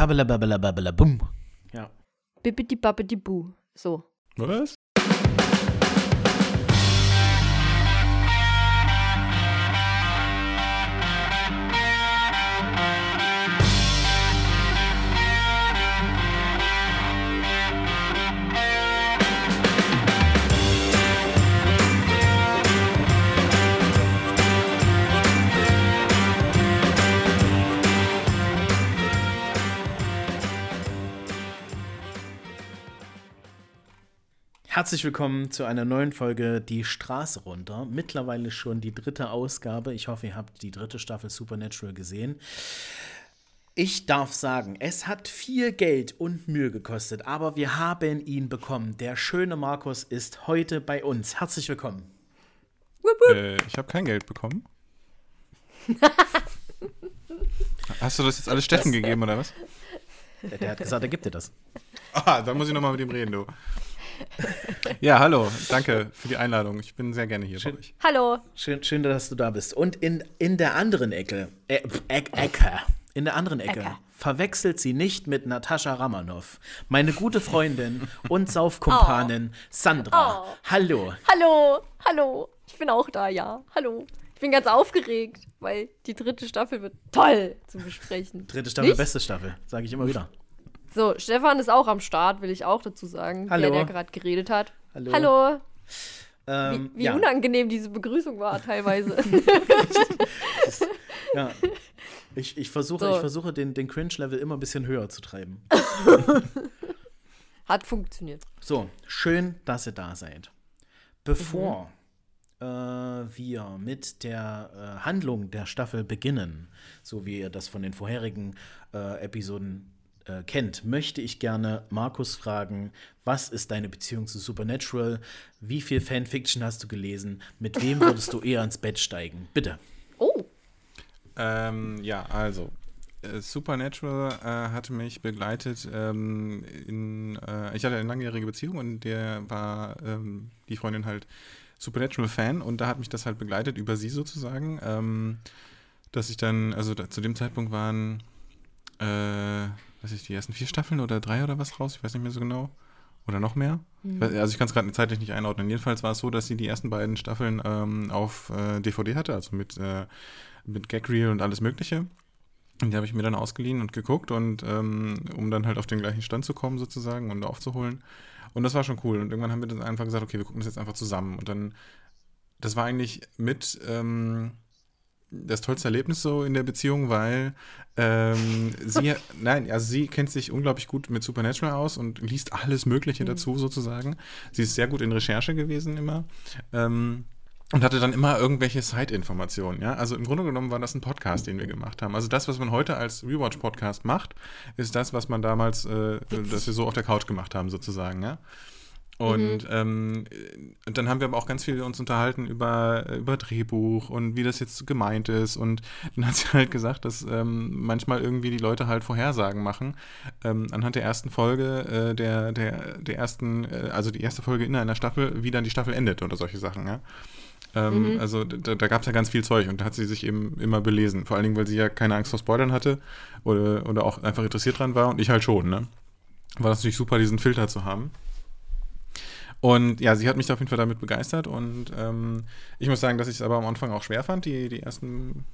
Pabbela babbela babbela bum. Ja. Bibbidi babbidi bu. So. Was? Herzlich willkommen zu einer neuen Folge Die Straße runter. Mittlerweile schon die dritte Ausgabe. Ich hoffe, ihr habt die dritte Staffel Supernatural gesehen. Ich darf sagen, es hat viel Geld und Mühe gekostet, aber wir haben ihn bekommen. Der schöne Markus ist heute bei uns. Herzlich willkommen. Äh, ich habe kein Geld bekommen. Hast du das jetzt alles Steffen gegeben, oder was? Der, der hat gesagt, er gibt dir das. Ah, dann muss ich nochmal mit ihm reden, du. Ja, hallo, danke für die Einladung. Ich bin sehr gerne hier Schön. bei euch. Hallo. Schön, schön, dass du da bist. Und in, in der anderen Ecke, äh, Eck, Ecke, in der anderen Ecke, Ecke. verwechselt sie nicht mit Natascha Ramanow, meine gute Freundin und Saufkumpanin Sandra. Oh. Hallo. Hallo. Hallo. Ich bin auch da, ja. Hallo. Ich bin ganz aufgeregt, weil die dritte Staffel wird toll zu besprechen. Dritte Staffel, Nicht? beste Staffel, sage ich immer wieder. So, Stefan ist auch am Start, will ich auch dazu sagen. Hallo. Der, der gerade geredet hat. Hallo. Hallo. Ähm, Wie, wie ja, unangenehm diese Begrüßung war teilweise. ja. Ich, ich versuche, So. ich versuche den, den Cringe-Level immer ein bisschen höher zu treiben. hat funktioniert. So, schön, dass ihr da seid. Bevor äh, wir mit der äh, Handlung der Staffel beginnen, so wie ihr das von den vorherigen äh, Episoden äh, kennt, möchte ich gerne Markus fragen, was ist deine Beziehung zu Supernatural? Wie viel Fanfiction hast du gelesen? Mit wem würdest du eher ins Bett steigen? Bitte. Oh. Ähm, ja, also. äh, Supernatural äh, hatte mich begleitet ähm, in, äh, ich hatte eine langjährige Beziehung und der war die die Freundin halt Supernatural-Fan und da hat mich das halt begleitet über sie sozusagen, ähm, dass ich dann, also da, zu dem Zeitpunkt waren, äh, weiß ich, die ersten vier Staffeln oder drei oder was raus, ich weiß nicht mehr so genau. Oder noch mehr? Weiß- Also ich kann es gerade zeitlich nicht einordnen. Jedenfalls war es so, dass sie die ersten beiden Staffeln ähm, auf äh, DVD hatte, also mit, äh, mit Gagreel und alles Mögliche. Und die habe ich mir dann ausgeliehen und geguckt und ähm, um dann halt auf den gleichen Stand zu kommen sozusagen und aufzuholen. Und das war schon cool. Und irgendwann haben wir dann einfach gesagt, okay, wir gucken das jetzt einfach zusammen. Und dann, das war eigentlich mit ähm, das tollste Erlebnis so in der Beziehung, weil ähm, sie, nein, also sie kennt sich unglaublich gut mit Supernatural aus und liest alles Mögliche dazu sozusagen. Sie ist sehr gut in Recherche gewesen immer. Ähm, und hatte dann immer irgendwelche Side-Informationen, ja. Also im Grunde genommen war das ein Podcast, den wir gemacht haben. Also das, was man heute als Rewatch-Podcast macht, ist das, was man damals, äh, das wir so auf der Couch gemacht haben, sozusagen, ja. Und ähm, und dann haben wir aber auch ganz viel uns unterhalten über, über Drehbuch und wie das jetzt gemeint ist. Und dann hat sie halt gesagt, dass ähm, manchmal irgendwie die Leute halt Vorhersagen machen. Ähm, anhand der ersten Folge, äh, der, der, der ersten, äh, also die erste Folge in einer Staffel, wie dann die Staffel endet oder solche Sachen, ja. Ähm, Also da, da gab es ja ganz viel Zeug und da hat sie sich eben immer belesen. Vor allen Dingen, weil sie ja keine Angst vor Spoilern hatte oder, oder auch einfach interessiert dran war und ich halt schon, ne? War das natürlich super, diesen Filter zu haben. Und ja, sie hat mich da auf jeden Fall damit begeistert und ähm, ich muss sagen, dass ich es aber am Anfang auch schwer fand, die, die ersten,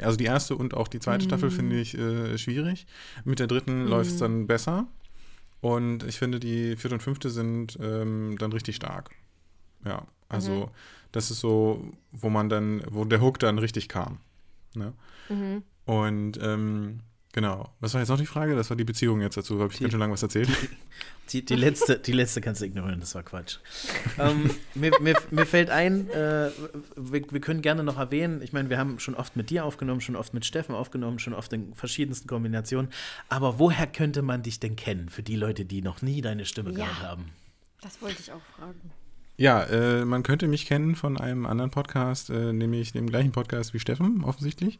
also die erste und auch die zweite Staffel finde ich äh, schwierig. Mit der dritten läuft es dann besser und ich finde, die vierte und fünfte sind ähm, dann richtig stark. Ja, also das ist so, wo man dann, wo der Hook dann richtig kam. Ne? Mhm. Und ähm, genau, was war jetzt noch die Frage? Das war die Beziehung jetzt dazu, habe ich Die- ganz schön lange was erzählt. Die, die, letzte, die letzte kannst du ignorieren, das war Quatsch. ähm, mir, mir, mir fällt ein, äh, wir, wir können gerne noch erwähnen, ich meine, wir haben schon oft mit dir aufgenommen, schon oft mit Steffen aufgenommen, schon oft in verschiedensten Kombinationen. Aber woher könnte man dich denn kennen, für die Leute, die noch nie deine Stimme Ja. gehört haben? Das wollte ich auch fragen. Ja, äh, man könnte mich kennen von einem anderen Podcast, äh, nämlich dem gleichen Podcast wie Steffen, offensichtlich.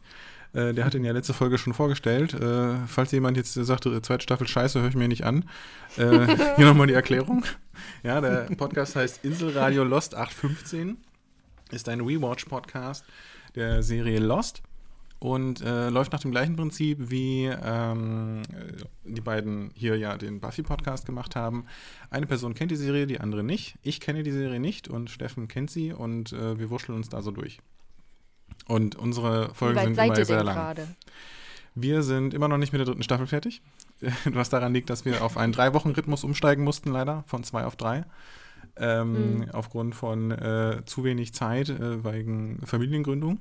Äh, der hat ihn ja letzte Folge schon vorgestellt. Äh, falls jemand jetzt sagt, äh, zweite Staffel scheiße, höre ich mir nicht an. Äh, hier nochmal die Erklärung. Ja, der Podcast heißt Inselradio Lost 815. Ist ein Rewatch-Podcast der Serie Lost und äh, läuft nach dem gleichen Prinzip wie ähm, die beiden hier ja den Buffy-Podcast gemacht haben. Eine Person kennt die Serie, die andere nicht. Ich kenne die Serie nicht und Steffen kennt sie und äh, wir wurschteln uns da so durch. Und unsere Folgen sind immer sehr lang. gerade? Wir sind immer noch nicht mit der dritten Staffel fertig. Was daran liegt, dass wir auf einen Drei-Wochen-Rhythmus umsteigen mussten, leider, von zwei auf drei. Ähm, Mhm. Aufgrund von äh, zu wenig Zeit äh, wegen Familiengründung.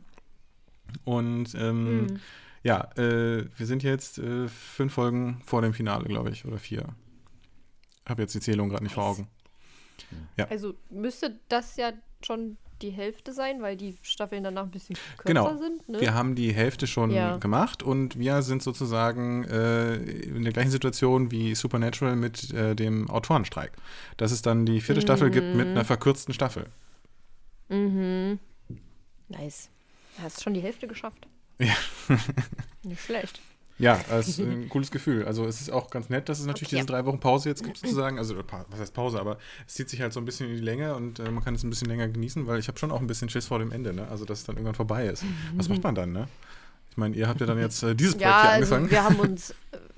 Und ähm, Mhm. ja, äh, wir sind jetzt äh, fünf Folgen vor dem Finale, glaube ich, oder vier. Habe jetzt die Zählung gerade nicht vor. Augen. Also müsste das ja schon die Hälfte sein, weil die Staffeln danach ein bisschen kürzer Genau. sind. Ne? Wir haben die Hälfte schon Ja. gemacht und wir sind sozusagen äh, in der gleichen Situation wie Supernatural mit äh, dem Autorenstreik. Dass es dann die vierte Staffel gibt mit einer verkürzten Staffel. Mhm. Nice. Hast schon die Hälfte geschafft. Ja. Nicht schlecht. Ja, das ist ein cooles Gefühl. Also es ist auch ganz nett, dass es natürlich Okay. diese drei Wochen Pause jetzt gibt sozusagen. Also was heißt Pause, aber es zieht sich halt so ein bisschen in die Länge und äh, man kann es ein bisschen länger genießen, weil ich habe schon auch ein bisschen Schiss vor dem Ende, ne? Also dass es dann irgendwann vorbei ist. Was macht man dann, ne? Ich meine, ihr habt ja dann jetzt äh, dieses Projekt Ja, hier also angefangen. wir haben uns, äh,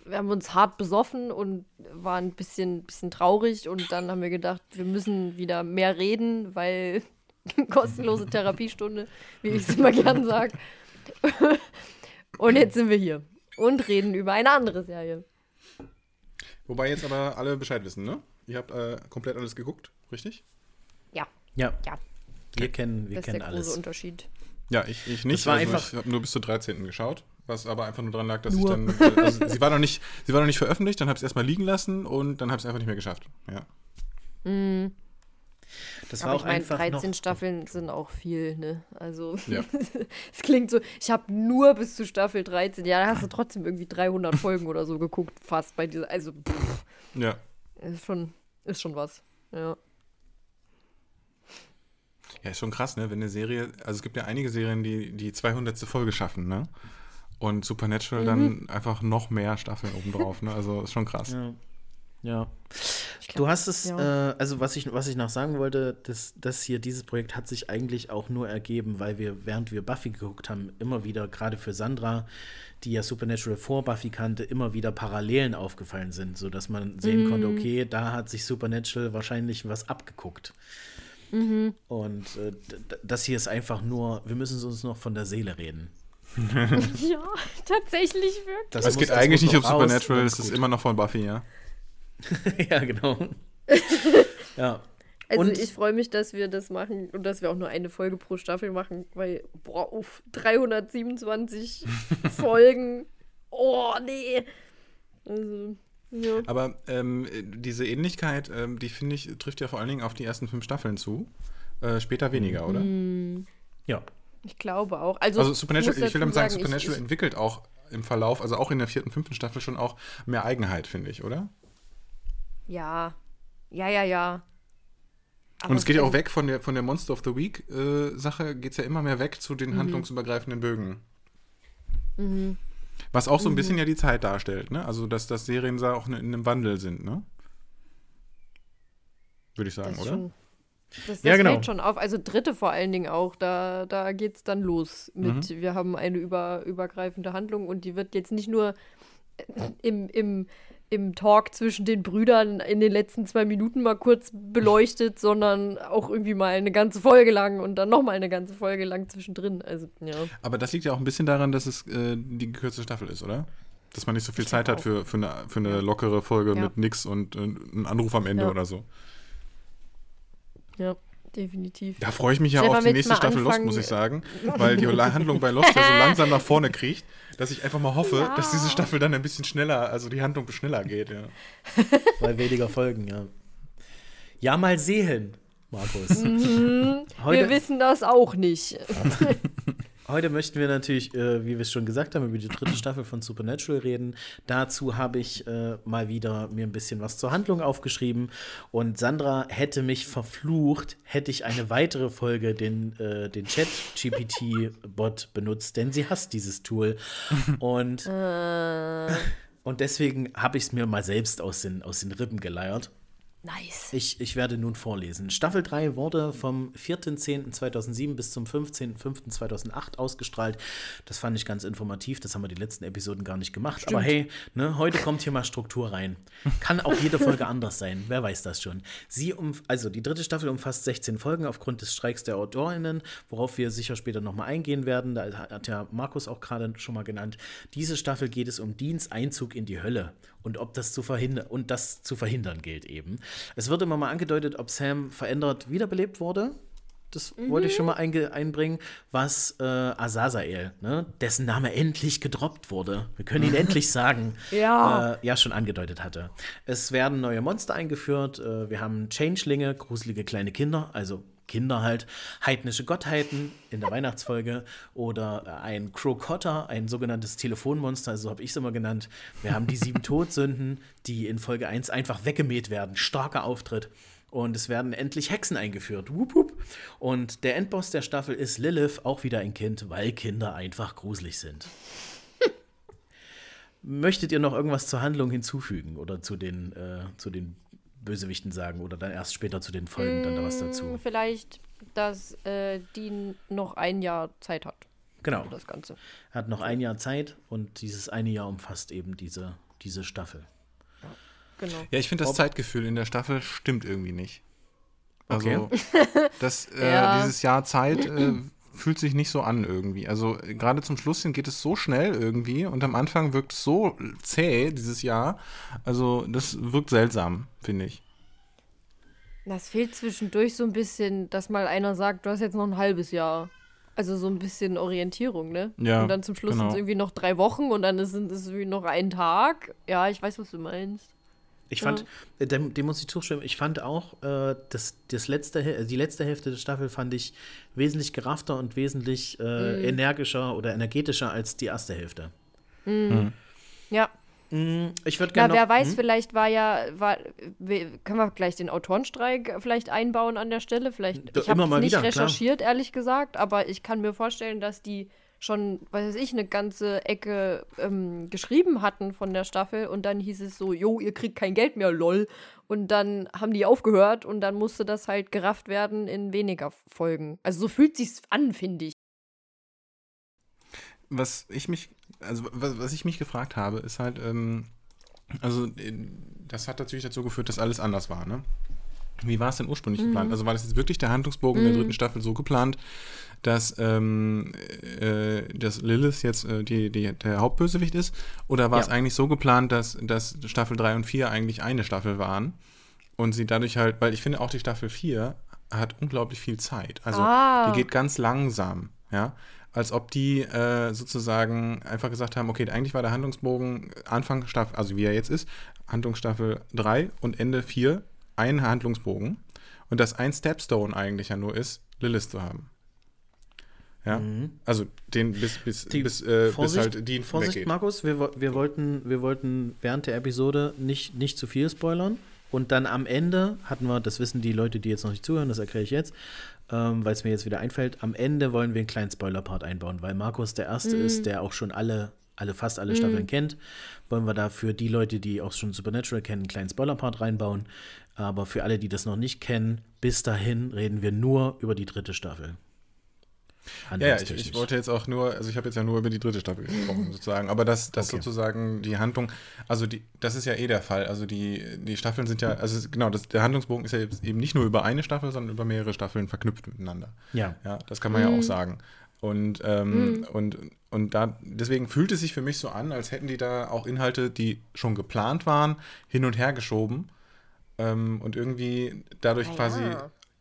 wir haben uns hart besoffen und waren ein bisschen, bisschen traurig und dann haben wir gedacht, wir müssen wieder mehr reden, weil kostenlose Therapiestunde, wie ich es immer gern sage. Und jetzt sind wir hier und reden über eine andere Serie. Wobei jetzt aber alle Bescheid wissen, ne? Ihr habt äh, komplett alles geguckt, richtig? Ja, Ja, ja, wir kennen, wir das ist kennen der große alles. Unterschied. Ja, ich, ich nicht. Das war also einfach- ich habe nur bis zur 13. geschaut, was aber einfach nur daran lag, dass Nur. ich dann. Also sie war noch nicht, sie war noch nicht veröffentlicht, dann habe ich es erstmal liegen lassen und dann habe ich es einfach nicht mehr geschafft. Ja. Das war Aber auch ich meine, einfach 13 noch, Stafffeln sind auch viel, ne? Also, Ja. es klingt so, ich habe nur bis zu Staffel 13, ja, da hast du trotzdem irgendwie 300 Folgen oder so geguckt, fast bei dieser, also, pff, Ja. ist schon, ist schon was, ja. Ja, ist schon krass, ne? Wenn eine Serie, also es gibt ja einige Serien, die die 200. Folge schaffen, ne? Und Supernatural Mhm. dann einfach noch mehr Staffeln obendrauf, ne? Also ist schon krass. Ja. Ja. Ich Du hast es, ja. äh, also was ich, was ich noch sagen wollte, das, das hier, dieses Projekt hat sich eigentlich auch nur ergeben, weil wir, während wir Buffy geguckt haben, immer wieder, gerade für Sandra, die ja Supernatural vor Buffy kannte, immer wieder Parallelen aufgefallen sind, sodass man sehen konnte, okay, da hat sich Supernatural wahrscheinlich was abgeguckt. Und äh, das hier ist einfach nur, wir müssen uns noch von der Seele reden. Ja, tatsächlich wirklich. Das muss- geht das eigentlich muss nicht um Supernatural, es ist immer noch von Buffy, ja. ja, genau. ja. Also Und- ich freue mich, dass wir das machen und dass wir auch nur eine Folge pro Staffel machen, weil, boah, uff, 327 Folgen. Oh, nee. Also, ja. Aber ähm, diese Ähnlichkeit, ähm, die finde ich, trifft ja vor allen Dingen auf die ersten fünf Staffeln zu. Äh, später weniger, oder? Ja. Ich glaube auch. Also, Also Supernatural, ich will damit sagen, sagen, Supernatural ich, entwickelt auch im Verlauf, also auch in der vierten, fünften Staffel schon auch mehr Eigenheit, finde ich, oder? Ja. Ja, ja, ja. Aber Und es geht ja auch weg von der, von der Monster of the Week äh, Sache, geht es ja immer mehr weg zu Mhm. den handlungsübergreifenden Bögen. Was auch so ein Mhm. bisschen ja die Zeit darstellt, ne? Also, dass, dass Serien da auch in einem Wandel sind, ne? Würde ich sagen, Das oder? schon, das, das Ja, genau. fällt schon auf. Also dritte vor allen Dingen auch. Da, da geht es dann los mit, Mhm. wir haben eine über, übergreifende Handlung und die wird jetzt nicht nur im, im, im Talk zwischen den Brüdern in den letzten zwei Minuten mal kurz beleuchtet, sondern auch irgendwie mal eine ganze Folge lang und dann nochmal eine ganze Folge lang zwischendrin. Also, ja. Aber das liegt ja auch ein bisschen daran, dass es äh, die gekürzte Staffel ist, oder? Dass man nicht so viel Ich Zeit hat für, für, eine, für eine lockere Folge Ja. mit nix und äh, einen Anruf am Ende Ja. oder so. Ja, definitiv. Da freue ich mich ja Stefan, auf die nächste Staffel Lost, anfangen? muss ich sagen. Weil die Handlung bei Lost ja so langsam nach vorne kriecht, dass ich einfach mal hoffe, Ja. dass diese Staffel dann ein bisschen schneller, also die Handlung schneller geht, ja. Bei weniger Folgen, ja. Ja, mal sehen, Markus. Wir Heute, wissen das auch nicht. heute möchten wir natürlich, äh, wie wir es schon gesagt haben, über die dritte Staffel von Supernatural reden. Dazu habe ich äh, mal wieder mir ein bisschen was zur Handlung aufgeschrieben. Und Sandra hätte mich verflucht, hätte ich eine weitere Folge den, äh, den Chat-GPT-Bot benutzt, denn sie hasst dieses Tool. Und, Äh, und deswegen habe ich es mir mal selbst aus den, aus den Rippen geleiert. Nice. Ich, ich werde nun vorlesen. Staffel 3 wurde vom 4.10.2007 bis zum 15.05.2008 ausgestrahlt. Das fand ich ganz informativ. Das haben wir die letzten Episoden gar nicht gemacht. Aber hey, ne, heute kommt hier mal Struktur rein. Kann auch jede Folge anders sein. Wer weiß das schon. Sie um, also die dritte Staffel umfasst 16 Folgen aufgrund des Streiks der AutorInnen, worauf wir sicher später nochmal eingehen werden. Da hat ja Markus auch gerade schon mal genannt. Diese Staffel geht es um Deans Einzug in die Hölle und ob das zu verhindern und das zu verhindern gilt eben. Es wird immer mal angedeutet, ob Sam verändert wiederbelebt wurde. Das wollte ich schon mal einge einbringen, was äh, Azazael, ne, dessen Name endlich gedroppt wurde. Wir können ihn endlich sagen. Ja. Äh, ja, schon angedeutet hatte. Es werden neue Monster eingeführt. Äh, wir haben Changelinge, gruselige kleine Kinder, also Kinder halt, heidnische Gottheiten in der Weihnachtsfolge oder ein Crocotta, ein sogenanntes Telefonmonster, so habe ich es immer genannt. Wir haben die sieben Todsünden, die in Folge 1 einfach weggemäht werden. Starker Auftritt. Und es werden endlich Hexen eingeführt. Wup, wup. Und der Endboss der Staffel ist Lilith, auch wieder ein Kind, weil Kinder einfach gruselig sind. Möchtet ihr noch irgendwas zur Handlung hinzufügen oder zu den, äh, zu den Bösewichten sagen oder dann erst später zu den Folgen dann da was dazu? Mm, Vielleicht, dass äh, Dean noch ein Jahr Zeit hat. Genau. Das Ganze. Er hat noch ein Jahr Zeit und dieses eine Jahr umfasst eben diese, diese Staffel. Genau. Ja, ich finde das Ob- Zeitgefühl in der Staffel stimmt irgendwie nicht. Also, Okay. das, äh, Ja. dieses Jahr Zeit äh, fühlt sich nicht so an irgendwie. Also, äh, gerade zum Schluss hin geht es so schnell irgendwie und am Anfang wirkt es so zäh, dieses Jahr. Also, das wirkt seltsam, finde ich. Das fehlt zwischendurch so ein bisschen, dass mal einer sagt, du hast jetzt noch ein halbes Jahr. Also so ein bisschen Orientierung, ne? Ja, Und dann zum Schluss genau. sind es irgendwie noch drei Wochen und dann sind es irgendwie noch ein Tag. Ja, ich weiß, was du meinst. Ich fand, äh, dem, dem muss ich zustimmen, ich fand auch, äh, das, das letzte, die letzte Hälfte der Staffel fand ich wesentlich geraffter und wesentlich äh, energischer oder energetischer als die erste Hälfte. Ja. Mm, Ich würde Na, gerne. wer weiß, hm? vielleicht war ja, war, we- können wir gleich den Autorenstreik vielleicht einbauen an der Stelle? Vielleicht, ich habe nicht wieder, klar. recherchiert, ehrlich gesagt, aber ich kann mir vorstellen, dass die schon, was weiß ich, eine ganze Ecke ähm, geschrieben hatten von der Staffel und dann hieß es so, jo, ihr kriegt kein Geld mehr, lol. Und dann haben die aufgehört und dann musste das halt gerafft werden in weniger Folgen. Also so fühlt sich's an, finde ich. Was ich mich, also was, was ich mich gefragt habe, ist halt, ähm, also äh, das hat natürlich dazu geführt, dass alles anders war, ne? Wie war es denn ursprünglich geplant? Also war das jetzt wirklich der Handlungsbogen der dritten Staffel so geplant, dass, ähm, äh, dass Lilith jetzt äh, die, die, der Hauptbösewicht ist? Oder war es Ja. eigentlich so geplant, dass, dass Staffel 3 und 4 eigentlich eine Staffel waren? Und sie dadurch halt, weil ich finde auch die Staffel 4 hat unglaublich viel Zeit. Also Ah. die geht ganz langsam, ja. Als ob die äh, sozusagen einfach gesagt haben, okay, eigentlich war der Handlungsbogen Anfang Staffel, also wie er jetzt ist, Handlungsstaffel 3 und Ende 4 ein Handlungsbogen. Und dass ein Stepstone eigentlich ja nur ist, Lilith zu haben. Ja, also den bis, bis, Mhm. Die- bis, äh, bis Vorsicht, halt Dean Vorsicht weggeht. Markus, wir, wir, wollten, wir wollten während der Episode nicht, nicht zu viel spoilern. Und dann am Ende hatten wir, das wissen die Leute, die jetzt noch nicht zuhören, das erkläre ich jetzt, ähm, weil es mir jetzt wieder einfällt, am Ende wollen wir einen kleinen Spoiler-Part einbauen, weil Markus der Erste ist, der auch schon alle, alle fast alle Staffeln kennt. Wollen wir da für die Leute, die auch schon Supernatural kennen, einen kleinen Spoiler-Part reinbauen. Aber für alle, die das noch nicht kennen, bis dahin reden wir nur über die dritte Staffel. Ja, ich, ich wollte jetzt auch nur, also ich habe jetzt ja nur über die dritte Staffel gesprochen, sozusagen, aber dass das Okay. sozusagen die Handlung, also die, das ist ja eh der Fall, also die, die Staffeln sind ja, also es- genau, das, der Handlungsbogen ist ja jetzt eben nicht nur über eine Staffel, sondern über mehrere Staffeln verknüpft miteinander. Ja. Ja, das kann man ja auch sagen. Und, ähm, und, und da, deswegen fühlt es sich für mich so an, als hätten die da auch Inhalte, die schon geplant waren, hin und her geschoben ähm, und irgendwie dadurch Ah ja. quasi,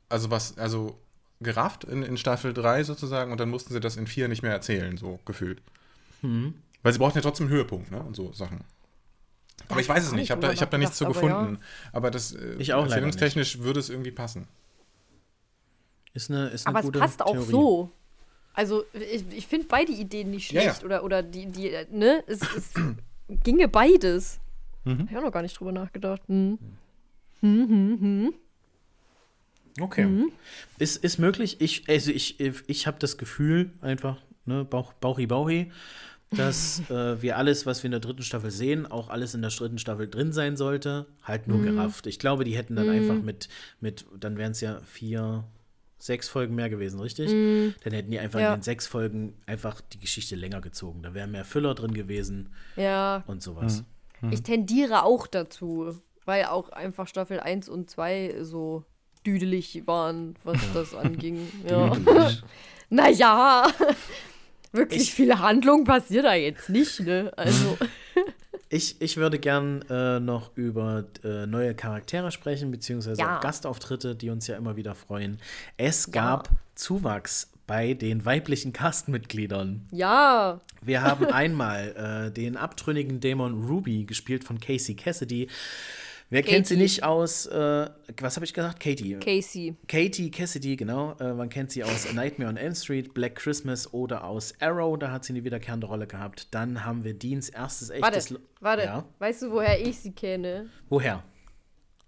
also was, also gerafft in, in Staffel 3 sozusagen und dann mussten sie das in 4 nicht mehr erzählen, so gefühlt. Mhm. Weil sie brauchten ja trotzdem einen Höhepunkt, ne? Und so Sachen. Aber ich weiß es nicht, ich habe da, ich hab da nichts zu gefunden. Aber das äh, Ich auch erzählungstechnisch würde es irgendwie passen. Ist eine, ist eine Aber es gute passt auch Theorie. so. Also ich, ich finde beide Ideen nicht Ja, ja. schlecht oder, oder die, die, ne? Es, es ginge beides. Mhm. Hab ich auch noch gar nicht drüber nachgedacht. Hm. Hm, hm, hm. Okay. Ist, ist möglich. Ich, also ich, ich habe das Gefühl, einfach, ne, Bauch, Bauchi Bauchi, dass äh, wir alles, was wir in der dritten Staffel sehen, auch alles in der dritten Staffel drin sein sollte. Halt nur gerafft. Ich glaube, die hätten dann einfach mit, mit dann wären es ja vier, sechs Folgen mehr gewesen, richtig? Dann hätten die einfach Ja. in den sechs Folgen einfach die Geschichte länger gezogen. Da wäre mehr Füller drin gewesen Ja, und sowas. ich tendiere auch dazu, weil auch einfach Staffel 1 und 2 so düdelig waren, was das anging. Ja. naja, wirklich Ich- viel Handlung passiert da jetzt nicht, ne? Also, Ich, ich würde gern äh, noch über äh, neue Charaktere sprechen, beziehungsweise Ja. auch Gastauftritte, die uns ja immer wieder freuen. Es gab Zuwachs bei den weiblichen Castmitgliedern. ja, Wir haben einmal äh, den abtrünnigen Dämon Ruby, gespielt von Casey Cassidy. Wer kennt sie Katie. nicht aus, äh, was habe ich gesagt? Katie. Casey. Katie Cassidy, genau. Äh, man kennt sie aus Nightmare on Elm Street, Black Christmas oder aus Arrow. Da hat sie eine wiederkehrende Rolle gehabt. Dann haben wir Deans erstes echtes. Warte, warte. Ja. Weißt du, woher ich sie kenne? Woher?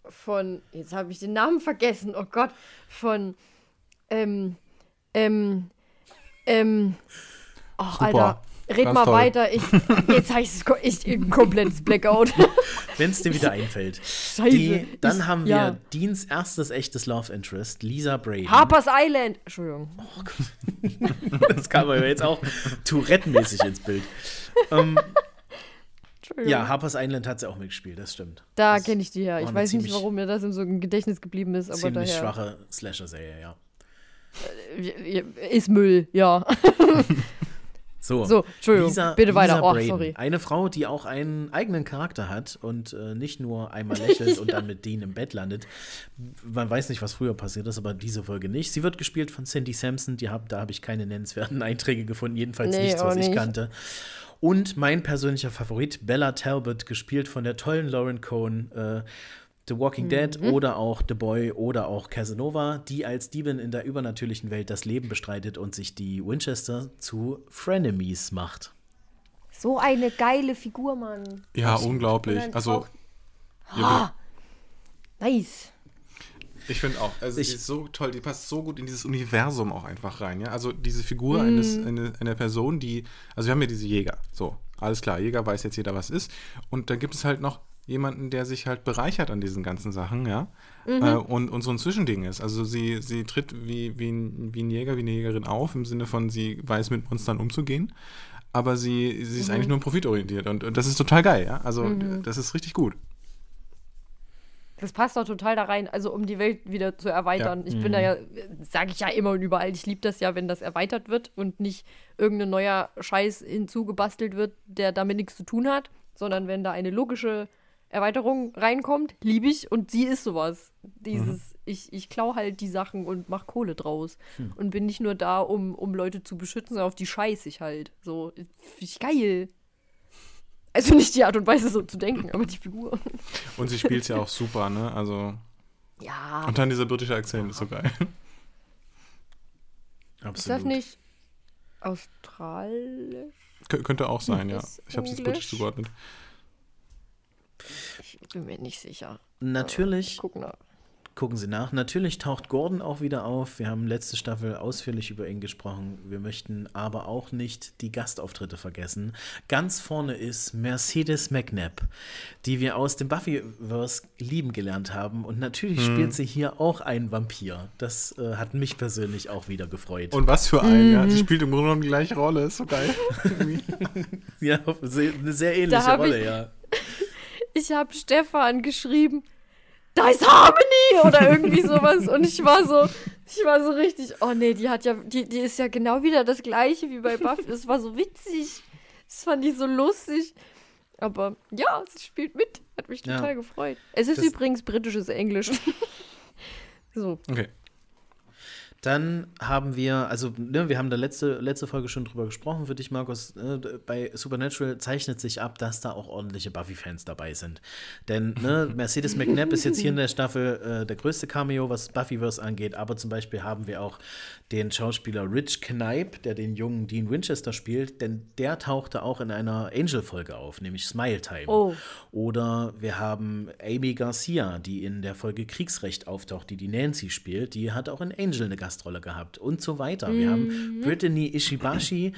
Von, jetzt habe ich den Namen vergessen, oh Gott, von, ähm, ähm, ähm, ach, Super. Alter, red Ganz mal toll. weiter, ich, jetzt habe ich ich, ein komplettes Blackout. Wenn es dir wieder einfällt. Scheiße. Die, dann ich, haben wir ja. Deans erstes echtes Love Interest, Lisa Braden. Harper's Island. Entschuldigung. Das kam aber jetzt auch Tourette-mäßig ins Bild. Ähm, Entschuldigung. ja, Harper's Island hat sie auch mitgespielt, das stimmt. Da kenne ich die her. Ich weiß nicht, warum mir das in so im Gedächtnis geblieben ist, aber Ziemlich daher. schwache Slasher-Serie, ja. Ist Müll, ja. So, So, Entschuldigung, Lisa, bitte weiter. Lisa Oh, Braden, sorry. Eine Frau, die auch einen eigenen Charakter hat und äh, nicht nur einmal lächelt und dann mit Dean im Bett landet. Man weiß nicht, was früher passiert ist, aber diese Folge nicht. Sie wird gespielt von Cindy Sampson. Die hab, da habe ich keine nennenswerten Einträge gefunden, jedenfalls Nee, nichts, was auch ich nicht. kannte. Und mein persönlicher Favorit, Bella Talbot, gespielt von der tollen Lauren Cohn. Äh, The Walking Mhm. Dead oder auch The Boy oder auch Casanova, die als Diebin in der übernatürlichen Welt das Leben bestreitet und sich die Winchester zu Frenemies macht. So eine geile Figur, Mann. Ja, Absolut. unglaublich. Also, auch- Ah, nice. ich finde auch, also Ich- die ist so toll, die passt so gut in dieses Universum auch einfach rein, ja. Also diese Figur eines, Mhm. eine, einer Person, die, also wir haben ja diese Jäger, so, alles klar, Jäger weiß jetzt jeder, was ist. Und dann gibt es halt noch jemanden, der sich halt bereichert an diesen ganzen Sachen, ja. Mhm. Äh, und, und so ein Zwischending ist. Also sie, sie tritt wie, wie, ein, wie ein Jäger, wie eine Jägerin auf, im Sinne von, sie weiß mit Monstern umzugehen. Aber sie, sie Mhm. ist eigentlich nur profitorientiert. Und, und das ist total geil, ja. Also das ist richtig gut. Das passt doch total da rein, also um die Welt wieder zu erweitern. Ich bin da ja, sage ich ja immer und überall, ich liebe das ja, wenn das erweitert wird und nicht irgendein neuer Scheiß hinzugebastelt wird, der damit nichts zu tun hat, sondern wenn da eine logische Erweiterung reinkommt, liebe ich und sie ist sowas. Dieses, ich, ich klau halt die Sachen und mach Kohle draus und bin nicht nur da, um, um Leute zu beschützen, sondern auf die scheiß ich halt. So, finde ich geil. Also nicht die Art und Weise so zu denken, aber die Figur. Und sie spielt ja auch super, ne? Also. Ja. Und dann dieser britische Akzent ist so geil. Absolut. Ist das nicht australisch? Kö- könnte auch sein, ja. Ich habe es jetzt britisch zugeordnet. Ich bin mir nicht sicher. Natürlich, Ich guck nach. gucken Sie nach. Natürlich taucht Gordon auch wieder auf. Wir haben letzte Staffel ausführlich über ihn gesprochen. Wir möchten aber auch nicht die Gastauftritte vergessen. Ganz vorne ist Mercedes McNabb, die wir aus dem Buffyverse lieben gelernt haben. Und natürlich spielt sie hier auch einen Vampir. Das äh, hat mich persönlich auch wieder gefreut. Und was für ein, ja. Mhm. Sie spielt im Grunde genommen die gleiche Rolle, ist so geil. Ja, eine sehr ähnliche Rolle, ja. Ich habe Stefan geschrieben, da ist Harmony oder irgendwie sowas. Und ich war so, ich war so richtig, oh nee, die hat ja, die, die ist ja genau wieder das gleiche wie bei Buffy. Das war so witzig. Das fand ich so lustig. Aber ja, sie spielt mit. Hat mich Ja. total gefreut. Es ist Das- übrigens britisches Englisch. so. Okay. Dann haben wir, also ne, wir haben da letzte, letzte Folge schon drüber gesprochen für dich, Markus. Äh, bei Supernatural zeichnet sich ab, dass da auch ordentliche Buffy-Fans dabei sind. Denn ne, Mercedes McNabb ist jetzt hier in der Staffel äh, der größte Cameo, was Buffyverse angeht. Aber zum Beispiel haben wir auch den Schauspieler Rich Knipe, der den jungen Dean Winchester spielt, denn der tauchte auch in einer Angel-Folge auf, nämlich Smile Time. Oh. Oder wir haben Amy Garcia, die in der Folge Kriegsrecht auftaucht, die die Nancy spielt. Die hat auch in Angel eine Gastrolle gehabt und so weiter. Wir haben Brittany Ishibashi,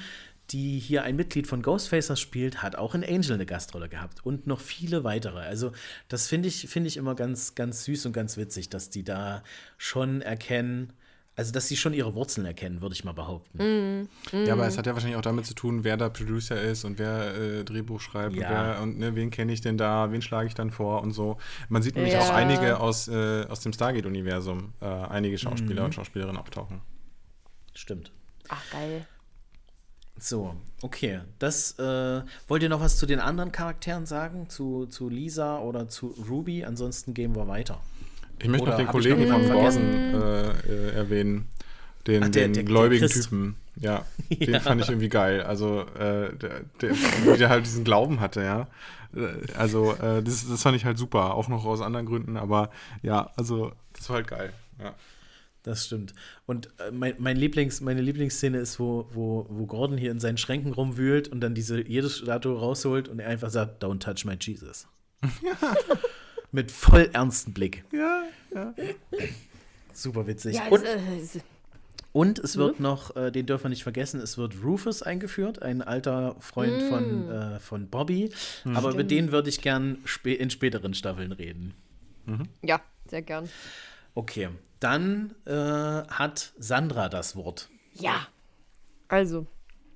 die hier ein Mitglied von Ghostfacers spielt, hat auch in Angel eine Gastrolle gehabt und noch viele weitere. Also das finde ich, finde ich immer ganz, ganz süß und ganz witzig, dass die da schon erkennen, also dass sie schon ihre Wurzeln erkennen, würde ich mal behaupten. Ja, aber es hat ja wahrscheinlich auch damit zu tun, wer da Producer ist und wer äh, Drehbuch schreibt Ja. und, wer, und ne, wen kenne ich denn da, wen schlage ich dann vor und so. Man sieht nämlich Ja. auch einige aus, äh, aus dem Stargate-Universum, äh, einige Schauspieler und Schauspielerinnen auftauchen. Stimmt. Ach, geil. So, okay. Das äh, wollt ihr noch was zu den anderen Charakteren sagen? Zu, zu Lisa oder zu Ruby? Ansonsten gehen wir weiter. Ich möchte Oder noch den Kollegen von Gordon äh, äh, erwähnen. Den, Ach, der- den der- der gläubigen Christ. Typen. Ja, den Ja. fand ich irgendwie geil. Also, äh, der, der, wie der halt diesen Glauben hatte, ja. Äh, Also, äh, das, das fand ich halt super. Auch noch aus anderen Gründen, aber ja, also, das war halt geil. Ja. Das stimmt. Und äh, mein, mein Lieblings, meine Lieblingsszene ist, wo, wo, wo Gordon hier in seinen Schränken rumwühlt und dann diese jede Statue rausholt und er einfach sagt, Don't touch my Jesus. Mit voll ernsten Blick. Ja, ja. Super witzig. Ja, und, es, äh, und es wird noch, äh, den dürfen wir nicht vergessen, es wird Rufus eingeführt, ein alter Freund von, äh, von Bobby. Aber über den würde ich gern spä in späteren Staffeln reden. ja, sehr gern. Okay, dann äh, hat Sandra das Wort. Ja. Also,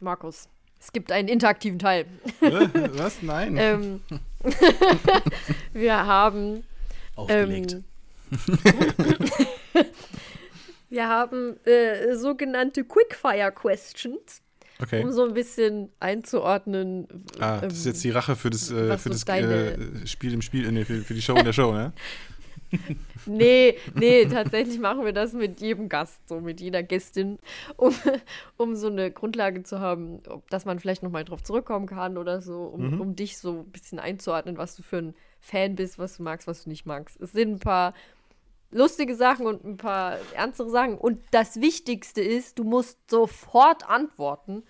Markus, es gibt einen interaktiven Teil. Äh, Was? Nein. ähm, wir haben Aufgelegt. Ähm, wir haben äh, sogenannte Quickfire Questions, okay. um so ein bisschen einzuordnen. Ah, das ist jetzt die Rache für das, äh, für das äh, Spiel im Spiel, äh, nee, für, für die Show in der Show, ne? Nee, nee, tatsächlich machen wir das mit jedem Gast, so mit jeder Gästin, um, um so eine Grundlage zu haben, dass man vielleicht nochmal drauf zurückkommen kann oder so, um, um dich so ein bisschen einzuordnen, was du für ein Fan bist, was du magst, was du nicht magst. Es sind ein paar lustige Sachen und ein paar ernstere Sachen. Und das Wichtigste ist, du musst sofort antworten,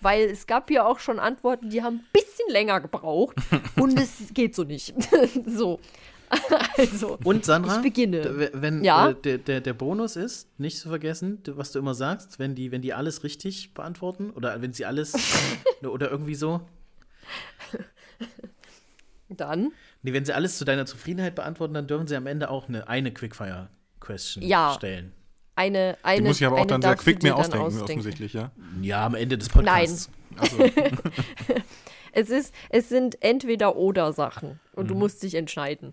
weil es gab ja auch schon Antworten, die haben ein bisschen länger gebraucht und es geht so nicht. so. also. Und Sandra, Ich beginne. wenn Ja? äh, der, der, der Bonus ist, nicht zu vergessen, was du immer sagst, wenn die, wenn die alles richtig beantworten oder wenn sie alles oder irgendwie so. Dann. Nee, wenn sie alles zu deiner Zufriedenheit beantworten, dann dürfen sie am Ende auch eine, eine Quickfire-Question Ja. stellen. Eine, eine, Die muss ich aber auch dann sehr du quick mir ausdenken, ausdenken. offensichtlich, ja. Ja, am Ende des Podcasts. Also, Es, ist, es sind entweder oder Sachen und du Mhm. musst dich entscheiden.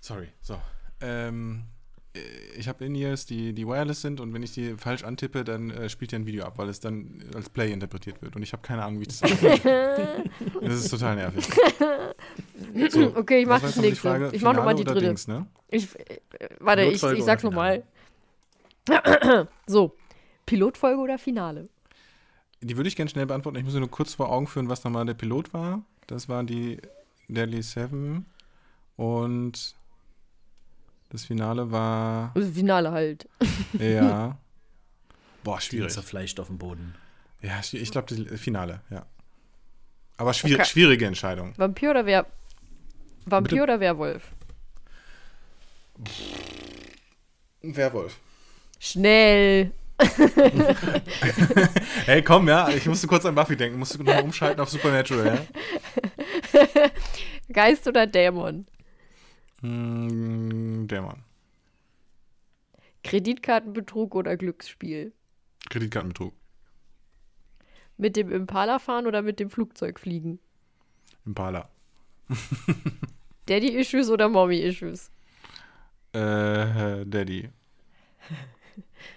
Sorry, so. Ich habe In-Ears, die, die wireless sind und wenn ich die falsch antippe, dann äh, spielt er ein Video ab, weil es dann als Play interpretiert wird und ich habe keine Ahnung, wie ich das mache. Das ist total nervig. So, Okay, ich was mach war das nächste. Frage? Ich mach nochmal die dritte. Dings, ne? Ich, äh, warte, ich, Pilotfolge ich sag's nochmal. so, Pilotfolge oder Finale? Die würde ich gerne schnell beantworten. Ich muss nur kurz vor Augen führen, was nochmal der Pilot war. Das war die Deadly Seven. Und das Finale war. Also Finale halt. Ja. Boah, Die schwierig. zerfleischt auf dem Boden. Ja, ich glaube, das Finale, ja. Aber schwierig, Okay. schwierige Entscheidung. Vampir oder Wer Vampir Bitte? oder Werwolf? Ein Werwolf. Schnell. Hey, komm, ja, ich musste kurz an Buffy denken. Musste nochmal umschalten auf Supernatural, ja? Geist oder Dämon? Hm, der Mann. Kreditkartenbetrug oder Glücksspiel? Kreditkartenbetrug. Mit dem Impala fahren oder mit dem Flugzeug fliegen? Impala. Daddy-Issues oder Mommy-Issues? Äh, Daddy.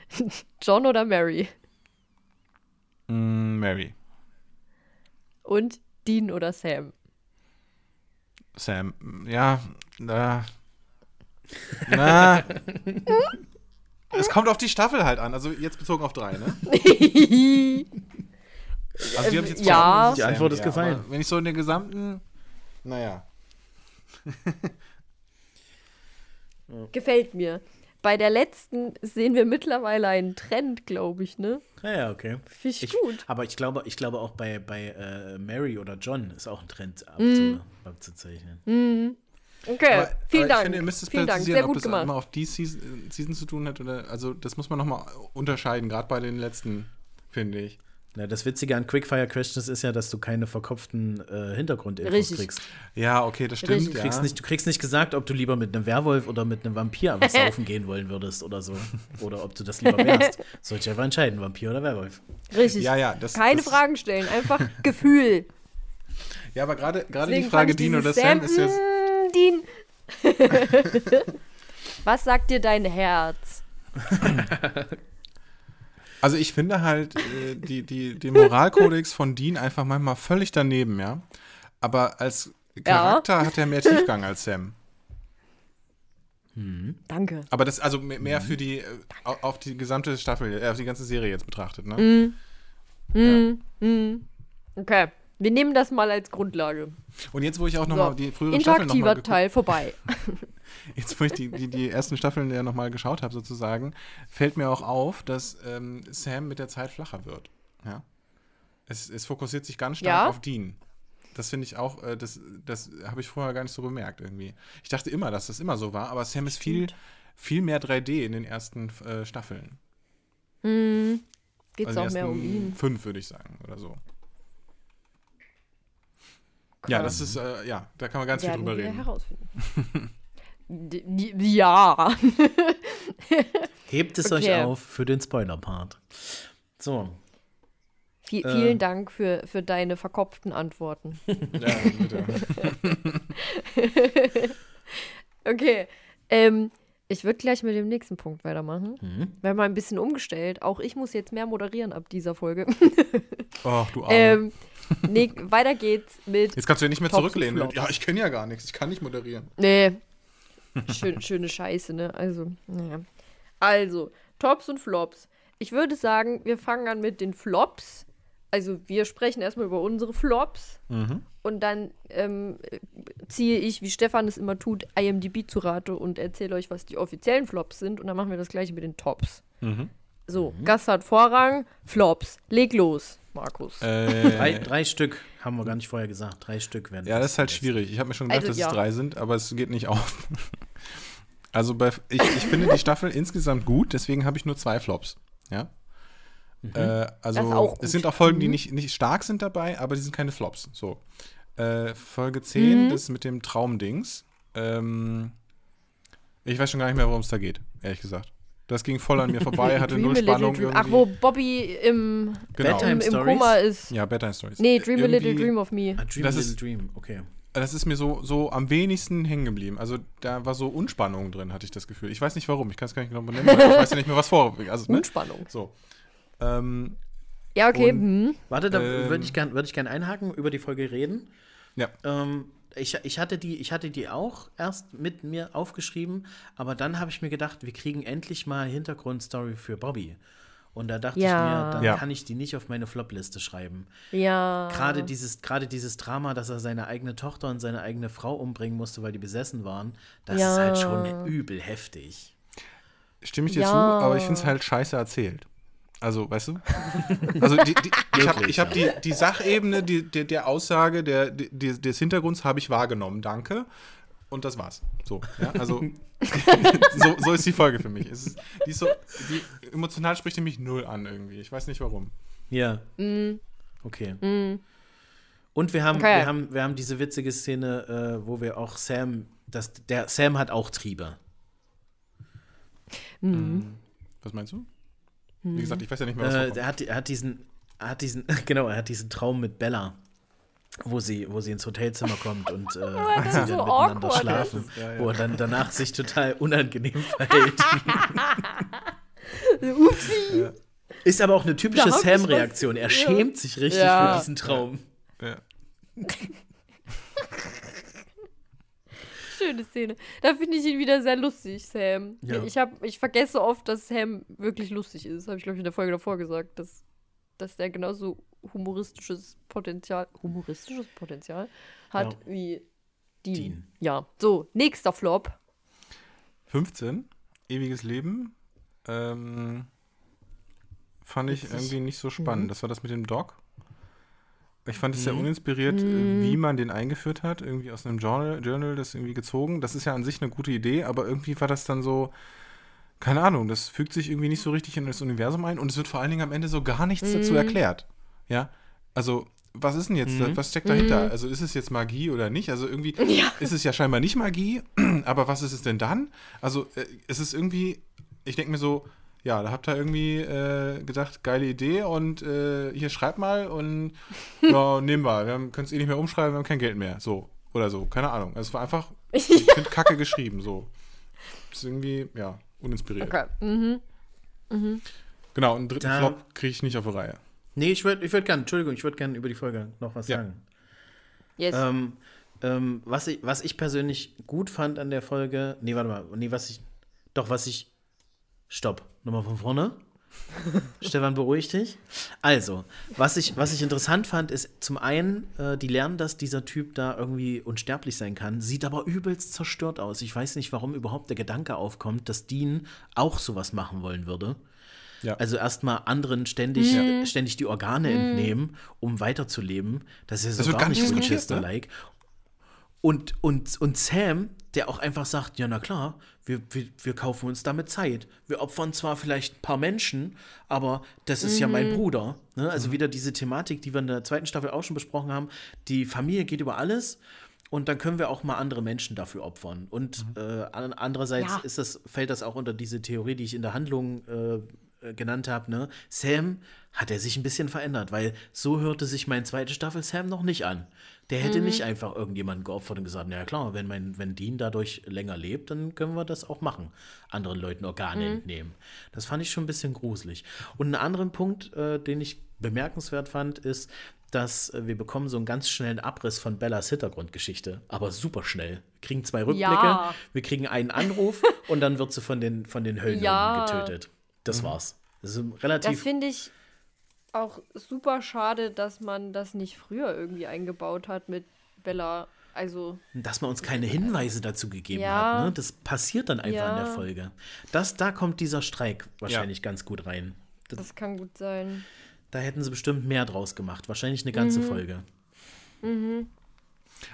John oder Mary? Mm, Mary. Und Dean oder Sam? Sam. Ja, na. Na. es kommt auf die Staffel halt an. Also jetzt bezogen auf drei, ne? Also die habe ich jetzt Ja. Die Antwort ist ja, gefallen. Wenn ich so in der gesamten. Naja. Gefällt mir. Bei der letzten sehen wir mittlerweile einen Trend, glaube ich, ne? Ja, ja, okay. Finde ich, Ich, gut. aber ich glaube, ich glaube auch bei, bei äh, Mary oder John ist auch ein Trend Mhm. abzu, abzuzeichnen. Okay, Aber, vielen aber Dank. Ich finde, ihr müsst es vielen Dank, präzisieren, sehr ob gut das gemacht. immer auf die Season, Season zu tun hat oder. Also, das muss man nochmal unterscheiden, gerade bei den letzten, finde ich. Na, das Witzige an Quickfire Questions ist ja, dass du keine verkopften äh, Hintergrundinfos Richtig. kriegst. Ja, okay, das stimmt. Richtig. Du Ja. kriegst, nicht, du kriegst nicht gesagt, ob du lieber mit einem Werwolf oder mit einem Vampir was saufen gehen wollen würdest oder so. Oder ob du das lieber wärst. Soll ich einfach entscheiden, Vampir oder Werwolf. Richtig. Ja, ja, das- Keine das- Fragen stellen, einfach Gefühl. Ja, aber gerade gerade die Frage Dean oder dieses Sam ist jetzt. mm, Dean. Was sagt dir dein Herz? Also ich finde halt äh, die, die, den Moralkodex von Dean einfach manchmal völlig daneben, ja. Aber als Charakter hat er mehr Tiefgang als Sam. Danke. Aber das, also mehr, mehr für die, äh, au- auf die gesamte Staffel, äh, auf die ganze Serie jetzt betrachtet, ne? Okay. Wir nehmen das mal als Grundlage. Und jetzt, wo ich auch So. nochmal die früheren Staffeln Interaktiver geguckt Teil vorbei. Jetzt, wo ich die, die, die ersten Staffeln ja nochmal geschaut habe, sozusagen, fällt mir auch auf, dass ähm, Sam mit der Zeit flacher wird. Ja. Es, es fokussiert sich ganz stark Ja? auf Dean. Das finde ich auch, äh, das, das habe ich vorher gar nicht so bemerkt irgendwie. Ich dachte immer, dass das immer so war, aber Sam ist viel, viel mehr 3D in den ersten äh, Staffeln. Geht's Also auch mehr um ihn. Fünf, würde ich sagen, oder so. Ja, das ist, äh, ja, da kann man ganz viel drüber reden. herausfinden. Ja. Hebt es Okay. euch auf für den Spoiler-Part. So, Vi Äh. vielen Dank für, für deine verkopften Antworten. Ja, bitte. Okay. Ähm, ich würde gleich mit dem nächsten Punkt weitermachen. Mhm. Wir haben mal ein bisschen umgestellt. Auch ich muss jetzt mehr moderieren ab dieser Folge. Oh, du Arme. ähm, nee, weiter geht's mit. Jetzt kannst du ja nicht mehr und zurücklehnen. Flops. Ja, ich kenne ja gar nichts. Ich kann nicht moderieren. Nee. Schön, schöne Scheiße, ne? Also, naja. Also, Tops und Flops. Ich würde sagen, wir fangen an mit den Flops. Also, wir sprechen erstmal über unsere Flops. Und dann ähm, ziehe ich, wie Stefan es immer tut, IMDb zu Rate und erzähle euch, was die offiziellen Flops sind. Und dann machen wir das gleiche mit den Tops. So, Gast hat Vorrang, Flops. Leg los, Markus. drei, Äh, drei Stück haben wir gar nicht vorher gesagt. Drei Stück werden. ja, das ist halt schwierig. Ich habe mir schon gedacht, Also, dass ja. es drei sind, aber es geht nicht auf. Also bei, ich, ich finde die Staffel insgesamt gut, deswegen habe ich nur zwei Flops. Ja. Äh, also es sind auch Folgen, die Mhm. nicht, nicht stark sind dabei, aber die sind keine Flops. So. Äh, Folge 10, Mhm. das mit dem Traumdings. Ähm, ich weiß schon gar nicht mehr, worum es da geht, ehrlich gesagt. Das ging voll an mir vorbei, hatte null little Spannung dream. irgendwie. Ach, wo Bobby im, Genau. Im, im? Koma ist. Ja, Bedtime Stories. Nee, Dream a Little Irgendwie- Dream of Me. A Dream, Das a ist- Little Dream, okay. Das ist mir so, so am wenigsten hängen geblieben. Also da war so Unspannung drin, hatte ich das Gefühl. Ich weiß nicht warum, ich kann es gar nicht genau benennen, weil ich weiß ja nicht mehr, was vor. Also, ne? Unspannung. So. Ähm, Ja, okay. Und- hm. Warte, da Ähm. würde ich gerne würd ich gern einhaken, über die Folge reden. ja. Ähm, ich, ich, hatte die, ich hatte die auch erst mit mir aufgeschrieben, aber dann habe ich mir gedacht, wir kriegen endlich mal Hintergrundstory für Bobby. Und da dachte Ja. ich mir, dann Ja. kann ich die nicht auf meine Flop-Liste schreiben. Ja. Gerade dieses, gerade dieses Drama, dass er seine eigene Tochter und seine eigene Frau umbringen musste, weil die besessen waren, das Ja. ist halt schon übel heftig. Stimme ich dir Ja. zu, aber ich finde es halt scheiße erzählt. Also, weißt du? Also, die, die, ich habe hab die, die Sachebene die, der, der Aussage, der, die, des Hintergrunds habe ich wahrgenommen. Danke. Und das war's. So, ja, also so, so ist die Folge für mich. Es ist, die, ist so, die emotional spricht die mich null an irgendwie. Ich weiß nicht warum. Ja. Okay. Und wir haben, Okay. wir, haben, wir haben diese witzige Szene, äh, wo wir auch Sam, das, der Sam hat auch Triebe. Was meinst du? Wie gesagt, ich weiß ja nicht mehr, was Äh, er, hat, er hat diesen, er hat diesen, genau, er hat diesen Traum mit Bella. wo sie, wo sie ins Hotelzimmer kommt und äh, sie so dann miteinander awkward schlafen. Ja, ja. wo er dann danach sich total unangenehm verhält. Upsi. Ja. Ist aber auch eine typische Sam-Reaktion. Er Ja. schämt sich richtig Ja. für diesen Traum. Ja. Schöne Szene. Da finde ich ihn wieder sehr lustig, Sam. Ja. Ich, hab, ich vergesse oft, dass Sam wirklich lustig ist. Habe ich, glaube ich, in der Folge davor gesagt, dass, dass der genauso humoristisches Potenzial, humoristisches Potenzial hat Ja. wie Dean. Dean. Ja. So, nächster Flop. 15, ewiges Leben. Ähm, fand ich irgendwie nicht so Mhm. spannend. Das war das mit dem Dog. Ich fand es sehr Mhm. uninspiriert, äh, Mhm. wie man den eingeführt hat. Irgendwie aus einem Journal, Journal das irgendwie gezogen. Das ist ja an sich eine gute Idee, aber irgendwie war das dann so, keine Ahnung, das fügt sich irgendwie nicht so richtig in das Universum ein und es wird vor allen Dingen am Ende so gar nichts dazu Mhm. erklärt. Ja, also was ist denn jetzt, Mhm. was steckt dahinter? Mhm. Also ist es jetzt Magie oder nicht? Also irgendwie Ja. ist es ja scheinbar nicht Magie, aber was ist es denn dann? Also äh, es ist irgendwie, ich denke mir so, ja, da habt ihr irgendwie äh, gedacht, geile Idee und äh, hier schreibt mal und ja, nehmen wir. Wir können es eh nicht mehr umschreiben, wir haben kein Geld mehr. So, oder so, keine Ahnung. Also es war einfach, ich finde Kacke geschrieben, so. Ist irgendwie, ja, uninspiriert. Okay. Mhm. Genau, und einen dritten Da- Flop kriege ich nicht auf die Reihe. Nee, ich würde ich würd gerne, Entschuldigung, ich würde gerne über die Folge noch was Ja. sagen. Yes. Ähm, ähm, was, ich, was ich persönlich gut fand an der Folge, nee, warte mal, nee, was ich, doch, was ich, stopp, nochmal von vorne. Stefan, beruhig dich. Also, was ich, was ich interessant fand, ist zum einen, äh, die lernen, dass dieser Typ da irgendwie unsterblich sein kann, sieht aber übelst zerstört aus. Ich weiß nicht, warum überhaupt der Gedanke aufkommt, dass Dean auch sowas machen wollen würde. Ja. Also erstmal anderen ständig, ständig die Organe entnehmen, um weiterzuleben. Das ist ja so Das wird gar gar nicht nicht diskutiert, ne? Und, und, und Sam, der auch einfach sagt, ja, na klar, wir, wir, wir kaufen uns damit Zeit. Wir opfern zwar vielleicht ein paar Menschen, aber das ist ja mein Bruder. Ne? Also wieder diese Thematik, die wir in der zweiten Staffel auch schon besprochen haben. Die Familie geht über alles. Und dann können wir auch mal andere Menschen dafür opfern. Und äh, an- andererseits Ja. ist das, fällt das auch unter diese Theorie, die ich in der Handlung äh, äh, genannt habe. Ne? Sam hat er sich ein bisschen verändert, weil so hörte sich meine zweite Staffel Sam noch nicht an. Der hätte nicht einfach irgendjemanden geopfert und gesagt, ja klar, wenn, mein, wenn Dean dadurch länger lebt, dann können wir das auch machen. Anderen Leuten Organe entnehmen. Das fand ich schon ein bisschen gruselig. Und einen anderen Punkt, äh, den ich bemerkenswert fand, ist, dass äh, wir bekommen so einen ganz schnellen Abriss von Bellas Hintergrundgeschichte, aber super schnell. Wir kriegen zwei Rückblicke, Ja. wir kriegen einen Anruf und dann wird sie von den, von den Höllen Ja. getötet. Das war's. Das ist Das relativ. finde ich auch super schade, dass man das nicht früher irgendwie eingebaut hat mit Bella. Also, dass man uns keine Hinweise dazu gegeben Ja. hat. Ne? Das passiert dann einfach in der Ja. Folge. Das, da kommt dieser Streik wahrscheinlich ganz gut rein. Da, das kann gut sein. da hätten sie bestimmt mehr draus gemacht. Wahrscheinlich eine ganze Folge.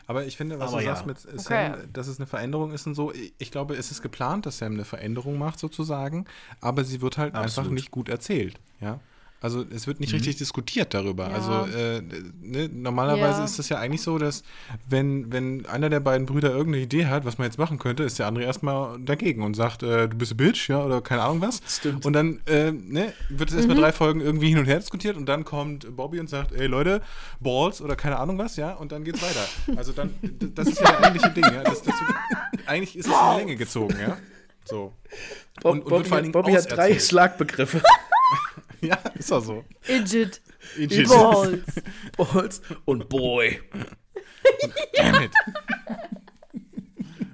Aber ich finde, was Aber du ja. sagst mit Sam, Okay. dass es eine Veränderung ist und so, ich- glaube, es ist geplant, dass Sam eine Veränderung macht sozusagen, aber sie wird halt einfach Absolut. nicht gut erzählt, ja. Also es wird nicht richtig diskutiert darüber. Ja. Also äh, ne, normalerweise Ja. ist es ja eigentlich so, dass wenn, wenn einer der beiden Brüder irgendeine Idee hat, was man jetzt machen könnte, ist der andere erstmal dagegen und sagt, äh, du bist ein Bitch, ja, oder keine Ahnung was. Stimmt. Und dann äh, ne, wird es erstmal drei Folgen irgendwie hin und her diskutiert und dann kommt Bobby und sagt, ey Leute, Balls oder keine Ahnung was, ja, und dann geht's weiter. Also dann, das ist ja der eigentliche Ding, ja. Das, das, eigentlich ist es in die Länge gezogen, ja. So. Bob, Und- Bobby, Bobby hat drei. Schlagbegriffe. Ja, ist doch so. Idjit. Idjit. Balls. Balls und Boy. Damn it.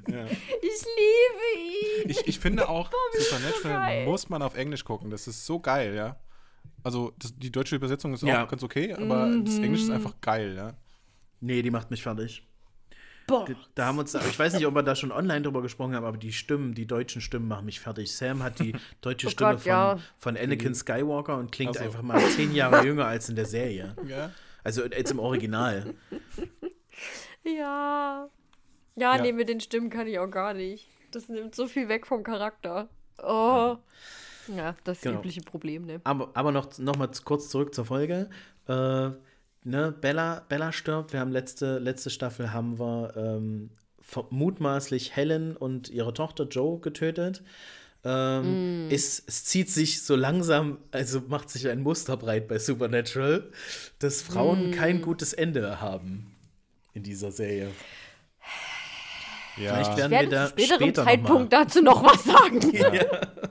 Ja. Ich liebe ihn. Ich, ich finde auch, Supernatural geil. muss man auf Englisch gucken. Das ist so geil, ja. Also das, die deutsche Übersetzung ist Ja. auch ganz okay, aber das Englisch ist einfach geil, ja. Nee, die macht mich fertig. Boah. Da haben uns, ich weiß nicht, ob wir da schon online drüber gesprochen haben, aber die Stimmen, die deutschen Stimmen machen mich fertig. Sam hat die deutsche Oh Stimme Gott, von, ja. von Anakin Skywalker und klingt Ach so. einfach mal zehn Jahre jünger als in der Serie. ja. Also jetzt im Original. Ja. Ja, Ja. nee, mit den Stimmen kann ich auch gar nicht. Das nimmt so viel weg vom Charakter. Oh. Ja, das Genau. übliche Problem, ne? Aber, aber noch, noch mal kurz zurück zur Folge. Äh, ne, Bella, Bella stirbt. Wir haben letzte, letzte Staffel haben wir ähm, mutmaßlich Helen und ihre Tochter Joe getötet. Ähm, es, es zieht sich so langsam, also macht sich ein Muster breit bei Supernatural, dass Frauen kein gutes Ende haben. in dieser Serie. Ja. Vielleicht Ich werden wir werde da zu späterem später Zeitpunkt noch dazu noch was sagen.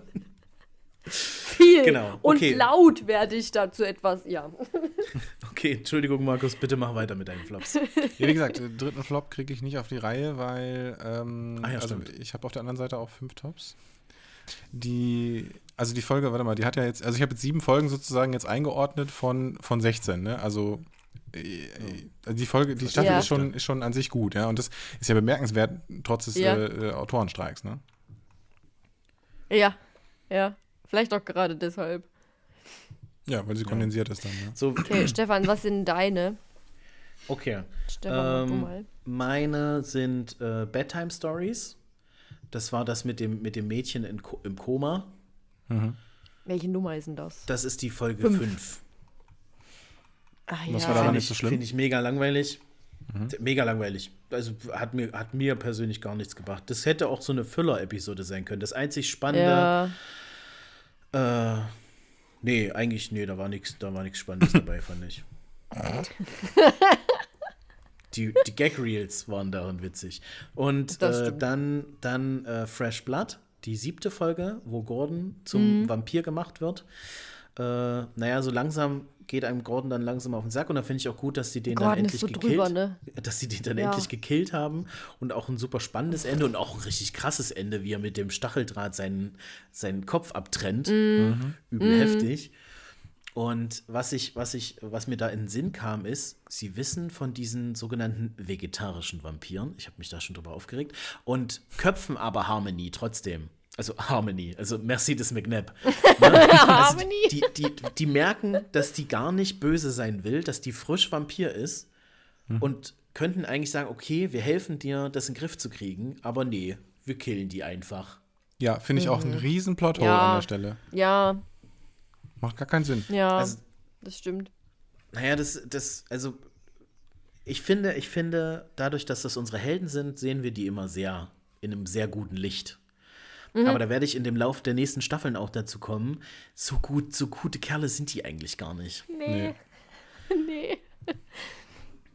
Viel Genau, und okay. laut werde ich dazu etwas, ja. Okay, Entschuldigung, Markus, bitte mach weiter mit deinen Flops. Ja, wie gesagt, den dritten Flop kriege ich nicht auf die Reihe, weil ähm, Ah ja, also stimmt. ich habe auf der anderen Seite auch fünf Tops. Die, also die Folge, warte mal, die hat ja jetzt, also ich habe jetzt sieben Folgen sozusagen jetzt eingeordnet von, von 16, ne? Also äh, also die Folge, die Staffel Ja. ist, schon, ist schon an sich gut, ja. Und das ist ja bemerkenswert, trotz des Ja. äh, äh, Autorenstreiks, ne? Ja, ja. Vielleicht auch gerade deshalb. Ja, weil sie kondensiert ist dann, ne? So, Okay, Stefan, was sind deine? okay. Stefan, Ähm, mal. meine sind äh, Bedtime Stories. Das war das mit dem, mit dem Mädchen in, Ko- im Koma. Welche Nummer ist denn das? Das ist die Folge Fünf. 5. Ah, Was ja. war daran Finde nicht ich, so schlimm? Finde ich mega langweilig. Mega langweilig. Also hat mir, hat mir persönlich gar nichts gebracht. Das hätte auch so eine Füller-Episode sein können. Das einzig Spannende. Ja, Äh, nee, eigentlich, nee, da war nichts, da war nichts Spannendes dabei, fand ich. Die, die Gag-Reels waren darin witzig. Und äh, dann, dann äh, Fresh Blood, die siebte Folge, wo Gordon zum Mhm. Vampir gemacht wird. Äh, naja, so langsam geht einem Gordon dann langsam auf den Sack und da finde ich auch gut, dass sie den dann Gordon ist endlich so gekillt, drüber, ne? dass sie den dann Ja. endlich gekillt haben und auch ein super spannendes Ende und auch ein richtig krasses Ende, wie er mit dem Stacheldraht seinen, seinen Kopf abtrennt. Mhm. Übel heftig. Und was ich, was ich, was mir da in den Sinn kam, ist, sie wissen von diesen sogenannten vegetarischen Vampiren, ich habe mich da schon drüber aufgeregt, und köpfen aber Harmony trotzdem. Also Harmony, also Mercedes McNabb. Ne? Also Harmony. die, die, die merken, dass die gar nicht böse sein will, dass die frisch Vampir ist und könnten eigentlich sagen, okay, wir helfen dir, das in den Griff zu kriegen, aber nee, wir killen die einfach. Ja, finde ich auch einen riesen Plothole Ja. an der Stelle. ja, Macht gar keinen Sinn. ja. Also- das stimmt. Naja, das, das, also ich finde, ich finde, dadurch, dass das unsere Helden sind, sehen wir die immer sehr in einem sehr guten Licht. Aber da werde ich in dem Lauf der nächsten Staffeln auch dazu kommen. So gut, so gute Kerle sind die eigentlich gar nicht. Nee. Nee.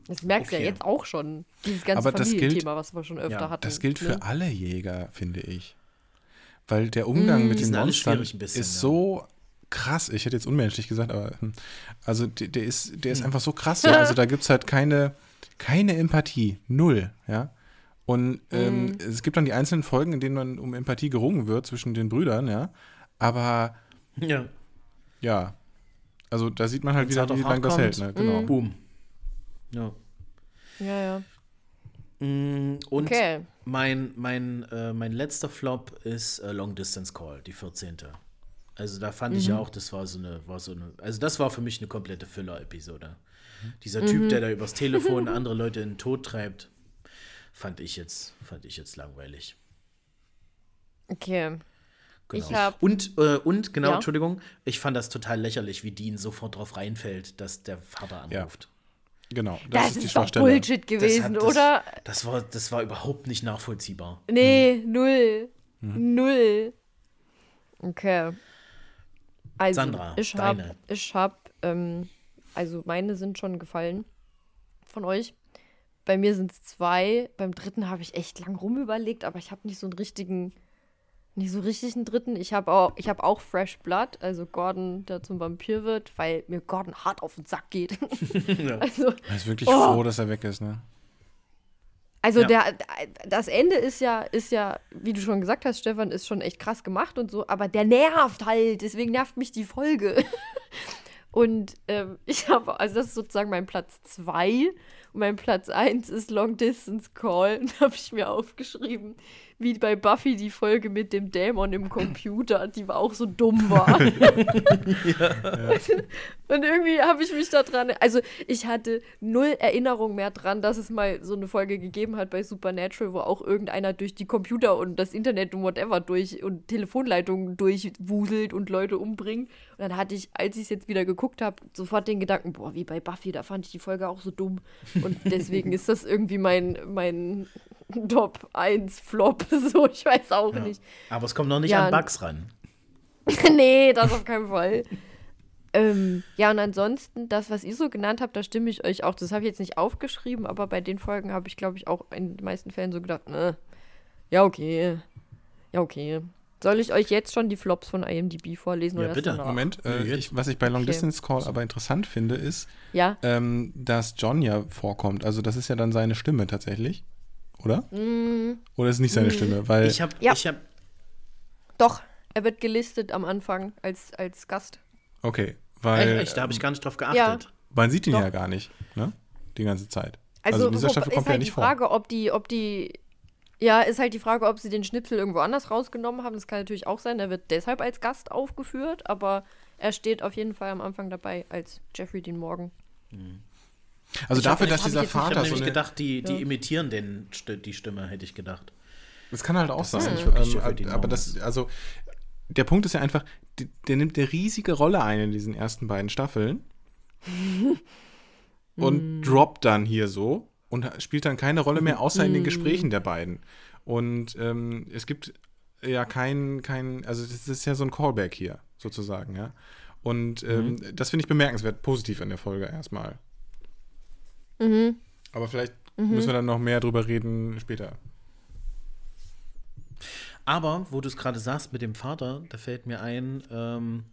Das merkst du Okay. ja jetzt auch schon. Dieses ganze Aber das gilt- Familienthema, was wir schon öfter Ja, hatten. Das gilt für ne? alle Jäger, finde ich. Weil der Umgang mit Die den Monstern bisschen, ist ja. so krass. Ich hätte jetzt unmenschlich gesagt, aber hm. also der, der ist, der ist Hm. einfach so krass. Ja? Also da gibt es halt keine, keine Empathie. Null, ja. Und ähm, Hm. es gibt dann die einzelnen Folgen, in denen man um Empathie gerungen wird zwischen den Brüdern, ja. Aber Ja. ja, also da sieht man halt Wenn's wieder, auf wie lange das hält. Ne? Genau. Boom. Ja. Ja, ja. Mm, Und Okay. mein, mein, äh, mein letzter Flop ist äh, Long Distance Call, die 14. Also da fand ich auch, das war so eine, war so eine, also das war für mich eine komplette Füller-Episode. Dieser Typ, der da übers Telefon andere Leute in den Tod treibt, fand ich jetzt, fand ich jetzt langweilig. Okay. Genau. Ich hab- und, äh, und, genau, Ja? Entschuldigung, ich fand das total lächerlich, wie Dean sofort drauf reinfällt, dass der Vater Ja. anruft. Genau, das, Das, ist die ist doch Schwachstelle. Bullshit Das gewesen, hat- das, oder? Das war, das war überhaupt nicht nachvollziehbar. Nee, null. Null. Okay. Also, Sandra, ich hab, deine. ich hab, ähm, also meine sind schon gefallen von euch. Bei mir sind es zwei. Beim dritten habe ich echt lang rumüberlegt, aber ich habe nicht so einen richtigen, nicht so richtig einen dritten. Ich habe auch, ich habe auch Fresh Blood, also Gordon, der zum Vampir wird, weil mir Gordon hart auf den Sack geht. Also, Er ist wirklich Oh. froh, dass er weg ist, ne? Also Ja. der, das Ende ist ja, ist ja, wie du schon gesagt hast, Stefan, ist schon echt krass gemacht und so, aber der nervt halt, deswegen nervt mich die Folge. Und ähm, ich habe, also das ist sozusagen mein Platz 2 mein Platz 1 ist Long Distance Call. Habe ich mir aufgeschrieben, wie bei Buffy die Folge mit dem Dämon im Computer, die auch so dumm war. Und irgendwie habe ich mich da dran, also ich hatte null Erinnerung mehr dran, dass es mal so eine Folge gegeben hat bei Supernatural, wo auch irgendeiner durch die Computer und das Internet und whatever durch und Telefonleitungen durchwuselt und Leute umbringt. Und dann hatte ich, als ich es jetzt wieder geguckt habe, sofort den Gedanken, boah, wie bei Buffy, da fand ich die Folge auch so dumm. Und deswegen ist das irgendwie mein, mein Top 1 Flop, so, ich weiß auch Ja. nicht. Aber es kommt noch nicht Ja, an Bugs ran. nee, das auf keinen Fall. Ähm, ja, und ansonsten, das, was ihr so genannt habt, da stimme ich euch auch. Das habe ich jetzt nicht aufgeschrieben, aber bei den Folgen habe ich, glaube ich, auch in den meisten Fällen so gedacht, ne, ja, okay. Ja, okay. Soll ich euch jetzt schon die Flops von IMDb vorlesen? Ja, oder erst bitte. danach? Moment, äh, ich, was ich bei Long Okay. Distance Call aber interessant finde, ist, Ja. ähm, dass John ja vorkommt. Also das ist ja dann seine Stimme tatsächlich, oder? Mm, Oder ist es nicht seine Stimme? Weil Ich habe Ja. ich hab, doch, er wird gelistet am Anfang als, als Gast. okay, weil echt, da habe ich gar nicht drauf geachtet. man sieht ihn Doch. ja gar nicht, ne? Die ganze Zeit. Also, Also in dieser Staffel ist kommt er halt nicht die vor. Frage, ob die, ob die, ja, ist halt die Frage, ob sie den Schnipsel irgendwo anders rausgenommen haben. Das kann natürlich auch sein. Er wird deshalb als Gast aufgeführt, aber er steht auf jeden Fall am Anfang dabei als Jeffrey Dean Morgan. Also Ich hab- dafür, ich dass hab dieser Ich Vater habe so nämlich gedacht, die, die Ja. imitieren den, die Stimme, hätte ich gedacht. Das kann halt auch Das ist sein. Ähm, aber Morgan. das, also, der Punkt ist ja einfach, die- der nimmt eine riesige Rolle ein in diesen ersten beiden Staffeln und droppt dann hier so und spielt dann keine Rolle mehr, außer in den Gesprächen der beiden. Und ähm, es gibt ja kein, kein, also das ist ja so ein Callback hier, sozusagen, ja. Und ähm, das finde ich bemerkenswert, positiv in der Folge erstmal. Mhm. Aber vielleicht müssen wir dann noch mehr drüber reden später. Aber, wo du es gerade sagst mit dem Vater, da fällt mir ein, ähm,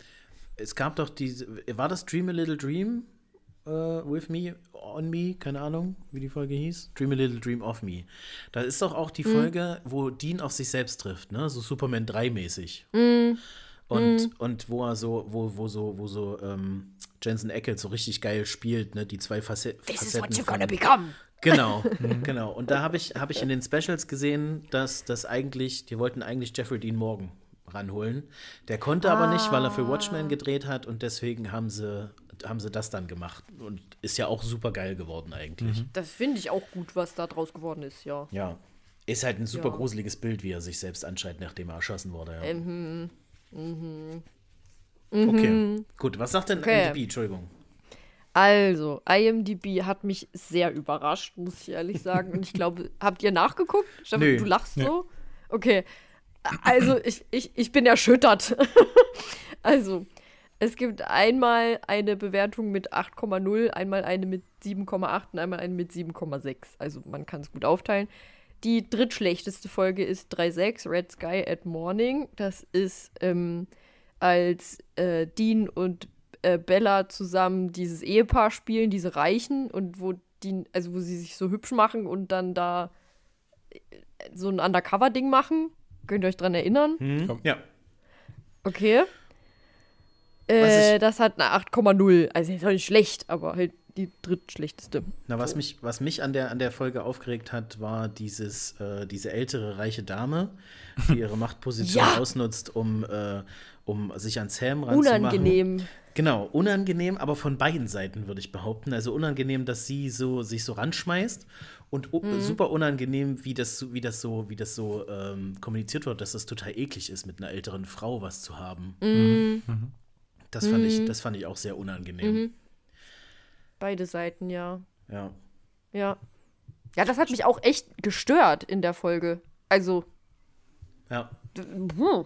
es gab doch diese, war das Dream a Little Dream äh, with me, on me, keine Ahnung, wie die Folge hieß? Dream a Little Dream of me. Da ist doch auch die Folge, wo Dean auf sich selbst trifft, ne? So Superman 3 mäßig. Und, und wo er so, wo, wo so, wo so ähm, Jensen Ackles so richtig geil spielt, ne? Die zwei Face Facetten. von- become. Genau, genau. Und da habe ich, hab ich in den Specials gesehen, dass das eigentlich, die wollten eigentlich Jeffrey Dean Morgan ranholen. Der konnte aber nicht, weil er für Watchmen gedreht hat und deswegen haben sie, haben sie das dann gemacht. Und ist ja auch super geil geworden eigentlich. Das finde ich auch gut, was da draus geworden ist, ja. Ja. Ist halt ein super Ja. gruseliges Bild, wie er sich selbst anscheinend, nachdem er erschossen wurde. Ja. Ähm, Okay, gut. Was sagt denn Okay. IMDb? Entschuldigung. Also, IMDb hat mich sehr überrascht, muss ich ehrlich sagen. Und ich glaube, habt ihr nachgeguckt? Stefan, du lachst Nee. so? Okay. Also, ich, ich, ich bin erschüttert. also, es gibt einmal eine Bewertung mit 8,0, einmal eine mit 7,8 und einmal eine mit 7,6. Also, man kann es gut aufteilen. Die drittschlechteste Folge ist 3.6, Red Sky at Morning. Das ist, ähm, als äh, Dean und äh, Bella zusammen dieses Ehepaar spielen, diese Reichen, und wo die, also wo sie sich so hübsch machen und dann da äh, so ein Undercover-Ding machen. Könnt ihr euch dran erinnern? Hm? Ja. Okay. Äh, das hat eine 8,0. Also ist auch nicht schlecht, aber halt die drittschlechteste. Na, was mich, was mich an der, an der Folge aufgeregt hat, war dieses, äh, diese ältere reiche Dame, die ihre Machtposition Ja. ausnutzt, um, äh, um sich an Sam ranzumachen. Unangenehm. Genau, unangenehm, aber von beiden Seiten würde ich behaupten. Also unangenehm, dass sie so sich so ranschmeißt und u- super unangenehm, wie das, so- wie das so, wie das so ähm, kommuniziert wird, dass das total eklig ist, mit einer älteren Frau was zu haben. Das fand ich, das fand ich auch sehr unangenehm. Beide Seiten, ja. Ja. Ja. Ja, das hat mich auch echt gestört in der Folge. Also, Ja. hm.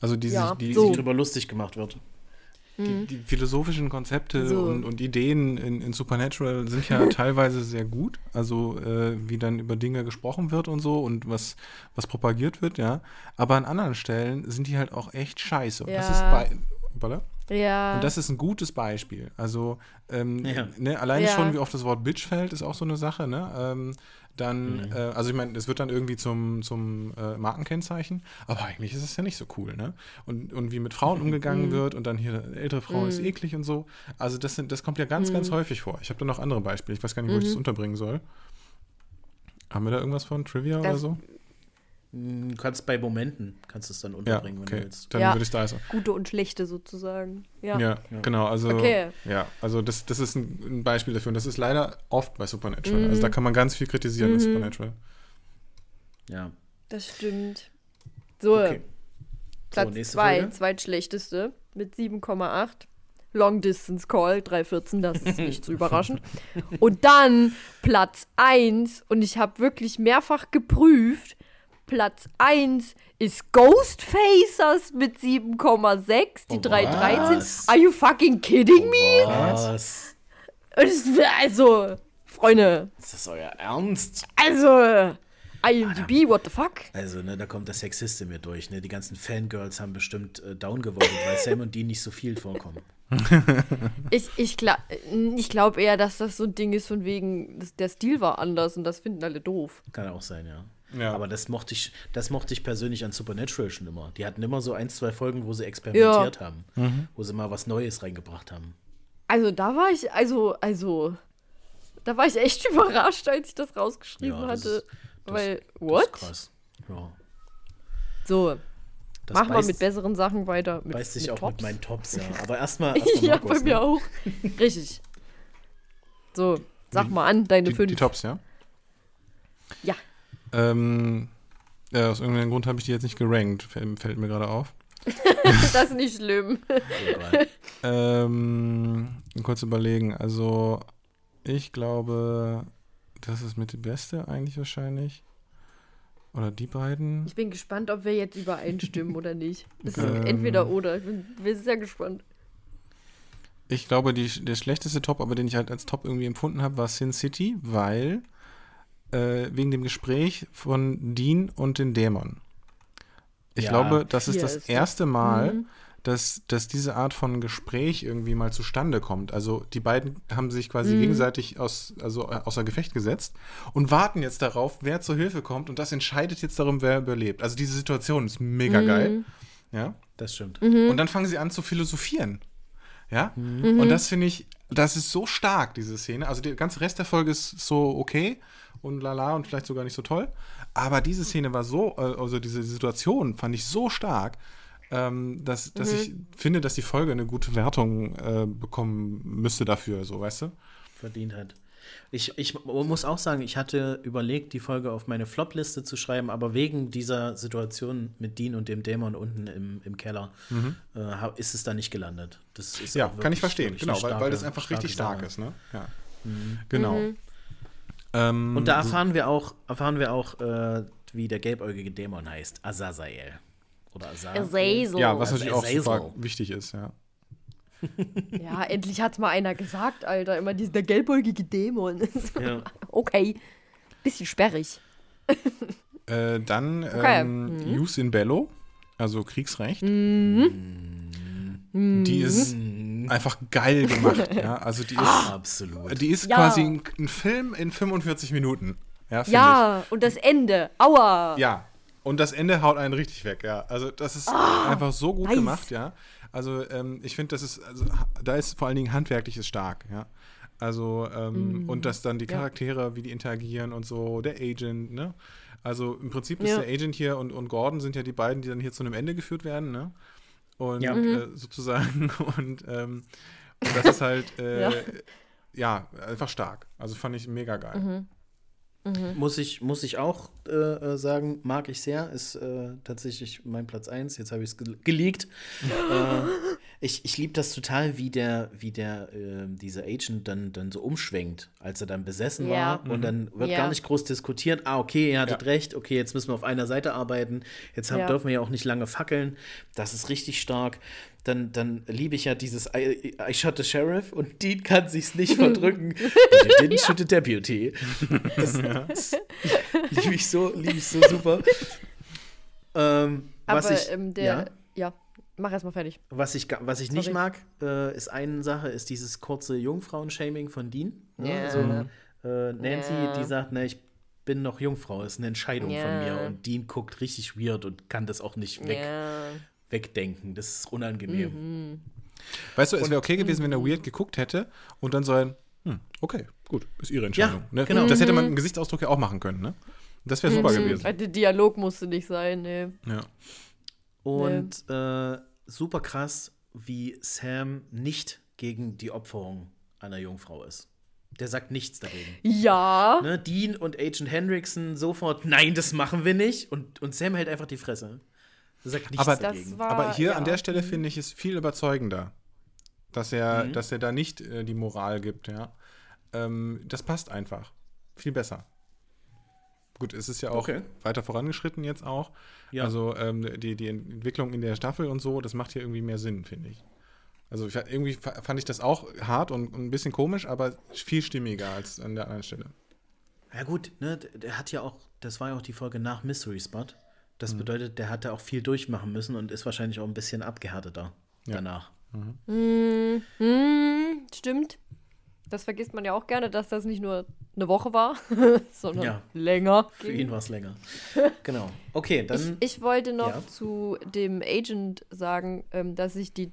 Also diese, Ja, die, so. Sich drüber lustig gemacht wird. die, die philosophischen Konzepte So. und, und Ideen in, in Supernatural sind ja teilweise sehr gut. Also äh, wie dann über Dinge gesprochen wird und so und was, was propagiert wird, ja. Aber an anderen Stellen sind die halt auch echt scheiße. Und das ist Ja. bei. Hoppala. ja. Und das ist ein gutes Beispiel. Also, ähm, Ja. ne, alleine Ja. schon, wie oft das Wort Bitch fällt, ist auch so eine Sache. Ne? Ähm, dann, äh, also ich meine, es wird dann irgendwie zum, zum äh, Markenkennzeichen, aber eigentlich ist es ja nicht so cool. Ne? Und, und wie mit Frauen umgegangen wird und dann hier, eine ältere Frau ist eklig und so. Also das, sind, das kommt ja ganz, ganz häufig vor. Ich habe da noch andere Beispiele. Ich weiß gar nicht, wo ich das unterbringen soll. Haben wir da irgendwas von Trivia oder Das- so? Du kannst bei Momenten kannst du es dann Ja, unterbringen, wenn okay. du willst. Dann Ja. würde ich da also. Gute und schlechte sozusagen. Ja. Ja, genau. Also, Okay. ja, also das, das ist ein, Beispiel dafür. Und das ist leider oft bei Supernatural. Also da kann man ganz viel kritisieren bei Supernatural. Ja. Das stimmt. So, Okay. Platz nächste 2, Folge. zweitschlechteste mit 7,8. Long Distance Call, 314, das ist nicht so überraschend. Und dann Platz 1 und ich habe wirklich mehrfach geprüft, Platz 1 ist Ghostfacers mit 7,6. Die Oh, 313. was? Are you fucking kidding me? Was? Also, Freunde, Ist das euer Ernst? also, IMDb, what the fuck? Also, ne, da kommt der Sexist in mir durch. Ne? Die ganzen Fangirls haben bestimmt äh, down gewonnen, weil Sam und Dean nicht so viel vorkommen. Ich, ich, gla ich glaube eher, dass das so ein Ding ist von wegen, der Stil war anders und das finden alle doof. Kann auch sein, ja. Ja. Aber das mochte ich, das mochte ich persönlich an Supernatural schon immer. Die hatten immer so ein, zwei Folgen, wo sie experimentiert haben, wo sie mal was Neues reingebracht haben. Also da war ich, also, also, da war ich echt überrascht, als ich das rausgeschrieben Ja, das hatte. ist- Das, weil, Das ist what? krass. Ja. So, Das machen wir mit besseren Sachen weiter. Mit, beißt sich mit auch Tops. mit meinen Tops, ja. Aber erstmal. Erst ja, Markus, bei mir ne? auch. Richtig. So, sag mal an, deine Die, fünf. die Tops, ja? Ja. Ähm, ja, aus irgendeinem Grund habe ich die jetzt nicht gerankt, fällt, mir gerade auf. das ist nicht schlimm. Ähm, kurz überlegen. Also, ich glaube, das ist mit die beste eigentlich wahrscheinlich. Oder die beiden. Ich bin gespannt, ob wir jetzt übereinstimmen oder nicht. Das ist Ähm. entweder oder. Ich bin, bin sehr gespannt. Ich glaube, die, der schlechteste Top, aber den ich halt als Top irgendwie empfunden habe, war Sin City, weil äh, wegen dem Gespräch von Dean und den Dämon. Ich Ja. glaube, das ist das ist- erste Mal, Mhm. dass, dass diese Art von Gespräch irgendwie mal zustande kommt. Also die beiden haben sich quasi Mhm. gegenseitig aus, also äh, außer Gefecht gesetzt und warten jetzt darauf, wer zur Hilfe kommt und das entscheidet jetzt darum, wer überlebt. Also diese Situation ist mega Mhm. geil. Ja. Das stimmt. Und dann fangen sie an zu philosophieren. Ja? Und das finde ich, das ist so stark, diese Szene. Also der ganze Rest der Folge ist so okay und lala und vielleicht sogar nicht so toll. Aber diese Szene war so, äh, also diese Situation fand ich so stark, ähm, dass, dass ich finde, dass die Folge eine gute Wertung äh, bekommen müsste dafür, so, weißt du? verdient hat. Ich, ich muss auch sagen, ich hatte überlegt, die Folge auf meine Flop-Liste zu schreiben, aber wegen dieser Situation mit Dean und dem Dämon unten im, im Keller äh, ha- ist es da nicht gelandet. Das ist Ja, kann ich verstehen, genau, eine weil, weil starke- das einfach richtig stark Sache. ist, ne? Ja. Genau. Ähm, Und da erfahren wir auch, erfahren wir auch, äh, wie der gelbäugige Dämon heißt. Azazel. Oder Azazel. Azazel. ja, was Also natürlich auch Azazel. super wichtig ist, ja. Ja, endlich hat's mal einer gesagt, Alter. Immer dieser gelbäugige Dämon. Ja. okay. Bisschen sperrig. Äh, dann Okay. ähm, Jus in Bello, also Kriegsrecht. Mhm. Die ist einfach geil gemacht, ja. Also die ist, Absolut. die ist Ja. quasi ein, ein Film in 45 Minuten. Ja, Ja, und das Ende. Aua. Ja. Und das Ende haut einen richtig weg, ja. Also das ist einfach so gut nice. gemacht, ja. Also ähm, ich finde, das ist, also da ist vor allen Dingen handwerklich ist stark, ja. Also, ähm, und dass dann die Ja. Charaktere, wie die interagieren und so, der Agent, ne? Also im Prinzip ist Ja. der Agent hier und, und Gordon sind ja die beiden, die dann hier zu einem Ende geführt werden, ne? Und Ja. äh, sozusagen, und, ähm, und das ist halt, äh, Ja. ja. einfach stark. Also fand ich mega geil. Mhm. Muss ich, muss ich auch äh, äh, sagen, mag ich sehr. Ist äh, tatsächlich mein Platz 1. Jetzt habe ich es ge geleakt. äh, ich ich liebe das total, wie der, wie der, äh, dieser Agent dann, dann so umschwenkt, als er dann besessen Ja. war. Und dann wird Ja. gar nicht groß diskutiert. Ah, okay, ihr hattet Ja. recht. Okay, jetzt müssen wir auf einer Seite arbeiten. Jetzt haben, Ja. dürfen wir ja auch nicht lange fackeln. Das ist richtig stark. Dann, dann liebe ich ja dieses I, I shot the sheriff und Dean kann sich's nicht verdrücken. But you didn't shoot the deputy. Das, das liebe ich so, liebe ich so super. Ähm, Aber was ich, ähm, der. ja, Ja. mach erst mal fertig. was ich, was ich nicht mag, äh, ist eine Sache, ist dieses kurze Jungfrauen-Shaming von Dean. Ne? Ja. So, äh, Nancy, Ja. die sagt, ne, ich bin noch Jungfrau, ist eine Entscheidung von Ja. mir. Und Dean guckt richtig weird und kann das auch nicht weg. Wegdenken. Das ist unangenehm. Mhm. Weißt du, es wäre okay gewesen, wenn er weird geguckt hätte und dann so ein, hm, okay, gut, ist ihre Entscheidung. ne? genau. Das hätte man im Gesichtsausdruck ja auch machen können, ne? Das wäre super gewesen. Der Dialog musste nicht sein, ne. Ja. Und äh, super krass, wie Sam nicht gegen die Opferung einer Jungfrau ist. Der sagt nichts dagegen. Ja. Ne? Dean und Agent Hendrickson sofort, nein, das machen wir nicht. Und, und Sam hält einfach die Fresse. Sagt nichts Aber- Das dagegen. war. Aber hier ja. an der Stelle finde ich es viel überzeugender, dass er, Mhm. dass er da nicht äh, die Moral gibt, ja. Ähm, das passt einfach. Viel besser. Gut, es ist ja auch Okay. weiter vorangeschritten jetzt auch. Ja. Also ähm, die, die Entwicklung in der Staffel und so, das macht hier irgendwie mehr Sinn, finde ich. Also ich, irgendwie fa- fand ich das auch hart und, und ein bisschen komisch, aber viel stimmiger als an der anderen Stelle. Ja gut, ne, der hat ja auch, das war ja auch die Folge nach Mystery Spot. Das Mhm. bedeutet, der hatte auch viel durchmachen müssen und ist wahrscheinlich auch ein bisschen abgehärteter Ja. danach. Hm, hm, stimmt. Das vergisst man ja auch gerne, dass das nicht nur eine Woche war, sondern Ja. länger. Für ihn war es länger. genau. Okay, Ich, dann. ich wollte noch Ja. zu dem Agent sagen, ähm, dass ich die,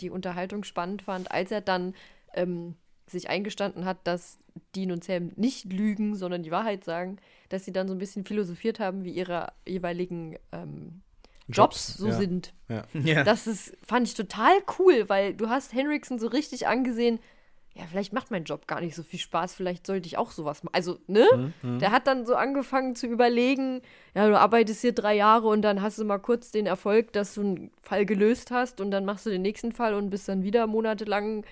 die Unterhaltung spannend fand, als er dann ähm, sich eingestanden hat, dass Dean und Sam nicht lügen, sondern die Wahrheit sagen, dass sie dann so ein bisschen philosophiert haben, wie ihre jeweiligen ähm, Jobs, so ja. sind. ja. Das ist, fand ich total cool, weil du hast Henriksen so richtig angesehen, ja, vielleicht macht mein Job gar nicht so viel Spaß, vielleicht sollte ich auch sowas machen. Also, ne? Mhm, Der hat dann so angefangen zu überlegen, ja, du arbeitest hier drei Jahre und dann hast du mal kurz den Erfolg, dass du einen Fall gelöst hast und dann machst du den nächsten Fall und bist dann wieder monatelang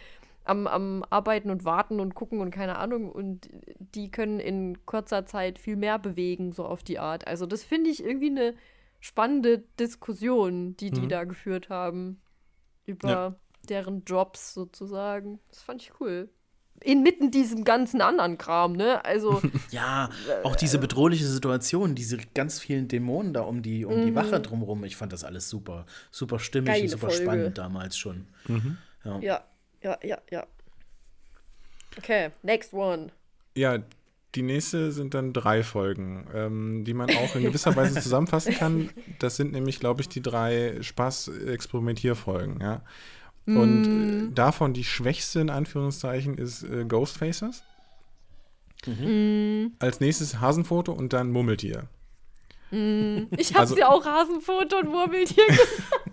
am, am Arbeiten und Warten und gucken und keine Ahnung. Und die können in kurzer Zeit viel mehr bewegen, so auf die Art. Also, das finde ich irgendwie eine spannende Diskussion, die die Mhm. da geführt haben. Über Ja. deren Jobs sozusagen. Das fand ich cool. Inmitten diesem ganzen anderen Kram, ne? Also, Ja, auch diese bedrohliche Situation, diese ganz vielen Dämonen da um die, um die Wache drumherum. Ich fand das alles super, super stimmig Mhm. Geile und super Folge. spannend damals schon. Ja. ja, ja, ja, ja. Okay, next one. Ja, die nächste sind dann drei Folgen, ähm, die man auch in gewisser Weise zusammenfassen kann. Das sind nämlich, glaube ich, die drei Spaß-Experimentierfolgen, ja. Und äh, davon die schwächste, in Anführungszeichen, ist äh, Ghostfaces. Als nächstes Hasenfoto und dann Murmeltier. Ich hab's Also- ja auch Hasenfoto und Murmeltier gemacht.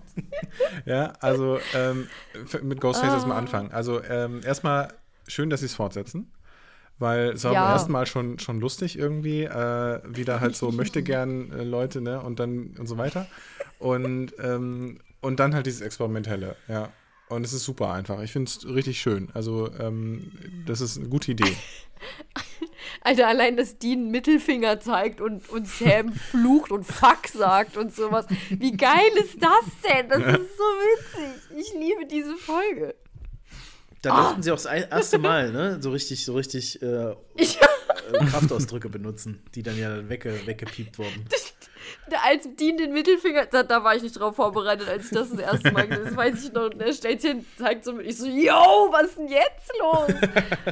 Ja, also ähm, mit Ghostfaces Ah. mal anfangen. Also ähm, erstmal schön, dass sie es fortsetzen. Weil es war Ja. beim ersten Mal schon, schon lustig irgendwie, äh, wieder halt so möchte gern äh, Leute, ne, und dann und so weiter. Und, ähm, und dann halt dieses Experimentelle, ja. Und es ist super einfach. Ich finde es richtig schön. Also, ähm, das ist eine gute Idee. Alter, allein, dass Dean Mittelfinger zeigt und, und Sam flucht und Fuck sagt und sowas. Wie geil ist das denn? Das ist so witzig. Ich liebe diese Folge. Da Ah. durften sie auch das erste Mal, ne, so richtig, so richtig äh, äh, Kraftausdrücke benutzen, die dann ja wegge weggepiept wurden. Als Dean den Mittelfinger, da, da war ich nicht drauf vorbereitet, als ich das das erste Mal gesehen habe. Das weiß ich noch. Und er stellt hin, zeigt so. Ich so, yo, was ist denn jetzt los?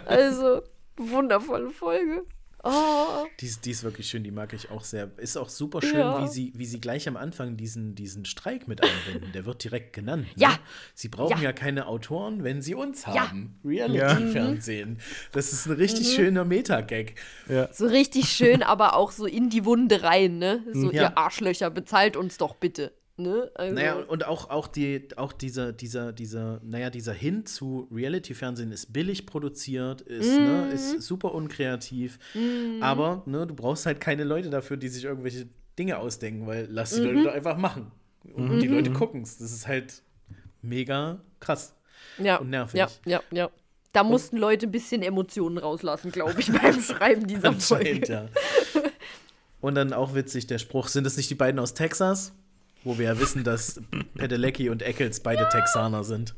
Also, wundervolle Folge. Oh. Die, ist- die ist wirklich schön, die mag ich auch sehr. Ist auch super schön, Ja. wie, sie, wie sie gleich am Anfang diesen, diesen Streik mit einbinden. Der wird direkt genannt. Ne? Ja. Sie brauchen ja. Ja. keine Autoren, wenn sie uns Ja. haben. Reality-Fernsehen. Das ist ein richtig schöner Meta-Gag. So richtig schön, aber auch so in die Wunde rein, ne? So, Ja. ihr Arschlöcher, bezahlt uns doch bitte. Ne? Also, Naja, und auch, auch, die, auch dieser, dieser, dieser, naja, dieser Hin zu Reality-Fernsehen ist billig produziert, ist, ne, Mhm. ist super unkreativ. Aber ne, du brauchst halt keine Leute dafür, die sich irgendwelche Dinge ausdenken, weil lass die Mhm. Leute doch einfach machen. Und die Leute gucken es. Das ist halt mega krass. ja, und nervig. Ja, ja, ja. Da mussten Leute ein bisschen Emotionen rauslassen, glaube ich, beim Schreiben dieser Folge. ja. Und dann auch witzig der Spruch, sind das nicht die beiden aus Texas? Wo wir ja wissen, dass Pedelecki und Eccles beide Texaner sind.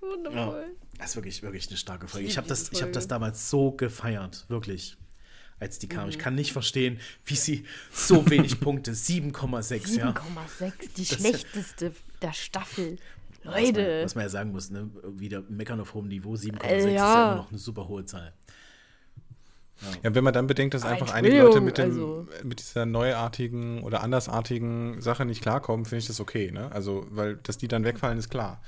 Wundervoll. Das ist wirklich, wirklich eine starke Folge. Ich Ich habe das, ich hab das damals so gefeiert, wirklich, als die kam. Ich Mhm. kann nicht verstehen, wie sie so wenig Punkte, 7,6, ja. 7,6, die Das- schlechteste der Staffel. Was man, Leute. was man ja sagen muss, ne? wieder meckern auf hohem Niveau, 7,6 Äh, ist ja ja. immer noch eine super hohe Zahl. Ja, wenn man dann bedenkt, dass einfach einige Leute mit, dem, also- mit dieser neuartigen oder andersartigen Sache nicht klarkommen, finde ich das okay. Ne? Also, weil, dass die dann wegfallen, ist klar.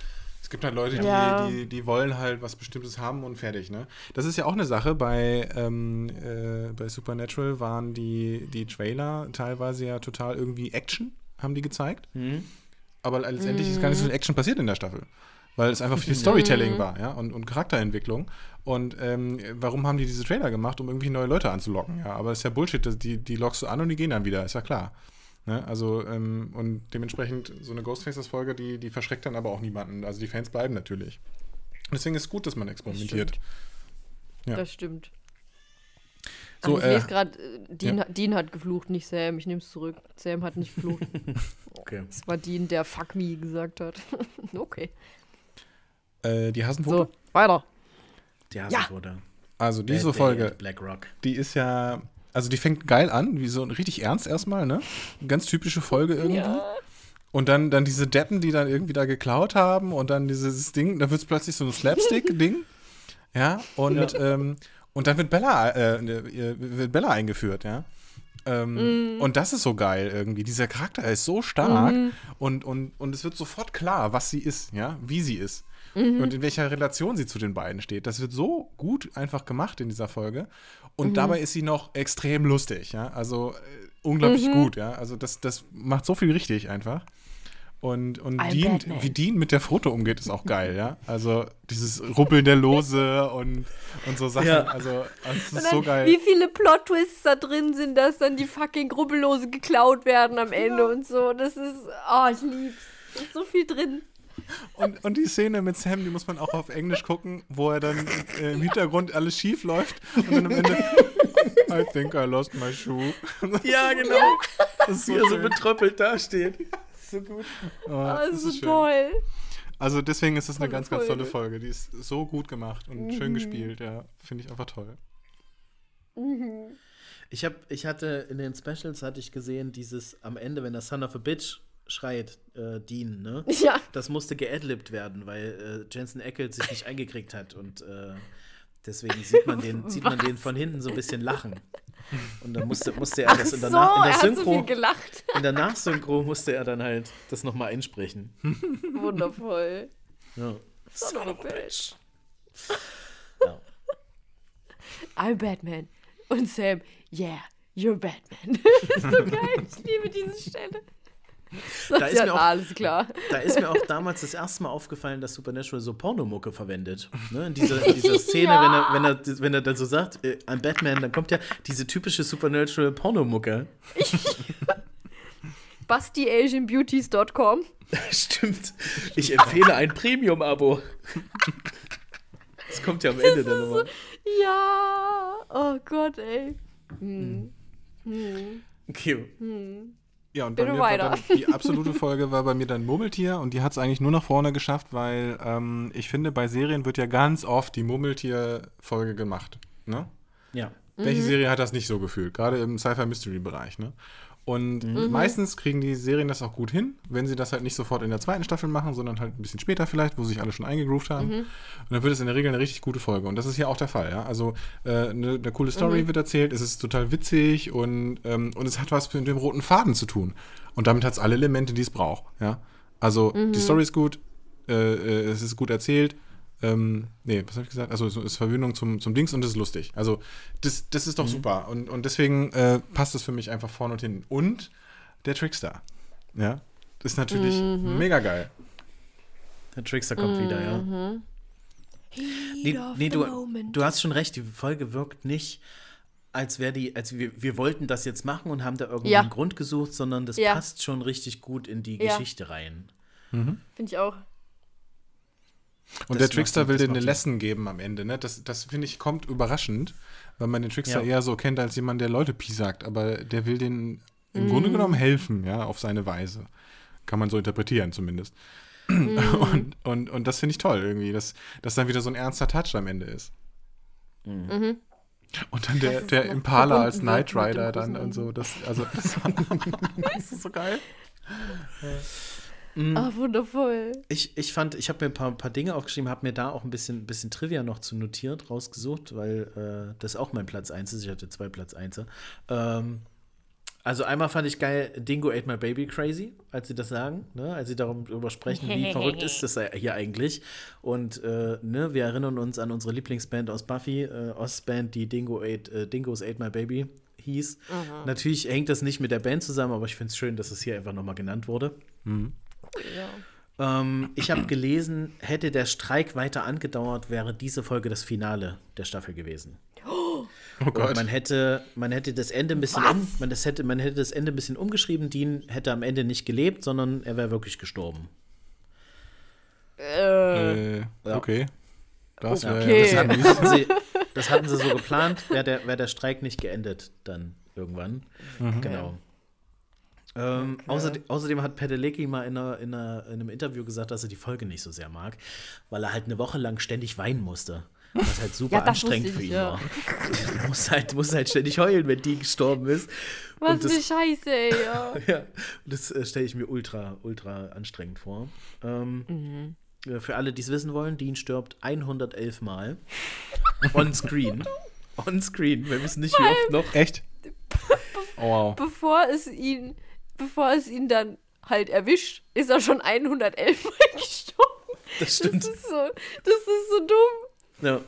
Es gibt halt Leute, die, Ja. die, die wollen halt was Bestimmtes haben und fertig. Ne? Das ist ja auch eine Sache. Bei, ähm, äh, bei Supernatural waren die, die Trailer teilweise ja total irgendwie Action, haben die gezeigt. Hm? Aber letztendlich ist gar nicht so Mhm. viel Action passiert in der Staffel. Weil es einfach viel Storytelling war, ja, und, und Charakterentwicklung. Und ähm, warum haben die diese Trailer gemacht, um irgendwie neue Leute anzulocken? Ja, aber das ist ja Bullshit, das- die, die lockst du an und die gehen dann wieder, ist ja klar. Ne? Also, ähm, und dementsprechend so eine Ghostfacers-Folge, die, die verschreckt dann aber auch niemanden. Also die Fans bleiben natürlich. Und deswegen ist es gut, dass man experimentiert. stimmt. Ja. Das stimmt. So, Ach, ich äh, lese gerade, Dean, ja. Dean hat geflucht, nicht Sam. Ich nehme es zurück. Sam hat nicht geflucht. Okay. Es war Dean, der Fuck me gesagt hat. okay. äh, die Hasenfoto. So, weiter. Die Ja. Hasenfutter. Also diese Bad Folge, at Black Rock. die ist ja, also die fängt geil an, wie so richtig ernst erstmal, ne? Eine ganz typische Folge irgendwie. Ja. Und dann, dann diese Deppen, die dann irgendwie da geklaut haben und dann dieses Ding, dann wird es plötzlich so ein Slapstick-Ding. Ja, und, Ähm, und dann wird Bella, äh, äh, wird Bella eingeführt, ja. Ähm, Und das ist so geil irgendwie. Dieser Charakter ist so stark und, und, und es wird sofort klar, was sie ist, ja, wie sie ist. Und in welcher Relation sie zu den beiden steht. Das wird so gut einfach gemacht in dieser Folge. Und dabei ist sie noch extrem lustig, ja. Also äh, unglaublich gut, ja. Also das, das macht so viel richtig einfach. Und, und Dean, wie Dean mit der Foto umgeht, ist auch geil, ja. Also dieses Ruppeln der Lose und, und so Sachen. Ja. Also das Und ist dann, so geil. Wie viele Plot-Twists da drin sind, dass dann die fucking Gruppellose geklaut werden am Ende und so. Das ist, oh, ich lieb's. Da ist so viel drin. Und, und die Szene mit Sam, die muss man auch auf Englisch gucken, wo er dann äh, im Hintergrund alles schief läuft und dann am Ende I think I lost my shoe. Ja, genau. Das ist Wie so er so betröppelt dasteht. So gut. Oh, Oh, das ist so toll. Also deswegen ist es eine ganz, ganz tolle Folge. Die ist so gut gemacht und schön gespielt, ja. Finde ich einfach toll. Ich, hab, ich hatte in den Specials hatte ich gesehen, dieses am Ende, wenn der Son of a Bitch schreit, äh, Dean, ne? Ja. Das musste geadlibt werden, weil äh, Jensen Ackles sich nicht eingekriegt hat und äh, deswegen sieht man den, sieht man den von hinten so ein bisschen lachen. Und dann musste, musste er das in der, so, Na- in er der hat so viel Synchro, gelacht. in der Nachsynchro musste er dann halt das nochmal einsprechen. Wundervoll. Ja. Son of a bitch. Ja. I'm Batman. Und Sam, yeah, you're Batman. so geil. Ich liebe diese Stelle. Da ist ja, mir auch- alles klar. Da ist mir auch damals das erste Mal aufgefallen, dass Supernatural so Pornomucke verwendet. Ne? In, dieser, in dieser Szene, Ja. wenn, er, wenn, er, wenn er dann so sagt, äh, Batman, dann kommt ja diese typische Supernatural Pornomucke. BustyAsianBeauties.com. Stimmt. Ich empfehle ein Premium-Abo. Das kommt ja am Ende der Nummer. Ja. Oh Gott, ey. Hm. Hm. Okay. Ja, und bei mir war dann, die absolute Folge war bei mir dann Murmeltier und die hat es eigentlich nur nach vorne geschafft, weil ähm, ich finde, bei Serien wird ja ganz oft die Murmeltier-Folge gemacht. Ne? Ja. Welche Serie hat das nicht so gefühlt? Gerade im Sci-Fi-Mystery-Bereich, ne? Und meistens kriegen die Serien das auch gut hin, wenn sie das halt nicht sofort in der zweiten Staffel machen, sondern halt ein bisschen später vielleicht, wo sich alle schon eingegroovt haben. Und dann wird es in der Regel eine richtig gute Folge. Und das ist hier auch der Fall, ja. Also äh, eine, eine coole Story wird erzählt, es ist total witzig und, ähm, und es hat was mit dem roten Faden zu tun. Und damit hat es alle Elemente, die es braucht, ja. Also die Story ist gut, äh, äh, es ist gut erzählt, ähm, nee, was habe ich gesagt? Also es ist Verwöhnung zum, zum Dings und es ist lustig. Also das, das ist doch super. Und, und deswegen äh, passt es für mich einfach vorne und hinten. Und der Trickster. Ja. Das ist natürlich mega geil. Der Trickster kommt wieder, ja. Nee, nee du, du hast schon recht, die Folge wirkt nicht, als wäre die, als wir, wir wollten das jetzt machen und haben da irgendwie Ja. einen Grund gesucht, sondern das Ja. passt schon richtig gut in die Ja. Geschichte rein. Finde ich auch. Und Das der Trickster will dir eine Lesson geben am Ende. Ne? Das, das finde ich, kommt überraschend, weil man den Trickster Ja. eher so kennt als jemand, der Leute piesackt. Aber der will den im Grunde genommen helfen, ja, auf seine Weise. Kann man so interpretieren zumindest. Und, und, und das finde ich toll irgendwie, dass, dass dann wieder so ein ernster Touch am Ende ist. Und dann der, der Impala als Knight Rider dann und so. Das, also, das, das ist so geil. Ah, wundervoll. Ich, ich fand, ich habe mir ein paar, paar Dinge aufgeschrieben, habe mir da auch ein bisschen, bisschen Trivia noch zu notiert, rausgesucht, weil äh, das auch mein Platz 1 ist. Ich hatte zwei Platz 1. Ähm, also einmal fand ich geil, Dingo ate my baby crazy, als sie das sagen, ne? als sie darüber sprechen, wie verrückt ist das hier eigentlich. Und äh, ne, wir erinnern uns an unsere Lieblingsband aus Buffy, äh, Ostband, die Dingo ate, äh, Dingos ate my baby hieß. Natürlich hängt das nicht mit der Band zusammen, aber ich finde es schön, dass es hier einfach nochmal genannt wurde. Ja. Ähm, ich habe gelesen, hätte der Streik weiter angedauert, wäre diese Folge das Finale der Staffel gewesen. Oh Gott. man hätte, man hätte das Ende ein bisschen um, man, das hätte, man hätte das Ende ein bisschen umgeschrieben. Dean hätte am Ende nicht gelebt, sondern er wäre wirklich gestorben. Äh, Ja. Okay. Das Okay. das haben, sie, das hatten sie so geplant, wäre der, wär der Streik nicht geendet dann irgendwann. Genau. Ähm, außerdem, außerdem hat Pedelecki mal in, einer, in, einer, in einem Interview gesagt, dass er die Folge nicht so sehr mag, weil er halt eine Woche lang ständig weinen musste. Was halt super Ja, anstrengend wusste für ich, ihn ja. war. Er musste halt, musste halt ständig heulen, wenn die gestorben ist. Was Und das- eine Scheiße, ey, ja. Ja, das äh, stelle ich mir ultra, ultra anstrengend vor. Ähm, äh, Für alle, die es wissen wollen, Dean stirbt 111 Mal. On screen. On screen. Wir wissen nicht, wie oft noch. Echt? Oh, wow. Bevor es ihn, bevor es ihn dann halt erwischt, ist er schon 111 Mal gestorben. Das stimmt. Das ist so, das ist so dumm. Ja.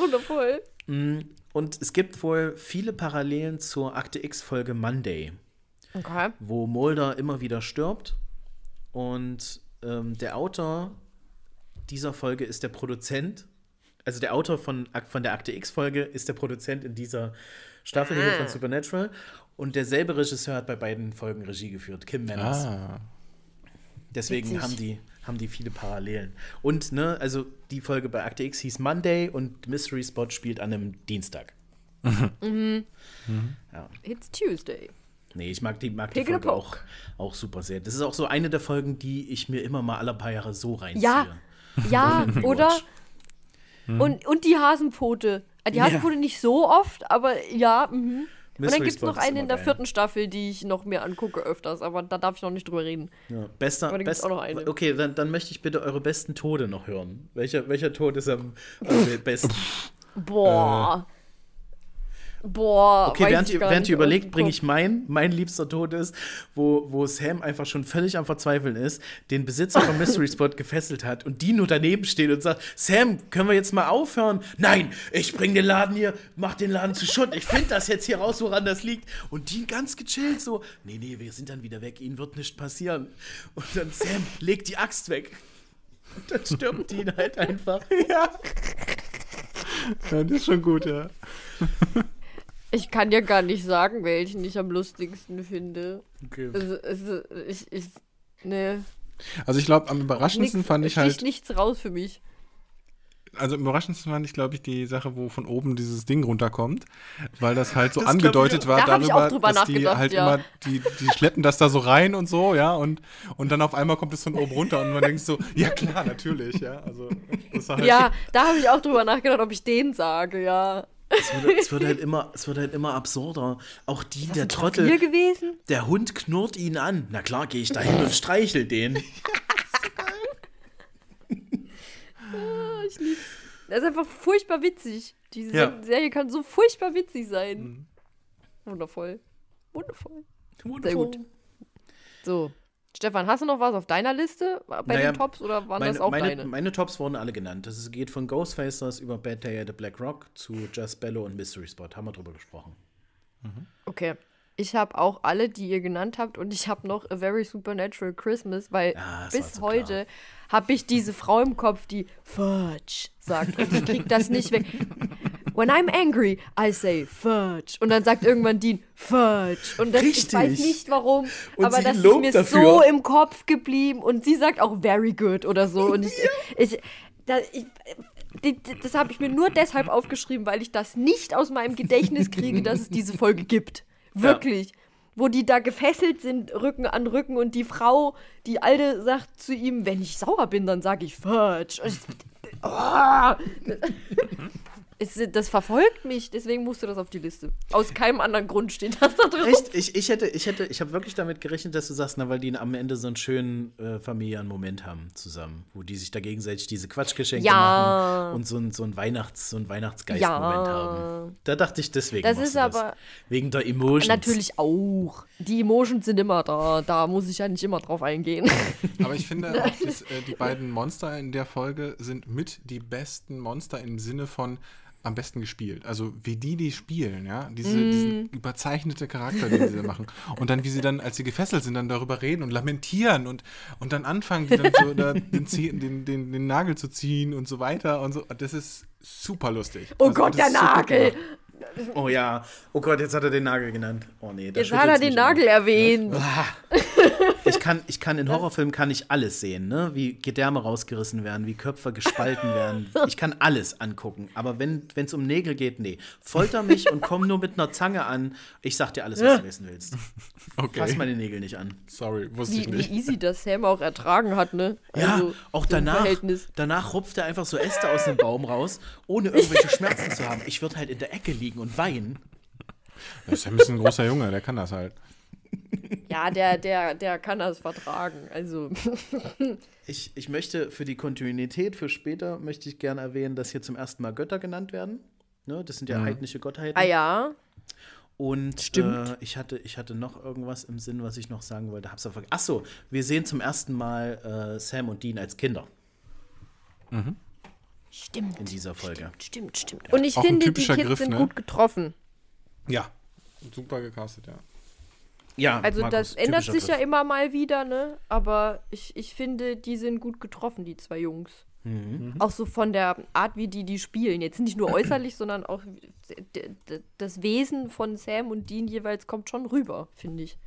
Wundervoll. Mm, Und es gibt wohl viele Parallelen zur Akte X-Folge Monday, Okay. wo Mulder immer wieder stirbt. Und ähm, der Autor dieser Folge ist der Produzent. Also der Autor von, von der Akte X-Folge ist der Produzent in dieser Staffel hier von Supernatural. Und derselbe Regisseur hat bei beiden Folgen Regie geführt, Kim Manners. Ah. Deswegen Witzig. haben die, haben die viele Parallelen. Und, ne, also die Folge bei Akte X hieß Monday und Mystery Spot spielt an einem Dienstag. Ja. It's Tuesday. Nee, ich mag die, mag die Pick Folge auch, auch super sehr. Das ist auch so eine der Folgen, die ich mir immer mal alle paar Jahre so reinziehe. Ja, ja, oder? Und, und die Hasenpfote. Die Ja. Hasenpfote nicht so oft, aber ja. Mhm. Und Mystery dann gibt es noch ist eine immer in der geil. vierten Staffel, die ich noch mir angucke öfters, aber da darf ich noch nicht drüber reden. Ja. Bester, Aber da best, auch noch eine. Okay, dann, dann möchte ich bitte eure besten Tode noch hören. Welcher, welcher Tod ist am, am besten? Boah. Boah. Okay, weiß während ich ihr, gar während nicht ihr überlegt, bringe Kopf. ich mein, mein liebster Tod ist, wo, wo Sam einfach schon völlig am Verzweifeln ist, den Besitzer vom Mystery Spot gefesselt hat und die nur daneben steht und sagt, Sam, können wir jetzt mal aufhören? Nein, ich bring den Laden hier, mach den Laden zu Schutt, ich finde das jetzt hier raus, woran das liegt. Und Dean ganz gechillt so, nee, nee, wir sind dann wieder weg, ihnen wird nichts passieren. Und dann Sam, leg die Axt weg. Und dann stirbt Dean halt einfach. ja, das ist schon gut, ja. Ich kann ja gar nicht sagen, welchen ich am lustigsten finde. Okay. Also, also ich, ich, ne. Also ich glaube, am überraschendsten Nix, fand ich halt, nichts raus für mich. also am überraschendsten fand ich, glaube ich, die Sache, wo von oben dieses Ding runterkommt, weil das halt so Das angedeutet war Da darüber, dass die halt ja. immer, die, die schleppen das da so rein und so, ja, und, und dann auf einmal kommt es von oben runter und man denkt so, ja klar, natürlich, ja, also halt, Ja, da habe ich auch drüber nachgedacht, ob ich den sage, ja. Es wird, es wird halt immer, es wird halt immer absurder. Auch die, der Trottel, gewesen? der Hund knurrt ihn an. Na klar, gehe ich da hin und streichel den. Ah, ich lieb's. Das ist einfach furchtbar witzig. Diese Ja. Serie kann so furchtbar witzig sein. Mhm. Wundervoll. Wundervoll. Wundervoll. gut. So. Stefan, hast du noch was auf deiner Liste bei Naja, den Tops oder waren Meine, das auch meine, deine? meine Tops wurden alle genannt. Das geht von Ghostfacers über Bad Day at the Black Rock zu Just Bello und Mystery Spot. Haben wir drüber gesprochen. Okay. Ich habe auch alle, die ihr genannt habt und ich habe noch A Very Supernatural Christmas, weil Ah, das war bis so heute habe ich diese Frau im Kopf, die Fudge sagt und ich krieg das nicht weg. When I'm angry, I say Fudge. Und dann sagt irgendwann Dean Fudge. Und das, ich Richtig. weiß nicht warum, Und aber das ist mir dafür. so im Kopf geblieben und sie sagt auch very good oder so. Und ich, ich, da, ich das habe ich mir nur deshalb aufgeschrieben, weil ich das nicht aus meinem Gedächtnis kriege, dass es diese Folge gibt. Wirklich. Wo die da gefesselt sind, Rücken an Rücken und die Frau, die Alte, sagt zu ihm, wenn ich sauer bin, dann sage ich Fudge. Und ich, oh, es, das verfolgt mich, deswegen musste das auf die Liste. Aus keinem anderen Grund steht das da drauf. Echt? Ich, ich hätte, ich hätte, ich habe wirklich damit gerechnet, dass du sagst, na, weil die am Ende so einen schönen äh, familiären Moment haben zusammen, wo die sich da gegenseitig diese Quatschgeschenke Ja. machen und so, ein, so ein Weihnachts, so ein Weihnachtsgeist-Moment Ja. haben. Da dachte ich deswegen. Das ist du aber- wegen der Emotions. Natürlich auch. Die Emotions sind immer da. Da muss ich ja nicht immer drauf eingehen. Aber ich finde, auch das, äh, die beiden Monster in der Folge sind mit die besten Monster im Sinne von am besten gespielt. Also wie die die spielen, ja, Diese, Mm. diesen überzeichnete Charakter, den sie da machen. Und dann, wie sie dann, als sie gefesselt sind, dann darüber reden und lamentieren und, und dann anfangen, die dann so da den, den, den, den Nagel zu ziehen und so weiter und so. Das ist super lustig. Oh Also, Gott, der Nagel. Oh ja. Oh Gott, jetzt hat er den Nagel genannt. Oh nee, Jetzt hat er den Nagel immer. erwähnt. ich kann, ich kann in Horrorfilmen kann ich alles sehen, ne? Wie Gedärme rausgerissen werden, wie Köpfe gespalten werden. Ich kann alles angucken. Aber wenn es um Nägel geht, nee. Folter mich und komm nur mit einer Zange an. Ich sag dir alles, was du wissen willst. Okay. Fass meine Nägel nicht an. Sorry, wusste Wie, ich wie nicht. easy das Sam auch ertragen hat, ne? Ja, Also, auch so im danach, danach rupft er einfach so Äste aus dem Baum raus, ohne irgendwelche Schmerzen zu haben. Ich würde halt in der Ecke liegen und weinen. Das ist ja ein bisschen ein großer Junge, der kann das halt. Ja, der, der, der kann das vertragen. Also, Ich, ich möchte für die Kontinuität, für später, möchte ich gerne erwähnen, dass hier zum ersten Mal Götter genannt werden. Ne, das sind ja heidnische Gottheiten. ah ja. Und Stimmt. Äh, ich, hatte, ich hatte noch irgendwas im Sinn, was ich noch sagen wollte. Hab's aber vergessen. Achso, wir sehen zum ersten Mal äh, Sam und Dean als Kinder Stimmt. in dieser Folge. Stimmt, stimmt. Und ich Auch finde, die typischer Kids Griff, sind ne? gut getroffen. Ja. Super gecastet, ja. Ja, Also Markus, das ändert sich ja Griff. immer mal wieder, ne? Aber ich, ich finde, die sind gut getroffen, die zwei Jungs. Mhm. Auch so von der Art, wie die die spielen. Jetzt nicht nur äußerlich, sondern auch das Wesen von Sam und Dean jeweils kommt schon rüber, finde ich.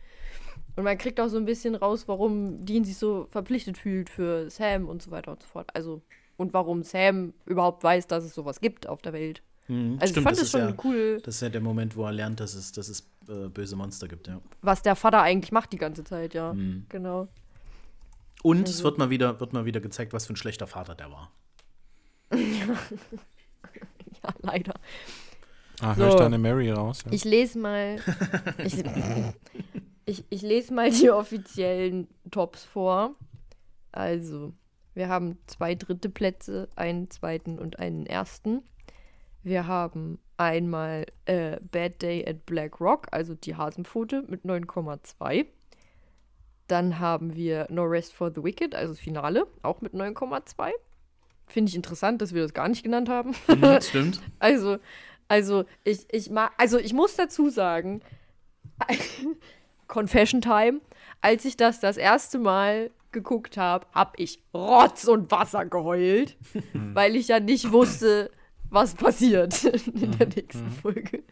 Und man kriegt auch so ein bisschen raus, warum Dean sich so verpflichtet fühlt für Sam und so weiter und so fort. Also, und warum Sam überhaupt weiß, dass es sowas gibt auf der Welt. Mhm, Also stimmt, ich fand das schon ja, cool, Das ist ja der Moment, wo er lernt, dass es, dass es äh, böse Monster gibt, ja. was der Vater eigentlich macht die ganze Zeit, ja. Mhm. Genau. Und Also es wird mal, wieder, wird mal wieder gezeigt, was für ein schlechter Vater der war. Ja, leider. Ah, So. höre ich da eine Mary raus? Ja. Ich lese mal. ich, ich, ich lese mal die offiziellen Tops vor. Also, wir haben zwei dritte Plätze, einen zweiten und einen ersten. Wir haben einmal äh, Bad Day at Black Rock, also die Hasenpfote mit 9,2. Dann haben wir No Rest for the Wicked, also das Finale, auch mit 9,2. Finde ich interessant, dass wir das gar nicht genannt haben. Mhm, stimmt. Also, also ich, ich mag, also ich muss dazu sagen, Confession Time, als ich das das erste Mal geguckt habe, habe ich Rotz und Wasser geheult, weil ich ja nicht wusste, was passiert in der nächsten Folge.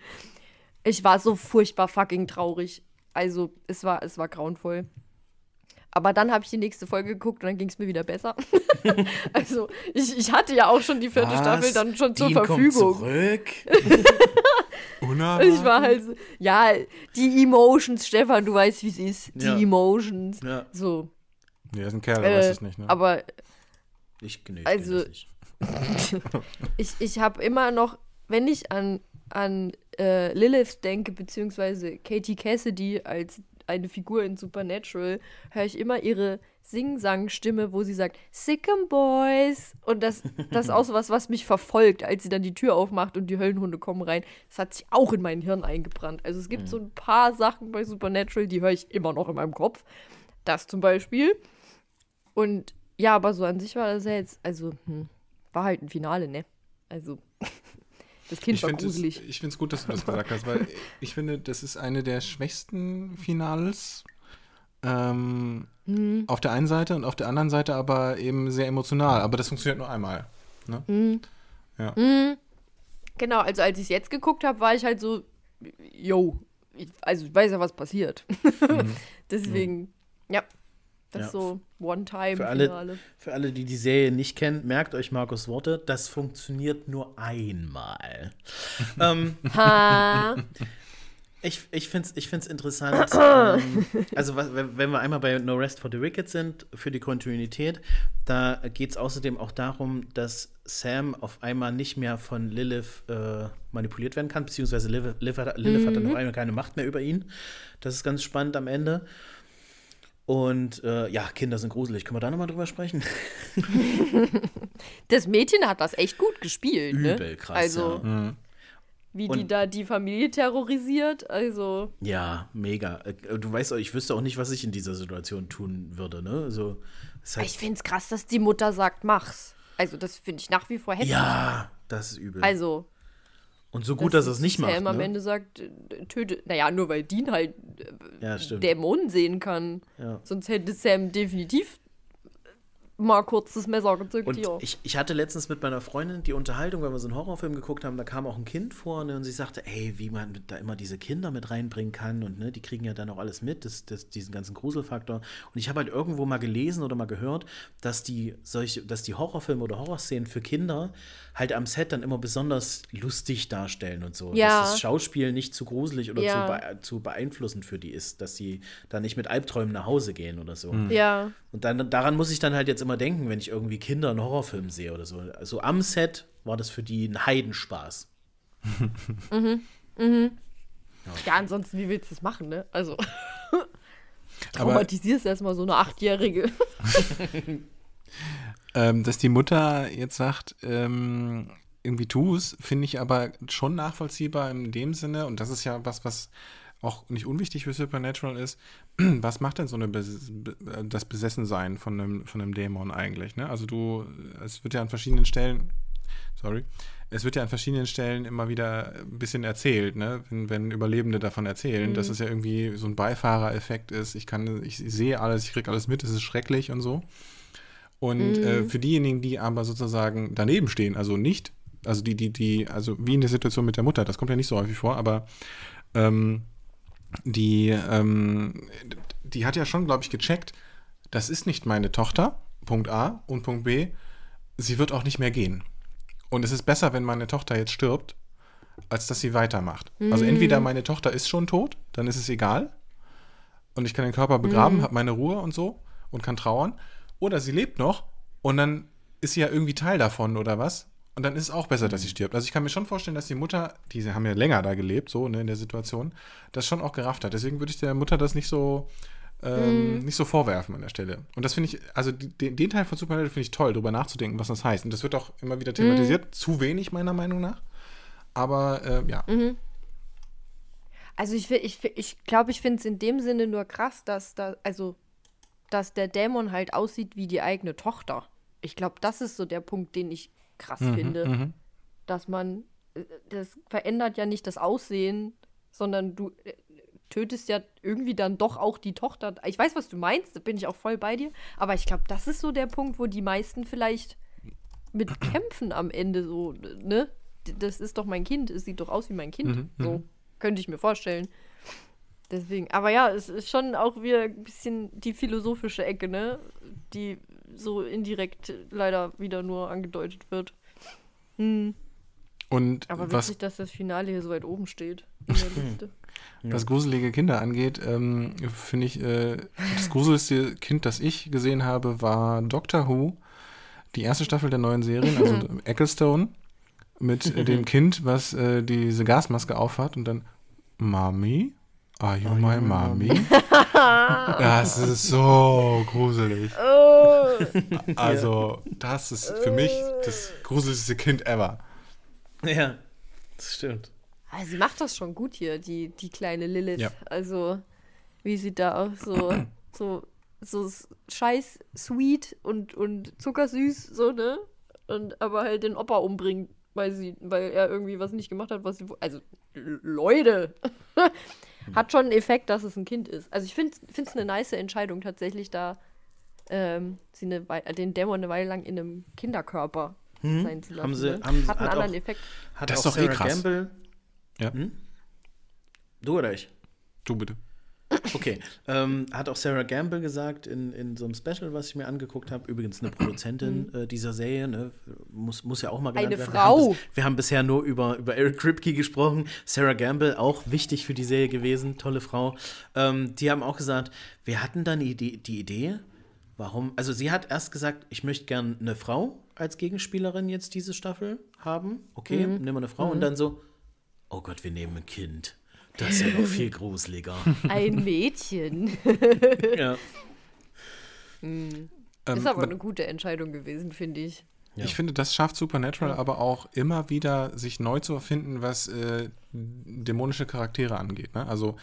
Ich war so furchtbar fucking traurig. Also, es war, es war grauenvoll. Aber dann habe ich die nächste Folge geguckt und dann ging es mir wieder besser. also, ich, ich hatte ja auch schon die vierte Was? Staffel dann schon zur Dean kommt Verfügung. zurück. Ich war halt so, ja, die Emotions, Stefan, du weißt, wie es ist. Die Ja. Emotions. Ja, So. Ja, ist ein Kerl, Äh, weiß es nicht, ne? Aber ich, nee, ich Also- ich, ich habe immer noch, wenn ich an, an äh, Lilith denke, beziehungsweise Katie Cassidy als eine Figur in Supernatural, höre ich immer ihre Sing-Sang-Stimme, wo sie sagt, Sick'em Boys. Und das, das ist auch so was, was mich verfolgt, als sie dann die Tür aufmacht und die Höllenhunde kommen rein. Das hat sich auch in mein Hirn eingebrannt. Also es gibt so ein paar Sachen bei Supernatural, die höre ich immer noch in meinem Kopf. Das zum Beispiel. Und ja, aber so an sich war das ja jetzt, also, hm, war halt ein Finale, ne? Also, das Kind ich war finde es gruselig. ich find's gut, dass du das gesagt hast, weil ich finde, das ist eine der schwächsten Finals. Ähm, Hm, Auf der einen Seite und auf der anderen Seite aber eben sehr emotional. Aber das funktioniert nur einmal. Ne? hm. Ja. Hm. Genau, also als ich es jetzt geguckt habe, war ich halt so, yo, ich, also ich weiß ja, was passiert. Mhm. Deswegen, ja, das Ja. ist so One-Time-Finale. Für alle, für alle, die die Serie nicht kennen, merkt euch Markus Worte, das funktioniert nur einmal. ähm, Ha, ich ich finde es ich find's interessant. ähm, also, was, wenn wir einmal bei No Rest for the Wicked sind, für die Kontinuität, da geht es außerdem auch darum, dass Sam auf einmal nicht mehr von Lilith äh, manipuliert werden kann, beziehungsweise Lilith, Lilith, hat, Lilith hat dann auf einmal keine Macht mehr über ihn. Das ist ganz spannend am Ende. Und äh, ja, Kinder sind gruselig. Können wir da nochmal drüber sprechen? das Mädchen hat das echt gut gespielt, ne? Übel krass. Also, ja. Mhm. wie die Und- da die Familie terrorisiert, also, Ja, mega. Äh, Du weißt auch, ich wüsste auch nicht, was ich in dieser Situation tun würde, ne? So, ist halt, ich finde es krass, dass die Mutter sagt, mach's. Also, das finde ich nach wie vor heftig. ja, das ist übel. Also, Und so gut, dass, er es nicht macht. Sam am Ne? Ende sagt, äh, töte. Naja, nur weil Dean halt äh, Ja. Dämonen sehen kann. Ja. Sonst hätte Sam definitiv mal kurz das Messer gezückt Und hier. ich, ich hatte letztens mit meiner Freundin die Unterhaltung, weil wir so einen Horrorfilm geguckt haben, da kam auch ein Kind vor ne, und sie sagte, ey, wie man da immer diese Kinder mit reinbringen kann und ne, die kriegen ja dann auch alles mit, das, das, diesen ganzen Gruselfaktor. Und ich habe halt irgendwo mal gelesen oder mal gehört, dass die solche, dass die Horrorfilme oder Horrorszenen für Kinder halt am Set dann immer besonders lustig darstellen und so. Ja. Dass das Schauspiel nicht zu gruselig oder Ja. zu, bee zu beeinflussend für die ist, dass sie da nicht mit Albträumen nach Hause gehen oder so. ja. Und dann, daran muss ich dann halt jetzt immer denken, wenn ich irgendwie Kinder einen Horrorfilm sehe oder so. Also am Set war das für die ein Heidenspaß. Ja, ansonsten, wie willst du das machen, ne? Also, traumatisierst erstmal so eine Achtjährige. ähm, dass die Mutter jetzt sagt, ähm, irgendwie tu es, finde ich aber schon nachvollziehbar in dem Sinne, und das ist ja was, was auch nicht unwichtig für Supernatural ist, was macht denn so eine Bes Be- das Besessensein von einem, von einem Dämon eigentlich? Ne? Also du, es wird ja an verschiedenen Stellen, sorry, es wird ja an verschiedenen Stellen immer wieder ein bisschen erzählt, ne? wenn, wenn Überlebende davon erzählen, dass es ja irgendwie so ein Beifahrereffekt ist, ich kann, ich sehe alles, ich kriege alles mit, es ist schrecklich und so. Und äh, für diejenigen, die aber sozusagen daneben stehen, also nicht, also die, die, die, also wie in der Situation mit der Mutter, das kommt ja nicht so häufig vor, aber ähm, die, ähm, die hat ja schon, glaube ich, gecheckt, das ist nicht meine Tochter, Punkt A und Punkt B, sie wird auch nicht mehr gehen. Und es ist besser, wenn meine Tochter jetzt stirbt, als dass sie weitermacht. Also entweder meine Tochter ist schon tot, dann ist es egal. Und ich kann den Körper begraben, habe meine Ruhe und so und kann trauern. Oder sie lebt noch und dann ist sie ja irgendwie Teil davon oder was. Und dann ist es auch besser, dass sie stirbt. Also ich kann mir schon vorstellen, dass die Mutter, die haben ja länger da gelebt, so ne, in der Situation, das schon auch gerafft hat. Deswegen würde ich der Mutter das nicht so ähm, nicht so vorwerfen an der Stelle. Und das finde ich, also den, den Teil von Supernatural finde ich toll, darüber nachzudenken, was das heißt. Und das wird auch immer wieder thematisiert, zu wenig meiner Meinung nach. Aber äh, ja, Also ich, fi- ich, ich glaube, ich finde es in dem Sinne nur krass, dass da, also, dass der Dämon halt aussieht wie die eigene Tochter. Ich glaube, das ist so der Punkt, den ich krass finde. Dass man, äh, das verändert ja nicht das Aussehen, sondern du äh, tötest ja irgendwie dann doch auch die Tochter. Ich weiß, was du meinst, da bin ich auch voll bei dir. Aber ich glaube, das ist so der Punkt, wo die meisten vielleicht mit kämpfen am Ende so, ne? Das ist doch mein Kind, es sieht doch aus wie mein Kind. so könnte ich mir vorstellen. Deswegen, aber ja, es ist schon auch wieder ein bisschen die philosophische Ecke, ne? Die so indirekt leider wieder nur angedeutet wird. Hm. und Aber was, witzig, dass das Finale hier so weit oben steht in der Liste. was gruselige Kinder angeht, ähm, finde ich, äh, das gruseligste Kind, das ich gesehen habe, war Doctor Who, die erste Staffel der neuen Serien, also Ecclestone, mit äh, dem Kind, was äh, diese Gasmaske aufhat und dann Mami? Are you my mommy? Das ist so gruselig. Also, das ist für mich das gruseligste Kind ever. Ja, das stimmt. Ah, sie macht das schon gut hier, die, die kleine Lilith. Ja. Also, wie sie da auch so, so, so scheiß sweet und, und zuckersüß, so, ne? Und aber halt den Opa umbringt, weil sie, weil er irgendwie was nicht gemacht hat, was sie. wo- Also, Leute! hat schon einen Effekt, dass es ein Kind ist. Also ich finde es eine nice Entscheidung tatsächlich, da ähm, sie eine Wei- den Dämon eine Weile lang in einem Kinderkörper sein zu lassen. Haben sie- ne? haben- hat einen hat anderen auch- Effekt. Hat Das auch ist doch eh Sarah krass. Gamble. Ja. Hm? Du oder ich? Du bitte. Okay. ähm, hat auch Sarah Gamble gesagt in, in so einem Special, was ich mir angeguckt habe. Übrigens eine Produzentin äh, dieser Serie, ne? muss, muss ja auch mal genannt Eine werden. Frau. Wir haben, bis, wir haben bisher nur über, über Eric Kripke gesprochen. Sarah Gamble, auch wichtig für die Serie gewesen, tolle Frau. Ähm, die haben auch gesagt, wir hatten dann die Idee, die Idee, warum, also sie hat erst gesagt, ich möchte gern eine Frau als Gegenspielerin jetzt diese Staffel haben. Okay, nehmen wir eine Frau. Und dann so, oh Gott, wir nehmen ein Kind. Das ist ja noch viel gruseliger. Ein Mädchen. ja. Ähm, ist aber aber eine gute Entscheidung gewesen, finde ich. Ja. Ich finde, das schafft Supernatural aber auch immer wieder, sich neu zu erfinden, was äh, dämonische Charaktere angeht. Ne? Also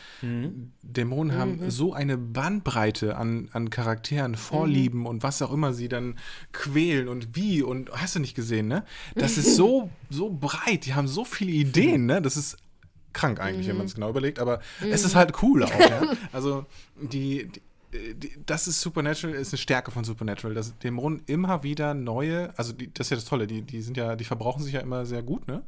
Dämonen haben so eine Bandbreite an, an Charakteren, Vorlieben und was auch immer sie dann quälen und wie und hast du nicht gesehen, ne? Das ist so, so breit, die haben so viele Ideen, ne? Das ist krank eigentlich, wenn man es genau überlegt, aber es ist halt cool auch, ja? Also die, die das ist Supernatural, ist eine Stärke von Supernatural, dass Dämonen immer wieder neue, also die, das ist ja das Tolle, die, die sind ja, die verbrauchen sich ja immer sehr gut, ne?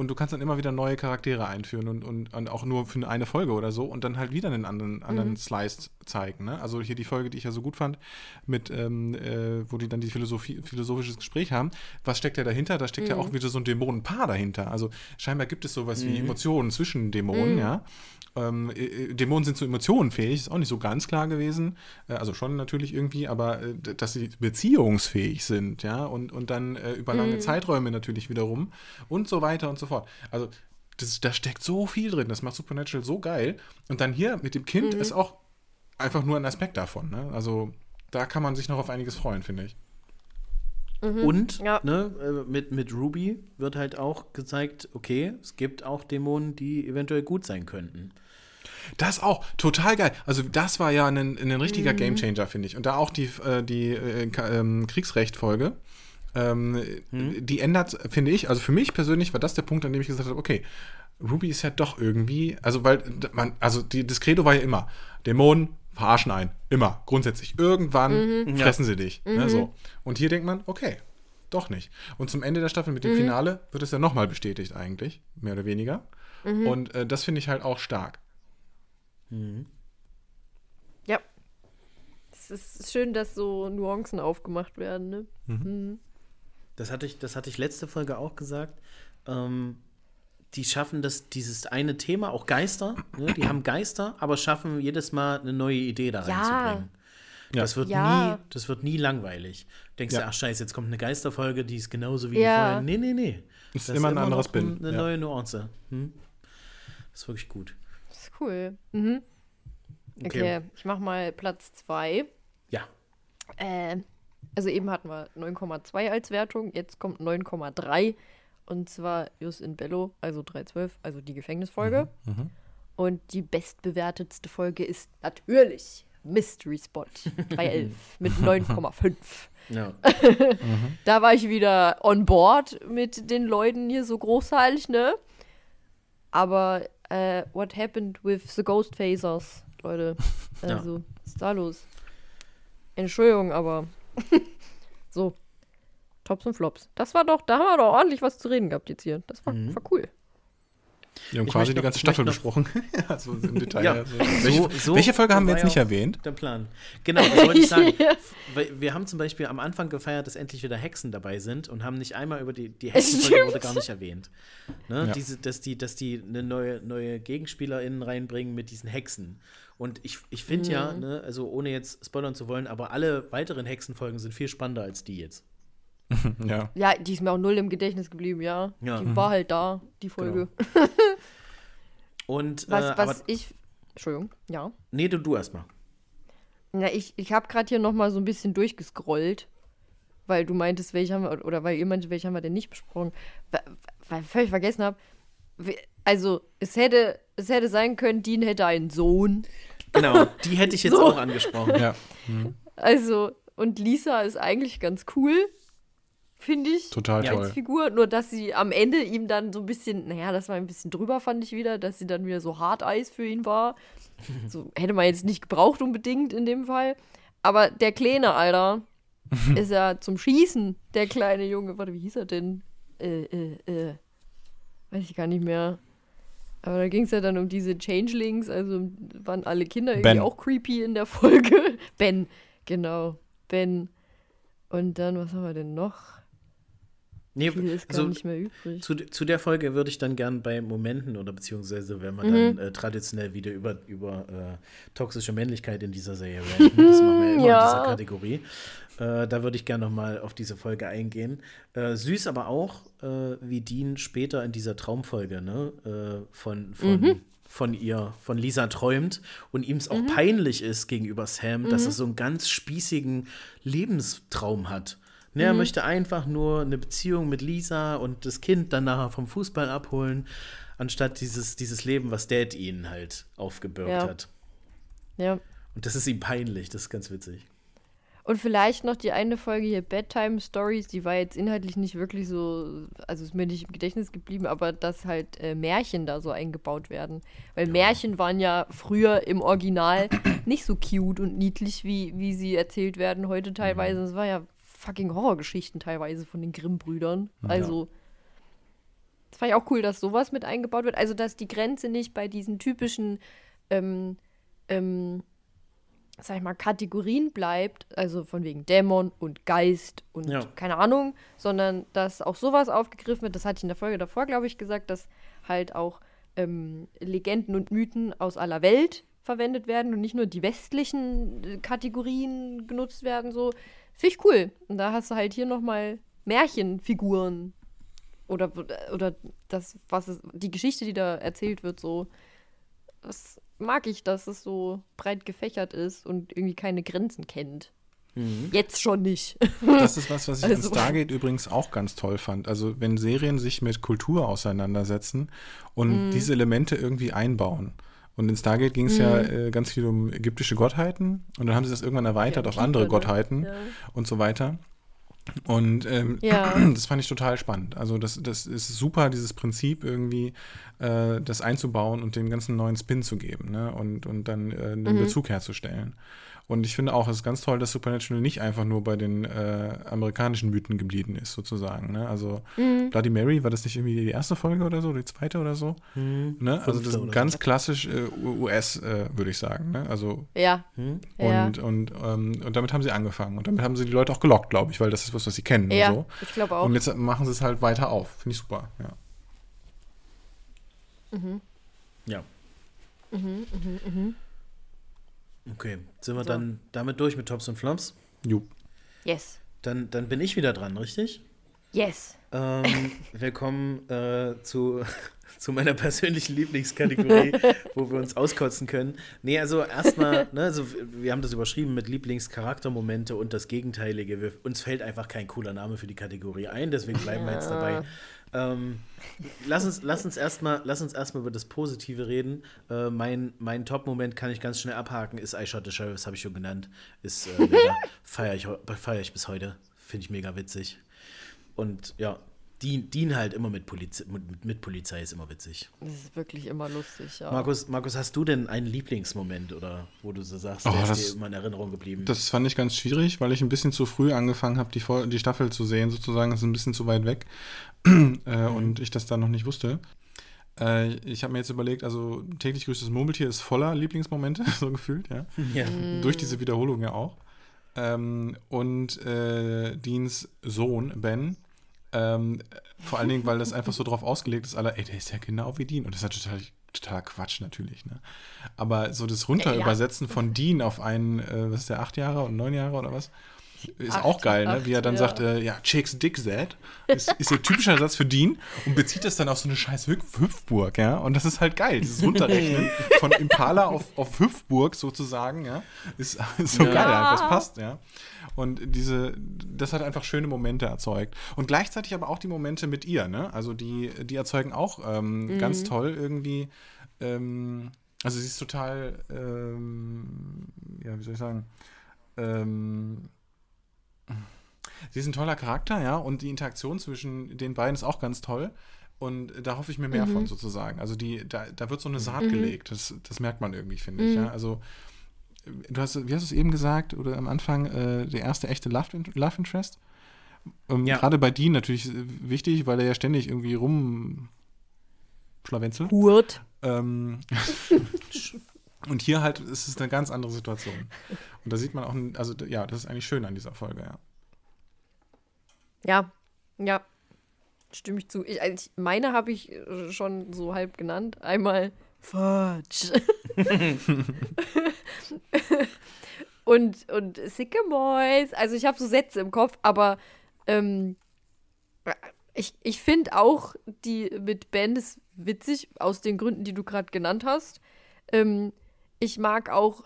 Und du kannst dann immer wieder neue Charaktere einführen und, und, und auch nur für eine Folge oder so und dann halt wieder einen anderen, anderen Slice zeigen. Ne? Also hier die Folge, die ich ja so gut fand, mit, ähm, äh, wo die dann die Philosophie, philosophisches Gespräch haben. Was steckt ja dahinter? Da steckt ja auch wieder so ein Dämonenpaar dahinter. Also scheinbar gibt es sowas wie Emotionen zwischen Dämonen, ja. Ähm, äh, äh, Dämonen sind zu Emotionen fähig, ist auch nicht so ganz klar gewesen. Äh, also schon natürlich irgendwie, aber äh, dass sie beziehungsfähig sind, ja, und, und dann äh, über lange Zeiträume natürlich wiederum und so weiter und so fort. Also das, da steckt so viel drin, das macht Supernatural so geil. Und dann hier mit dem Kind ist auch einfach nur ein Aspekt davon. Ne? Also da kann man sich noch auf einiges freuen, finde ich. Und Ja. ne, äh, mit, mit Ruby wird halt auch gezeigt, okay, es gibt auch Dämonen, die eventuell gut sein könnten. Das auch, total geil. Also das war ja ein, ein richtiger Gamechanger, finde ich. Und da auch die, äh, die äh, ähm, Kriegsrecht-Folge, ähm, die ändert, finde ich, also für mich persönlich war das der Punkt, an dem ich gesagt habe, okay, Ruby ist ja doch irgendwie, also weil man, also die, das Credo war ja immer, Dämonen verarschen ein, immer, grundsätzlich. Irgendwann fressen sie dich. Ne, so. Und hier denkt man, okay, doch nicht. Und zum Ende der Staffel mit dem Finale wird es ja nochmal bestätigt eigentlich, mehr oder weniger. Und äh, das finde ich halt auch stark. Ja. Es ist schön, dass so Nuancen aufgemacht werden, ne? Mhm. Das hatte ich, das hatte ich letzte Folge auch gesagt. Ähm, die schaffen das, dieses eine Thema, auch Geister, ne? die haben Geister, aber schaffen jedes Mal eine neue Idee da reinzubringen. Ja. Das wird Ja. nie, das wird nie langweilig. Denkst Ja. du, ach scheiße, jetzt kommt eine Geisterfolge, die ist genauso wie Ja. die vorher. Nee, nee, nee. Ist Das immer ein anderes Bin. Eine Ja. neue Nuance. Hm? Das ist wirklich gut. Das ist cool. Mhm. Okay, ich mach mal Platz 2. Ja. Äh, also eben hatten wir 9,2 als Wertung, jetzt kommt 9,3 und zwar Jus in Bello, also 312, also die Gefängnisfolge. Und die bestbewertetste Folge ist natürlich Mystery Spot 311 mit 9,5. ja. Da war ich wieder on board mit den Leuten hier so großteilig, ne? Aber äh, what happened with the Ghost Phasers, Leute? Ja. Also, was ist da los? Entschuldigung, aber so. Tops und Flops. Das war doch, da haben wir doch ordentlich was zu reden gehabt jetzt hier. Das war, Mhm. war cool. Wir haben Ich quasi die noch- ganze ich Staffel besprochen. ja, so im Detail. Ja. Also, welche, So- so welche Folge haben wir jetzt ja nicht erwähnt? Der Plan. Genau, das wollte ich sagen. Ja. Weil wir haben zum Beispiel am Anfang gefeiert, dass endlich wieder Hexen dabei sind und haben nicht einmal über die, die Hexenfolge wurde gar nicht erwähnt. Ne? Ja. Diese, dass die, dass die eine neue, neue GegenspielerInnen reinbringen mit diesen Hexen. Und ich, ich finde ja, Mhm. ne, also ohne jetzt spoilern zu wollen, aber alle weiteren Hexenfolgen sind viel spannender als die jetzt. Ja. Ja, die ist mir auch null im Gedächtnis geblieben, ja. Ja. Die war halt da, die Folge. Und Was, äh, was ich. Entschuldigung, ja. nee, du, du erstmal. Na, ich, ich habe gerade hier noch mal so ein bisschen durchgescrollt, weil du meintest, welche haben wir, oder weil ihr meinte, welche haben wir denn nicht besprochen, weil, weil ich völlig vergessen habe. Also, es hätte, es hätte sein können, Dean hätte einen Sohn. Genau, die hätte ich jetzt So. auch angesprochen. ja. Also, und Lisa ist eigentlich ganz cool, finde ich. Total Ja, toll. als Figur, nur dass sie am Ende ihm dann so ein bisschen, naja, das war ein bisschen drüber, fand ich wieder, dass sie dann wieder so Harteis für ihn war. So hätte man jetzt nicht gebraucht unbedingt in dem Fall. Aber der Kleine, Alter, ist ja zum Schießen, der kleine Junge. Warte, wie hieß er denn? Äh, äh, äh. Weiß ich gar nicht mehr. Aber da ging es ja dann um diese Changelings, also waren alle Kinder irgendwie Ben. auch creepy in der Folge. Ben, genau. Ben. Und dann, was haben wir denn noch? Nee, Viel ist gar also, nicht mehr übrig. Zu, zu der Folge würde ich dann gern bei Momenten oder beziehungsweise wenn wir Mhm. dann äh, traditionell wieder über, über äh, toxische Männlichkeit in dieser Serie reden. Das machen wir immer Ja. in dieser Kategorie. Äh, da würde ich gerne noch mal auf diese Folge eingehen. Äh, süß aber auch, äh, wie Dean später in dieser Traumfolge ne, äh, von, von, Mhm. von ihr, von Lisa träumt und ihm es auch peinlich ist gegenüber Sam, dass Mhm. er so einen ganz spießigen Lebenstraum hat. Ne, Mhm. Er möchte einfach nur eine Beziehung mit Lisa und das Kind dann nachher vom Fußball abholen, anstatt dieses, dieses Leben, was Dad ihnen halt aufgebürgt Ja. hat. Ja. Und das ist ihm peinlich, das ist ganz witzig. Und vielleicht noch die eine Folge hier, Bedtime Stories, die war jetzt inhaltlich nicht wirklich so, also ist mir nicht im Gedächtnis geblieben, aber dass halt äh, Märchen da so eingebaut werden. Weil ja. Märchen waren ja früher im Original nicht so cute und niedlich, wie, wie sie erzählt werden heute teilweise. Es mhm. war ja fucking Horrorgeschichten teilweise von den Grimm-Brüdern. Also, ja. das fand ich auch cool, dass sowas mit eingebaut wird. Also, dass die Grenze nicht bei diesen typischen ähm, ähm, sag ich mal, Kategorien bleibt, also von wegen Dämon und Geist und ja. keine Ahnung, sondern dass auch sowas aufgegriffen wird, das hatte ich in der Folge davor, glaube ich, gesagt, dass halt auch ähm, Legenden und Mythen aus aller Welt verwendet werden und nicht nur die westlichen äh, Kategorien genutzt werden, so. Finde ich cool. Und da hast du halt hier nochmal Märchenfiguren oder, oder das, was ist, die Geschichte, die da erzählt wird, so. Das mag ich, dass es so breit gefächert ist und irgendwie keine Grenzen kennt. Mhm. Jetzt schon nicht. Das ist was, was ich also. in Stargate übrigens auch ganz toll fand. Also wenn Serien sich mit Kultur auseinandersetzen und mhm. diese Elemente irgendwie einbauen. Und in Stargate ging es mhm. ja äh, ganz viel um ägyptische Gottheiten und dann haben sie das irgendwann erweitert ja, auf andere ne? Gottheiten ja. und so weiter. Und ähm, ja. das fand ich total spannend. Also das, das ist super, dieses Prinzip irgendwie, äh, das einzubauen und dem ganzen neuen Spin zu geben ne? und, und dann äh, einen mhm. Bezug herzustellen. Und ich finde auch, es ist ganz toll, dass Supernatural nicht einfach nur bei den äh, amerikanischen Mythen geblieben ist, sozusagen. Ne? Also mhm. Bloody Mary, war das nicht irgendwie die erste Folge oder so, die zweite oder so? Mhm. Ne? Also das ist ganz klassisch äh, US, äh, würde ich sagen. Ne? Also, ja. Mhm. Und, ja. Und, ähm, und damit haben sie angefangen. Und damit haben sie die Leute auch gelockt, glaube ich, weil das ist was, was sie kennen. Ja, so. ich glaube auch. Und jetzt machen sie es halt weiter auf. Finde ich super, ja. Mhm. Ja. Mhm, mhm, mhm. Okay, sind wir so. dann damit durch mit Tops und Flops? Jo. Yes. Dann, dann bin ich wieder dran, richtig? Yes. Ähm, wir kommen äh, zu, zu meiner persönlichen Lieblingskategorie, wo wir uns auskotzen können. Nee, also erstmal, ne, also wir haben das überschrieben mit Lieblingscharaktermomente und das Gegenteilige. Wir, uns fällt einfach kein cooler Name für die Kategorie ein, deswegen bleiben wir jetzt dabei. Ähm, lass uns, lass uns erstmal erst über das Positive reden. Äh, mein mein Top-Moment kann ich ganz schnell abhaken, ist I Shot the Sheriff, das habe ich schon genannt. Ist äh, feiere ich, feier ich bis heute. Finde ich mega witzig. Und ja, Dien, Dien halt immer mit, Poliz mit, mit, Polizei ist immer witzig. Das ist wirklich immer lustig, ja. Markus, Markus, hast du denn einen Lieblingsmoment oder wo du so sagst, oh, der das, ist dir immer in Erinnerung geblieben? Das fand ich ganz schwierig, weil ich ein bisschen zu früh angefangen habe, die, die Staffel zu sehen, sozusagen. Das ist ein bisschen zu weit weg äh, mhm. und ich das dann noch nicht wusste. Äh, ich habe mir jetzt überlegt, also täglich grüßtes Murmeltier ist voller Lieblingsmomente, so gefühlt, ja. ja. Mhm. Durch diese Wiederholung ja auch. Ähm, und äh, Deans Sohn, Ben, ähm, vor allen Dingen, weil das einfach so drauf ausgelegt ist, aller, ey, der ist ja genau wie Dean. Und das ist ja total, totaler Quatsch natürlich, ne? Aber so das Runterübersetzen ja. von Dean auf einen, äh, was ist der, acht Jahre und neun Jahre oder was? Ist acht, auch geil, ne? Acht, wie er dann ja. sagt, äh, ja, Chicks Dick That, ist, ist der typische Satz für Dean und bezieht das dann auf so eine scheiß Hüpf Hüpfburg, ja. Und das ist halt geil, dieses Runterrechnen von Impala auf, auf Hüpfburg sozusagen, ja. Ist, ist so ja. geil das passt, ja. Und diese, das hat einfach schöne Momente erzeugt. Und gleichzeitig aber auch die Momente mit ihr, ne? Also die, die erzeugen auch ähm, mhm. ganz toll irgendwie. Ähm, also sie ist total, ähm, ja, wie soll ich sagen, ähm, sie ist ein toller Charakter, ja, und die Interaktion zwischen den beiden ist auch ganz toll. Und da hoffe ich mir mehr mhm. von sozusagen. Also die, da, da wird so eine Saat mhm. gelegt. Das, das merkt man irgendwie, finde ich. Ja? Mhm. Also du hast, wie hast du es eben gesagt, oder am Anfang, äh, der erste echte Love, Love Interest? Ähm, ja. Gerade bei Dean natürlich wichtig, weil er ja ständig irgendwie rum schlawenzelt. Hurt. Ähm, und hier halt ist es eine ganz andere Situation. Und da sieht man auch, also ja, das ist eigentlich schön an dieser Folge, ja. Ja, ja, stimme ich zu. Ich, also ich, meine habe ich schon so halb genannt. Einmal Fudge. und, und Sycamores. Also ich habe so Sätze im Kopf, aber ähm, ich, ich finde auch die mit Ben ist witzig, aus den Gründen, die du gerade genannt hast. Ähm, ich mag auch,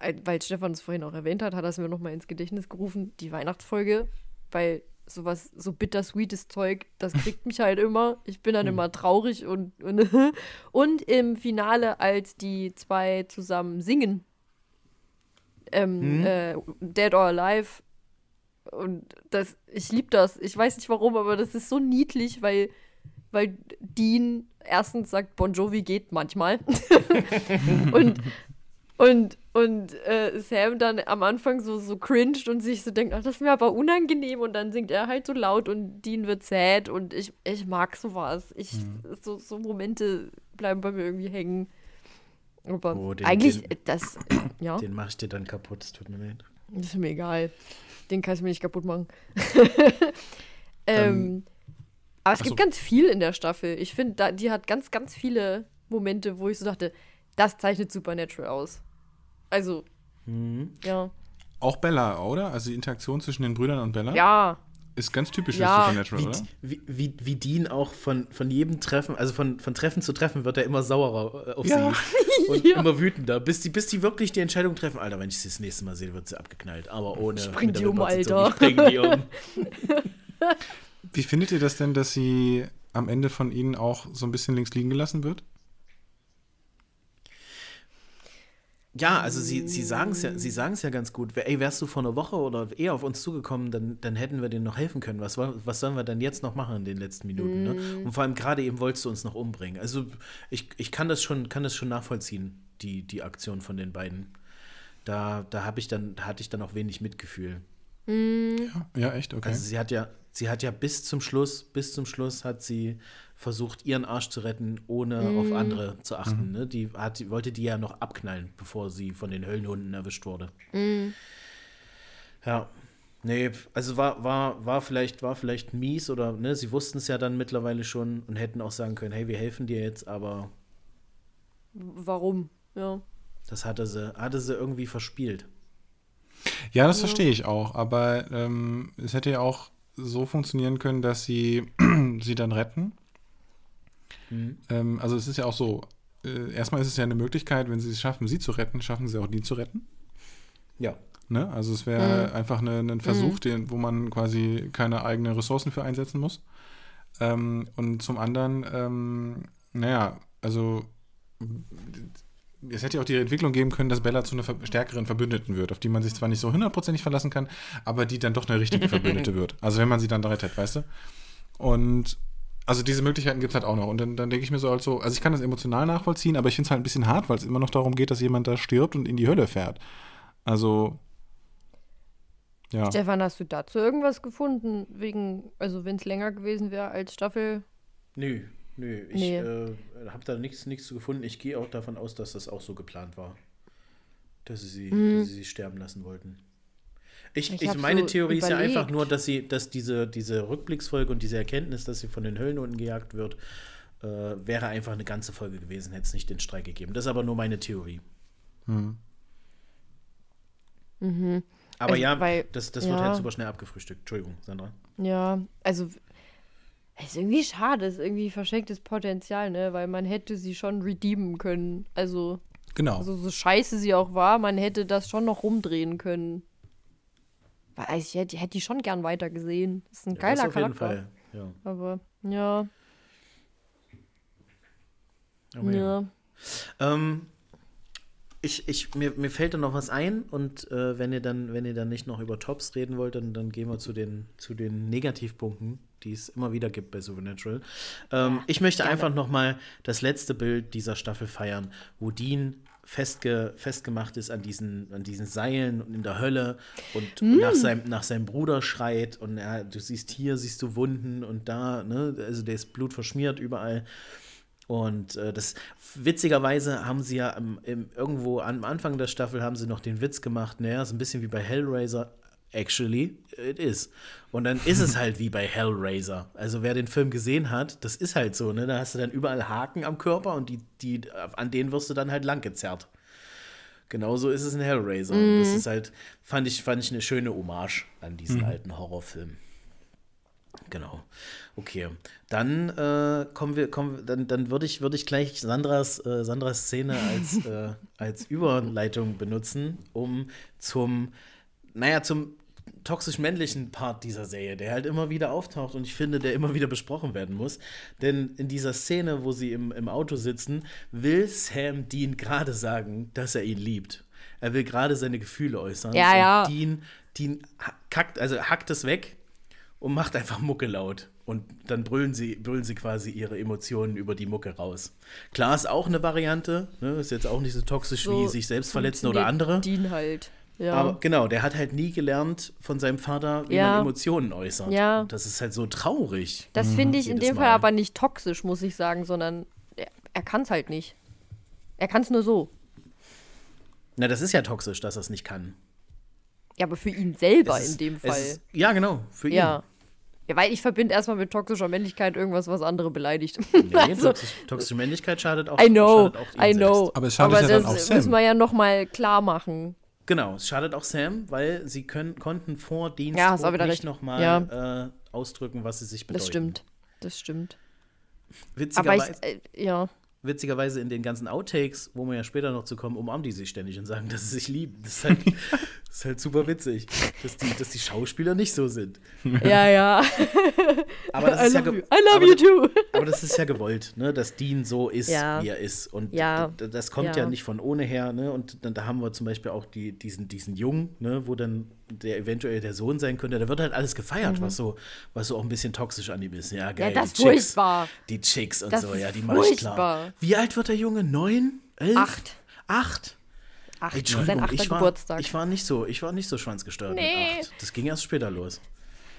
äh, weil Stefan es vorhin auch erwähnt hat, hat er es mir nochmal ins Gedächtnis gerufen, die Weihnachtsfolge, weil sowas, so bittersweetes Zeug, das kriegt mich halt immer. Ich bin dann hm. immer traurig und, und, und im Finale, als die zwei zusammen singen, ähm, Mhm. äh, Dead or Alive. Und das, ich liebe das. Ich weiß nicht warum, aber das ist so niedlich, weil, weil Dean erstens sagt, Bon Jovi geht manchmal. und und, und äh, Sam dann am Anfang so, so cringed und sich so denkt, ach, das ist mir aber unangenehm. Und dann singt er halt so laut und Dean wird sad. Und ich, ich mag sowas. Ich, so, so Momente bleiben bei mir irgendwie hängen. Aber Oh, den- eigentlich, den- das, ja, Den mach ich dir dann kaputt, es tut mir leid. das ist mir egal. Den kannst du mir nicht kaputt machen. ähm, aber es ach gibt so. ganz viel in der Staffel. Ich finde, die hat ganz, ganz viele Momente, wo ich so dachte, das zeichnet Supernatural aus. Also, Mhm. ja. Auch Bella, oder? Also die Interaktion zwischen den Brüdern und Bella Ja, ist ganz typisch Ja. für Supernatural, Wie, oder? wie, wie, wie Dean auch von, von jedem Treffen, also von, von Treffen zu Treffen, wird er immer saurer äh, auf Ja. sie und Ja. immer wütender, bis die, bis die wirklich die Entscheidung treffen, Alter, wenn ich sie das nächste Mal sehe, wird sie abgeknallt. Aber ohne. Spring mit der die um. Alter. Ich bring die um. Wie findet ihr das denn, dass sie am Ende von ihnen auch so ein bisschen links liegen gelassen wird? Ja, also sie, sie sagen es ja, sie ja ganz gut. Ey, wärst du vor einer Woche oder eher auf uns zugekommen, dann, dann hätten wir denen noch helfen können. Was, was sollen wir denn jetzt noch machen in den letzten Minuten? Ne? Und vor allem gerade eben wolltest du uns noch umbringen. Also ich, ich kann das schon, kann das schon nachvollziehen, die, die Aktion von den beiden. Da, da habe ich dann, da hatte ich dann auch wenig Mitgefühl. Ja, ja echt, okay. Also sie hat ja, sie hat ja bis zum Schluss, bis zum Schluss hat sie versucht, ihren Arsch zu retten, ohne auf andere zu achten. Ne? Die hat, wollte die ja noch abknallen, bevor sie von den Höllenhunden erwischt wurde. Ja. Nee, also war, war, war vielleicht, war vielleicht mies oder ne, sie wussten es ja dann mittlerweile schon und hätten auch sagen können, hey, wir helfen dir jetzt, aber warum? Ja. das hatte sie, hatte sie irgendwie verspielt. Ja, das verstehe ich auch, aber ähm, es hätte ja auch so funktionieren können, dass sie sie dann retten. Ähm, also es ist ja auch so, äh, erstmal ist es ja eine Möglichkeit, wenn sie es schaffen, sie zu retten, schaffen sie auch die zu retten. Ja. Ne? Also es wäre einfach eine, ein Versuch, den, wo man quasi keine eigenen Ressourcen für einsetzen muss. Ähm, und zum anderen, ähm, naja, also es hätte ja auch die Entwicklung geben können, dass Bella zu einer stärkeren Verbündeten wird, auf die man sich zwar nicht so hundertprozentig verlassen kann, aber die dann doch eine richtige Verbündete wird. Also wenn man sie dann rettet, weißt du? Und also diese Möglichkeiten gibt es halt auch noch. Und dann, dann denke ich mir so halt so, also ich kann das emotional nachvollziehen, aber ich finde es halt ein bisschen hart, weil es immer noch darum geht, dass jemand da stirbt und in die Hölle fährt. Also, ja. Stefan, hast du dazu irgendwas gefunden? Wegen, also wenn es länger gewesen wäre als Staffel. Nö, nö. Ich Nee. äh, habe da nichts, nichts zu gefunden. Ich gehe auch davon aus, dass das auch so geplant war. Dass sie sie, dass sie, sie sterben lassen wollten. Ich, Ich ich, meine so Theorie ist ja überlegt. einfach nur, dass sie, dass diese, diese Rückblicksfolge und diese Erkenntnis, dass sie von den Höllenhunden gejagt wird, äh, wäre einfach eine ganze Folge gewesen, hätte es nicht den Streik gegeben. Das ist aber nur meine Theorie. Hm. Aber Also, ja, weil- das, das wird ja. halt super schnell abgefrühstückt. Entschuldigung, Sandra. Ja, also ist irgendwie schade, ist irgendwie verschenktes Potenzial, ne? Weil man hätte sie schon redeemen können. Also, Genau. also so scheiße sie auch war, man hätte das schon noch rumdrehen können. Weil also ich hätte, hätte die schon gern weiter gesehen. ist ein Ja, geiler das auf jeden Charakter. Fall. Ja. Aber ja, ja. ja. Ähm, ich, ich, mir, mir fällt da noch was ein und äh, wenn ihr dann, wenn ihr dann nicht noch über Tops reden wollt, dann, dann gehen wir zu den, zu den Negativpunkten, die es immer wieder gibt bei Supernatural. Ähm, ich möchte einfach noch mal das letzte Bild dieser Staffel feiern, wo Dean festge, festgemacht ist an diesen, an diesen Seilen und in der Hölle und, und nach, seinem, nach seinem Bruder schreit und er, du siehst hier, siehst du Wunden und da, ne, also der ist Blut verschmiert überall. Und äh, das witzigerweise haben sie ja im, im, irgendwo am Anfang der Staffel haben sie noch den Witz gemacht, naja, ist ein bisschen wie bei Hellraiser. Actually, it is. Und dann ist es halt wie bei Hellraiser. Also wer den Film gesehen hat, das ist halt so, ne? Da hast du dann überall Haken am Körper und die, die, an denen wirst du dann halt lang gezerrt. Genauso ist es in Hellraiser. Und das ist halt, fand ich, fand ich eine schöne Hommage an diesen alten Horrorfilm. Genau. Okay. Dann äh, kommen wir, kommen, dann, dann würde ich, würde ich gleich Sandras, äh, Sandras Szene als, äh, als Überleitung benutzen, um zum, naja, zum toxisch-männlichen Part dieser Serie, der halt immer wieder auftaucht und ich finde, der immer wieder besprochen werden muss. Denn in dieser Szene, wo sie im, im Auto sitzen, will Sam Dean gerade sagen, dass er ihn liebt. Er will gerade seine Gefühle äußern. Ja, und ja. Dean, Dean kackt, also hackt es weg und macht einfach Mucke laut. Und dann brüllen sie, brüllen sie quasi ihre Emotionen über die Mucke raus. Klar ist auch eine Variante, ne? ist jetzt auch nicht so toxisch wie sich selbst verletzen oder andere. Dean halt. Ja. Aber genau, der hat halt nie gelernt von seinem Vater, wie Ja. man Emotionen äußert. Ja. Das ist halt so traurig. das finde ich in dem Fall Mal. aber nicht toxisch, muss ich sagen, sondern er, er kann es halt nicht. Er kann es nur so. Na, das ist ja toxisch, dass er es nicht kann. Ja, aber für ihn selber ist- in dem Fall. Ist, ja, genau, für ihn. ja. Ja, weil ich verbinde erstmal mit toxischer Männlichkeit irgendwas, was andere beleidigt. Nee, also, toxisch, toxische Männlichkeit schadet auch, I know, schadet auch I know. Selbst. Aber es schadet ja das dann auch Sam. müssen wir ja nochmal klar machen. Genau, es schadet auch Sam, weil sie können, konnten vor Dienst Ja, nicht nochmal Ja. äh, ausdrücken, was sie sich bedeuten. Das stimmt. Das stimmt. Aber Witzigerweise, ich, äh, ja. Witzigerweise in den ganzen Outtakes, wo wir ja später noch zu kommen, umarmen die sich ständig und sagen, dass sie sich lieben. Das ist halt, das ist halt super witzig, dass die, dass die Schauspieler nicht so sind. Ja, ja. Aber das I ist ja you. I love aber you too. Aber das ist ja gewollt, ne, dass Dean so ist, Ja. wie er ist. Und Ja. das kommt ja. Ja. nicht von ohne her, ne? Und dann, da haben wir zum Beispiel auch die, diesen, diesen Jungen, ne, wo dann der eventuell der Sohn sein könnte. Da wird halt alles gefeiert, was so, was so auch ein bisschen toxisch an ihm ist. Ja, geil. Mhm. das die ist Chicks, furchtbar. Die Chicks und Das so, ja, die mach ich klar. Wie alt wird der Junge? Neun? Elf? Acht. Acht? Ach, Entschuldigung, sein achter ich war, Geburtstag. ich war nicht so, ich war nicht so schwanzgesteuert Nee. mit acht. Das ging erst später los.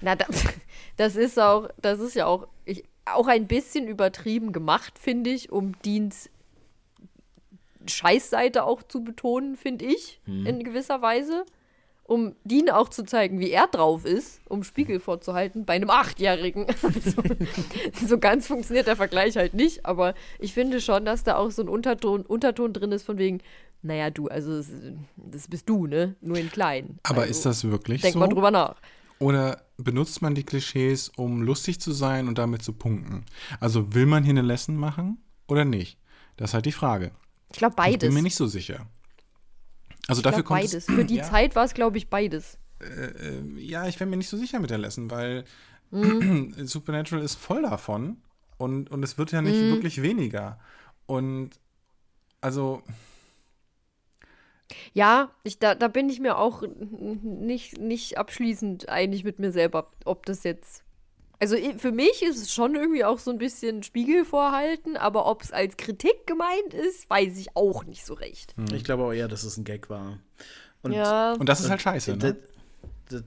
Na, das, das ist auch, das ist ja auch, ich, auch ein bisschen übertrieben gemacht, finde ich, um Deans Scheißseite auch zu betonen, finde ich, Hm. in gewisser Weise. Um Dean auch zu zeigen, wie er drauf ist, um Spiegel vorzuhalten, bei einem Achtjährigen. Also, so ganz funktioniert der Vergleich halt nicht, aber ich finde schon, dass da auch so ein Unterton, Unterton drin ist von wegen, naja, du, also das, das bist du, ne? Nur in klein. Aber also, ist das wirklich Denk so? mal drüber nach. Oder benutzt man die Klischees, um lustig zu sein und damit zu punkten? Also will man hier eine Lesson machen oder nicht? Das ist halt die Frage. Ich glaube Ich beides. bin mir nicht so sicher. Also dafür glaub, kommt beides. es, Für die ja, Zeit war es, glaube ich, beides. äh, ja, ich bin mir nicht so sicher mit der Lesson, weil Mhm. Supernatural ist voll davon und, und es wird ja nicht Mhm. wirklich weniger. Und also, Ja, ich, da, da bin ich mir auch nicht, nicht abschließend einig mit mir selber, ob das jetzt. Also für mich ist es schon irgendwie auch so ein bisschen Spiegel vorhalten, aber ob es als Kritik gemeint ist, weiß ich auch nicht so recht. Ich glaube auch eher, dass es ein Gag war. Und ja. und das ist halt scheiße, ne?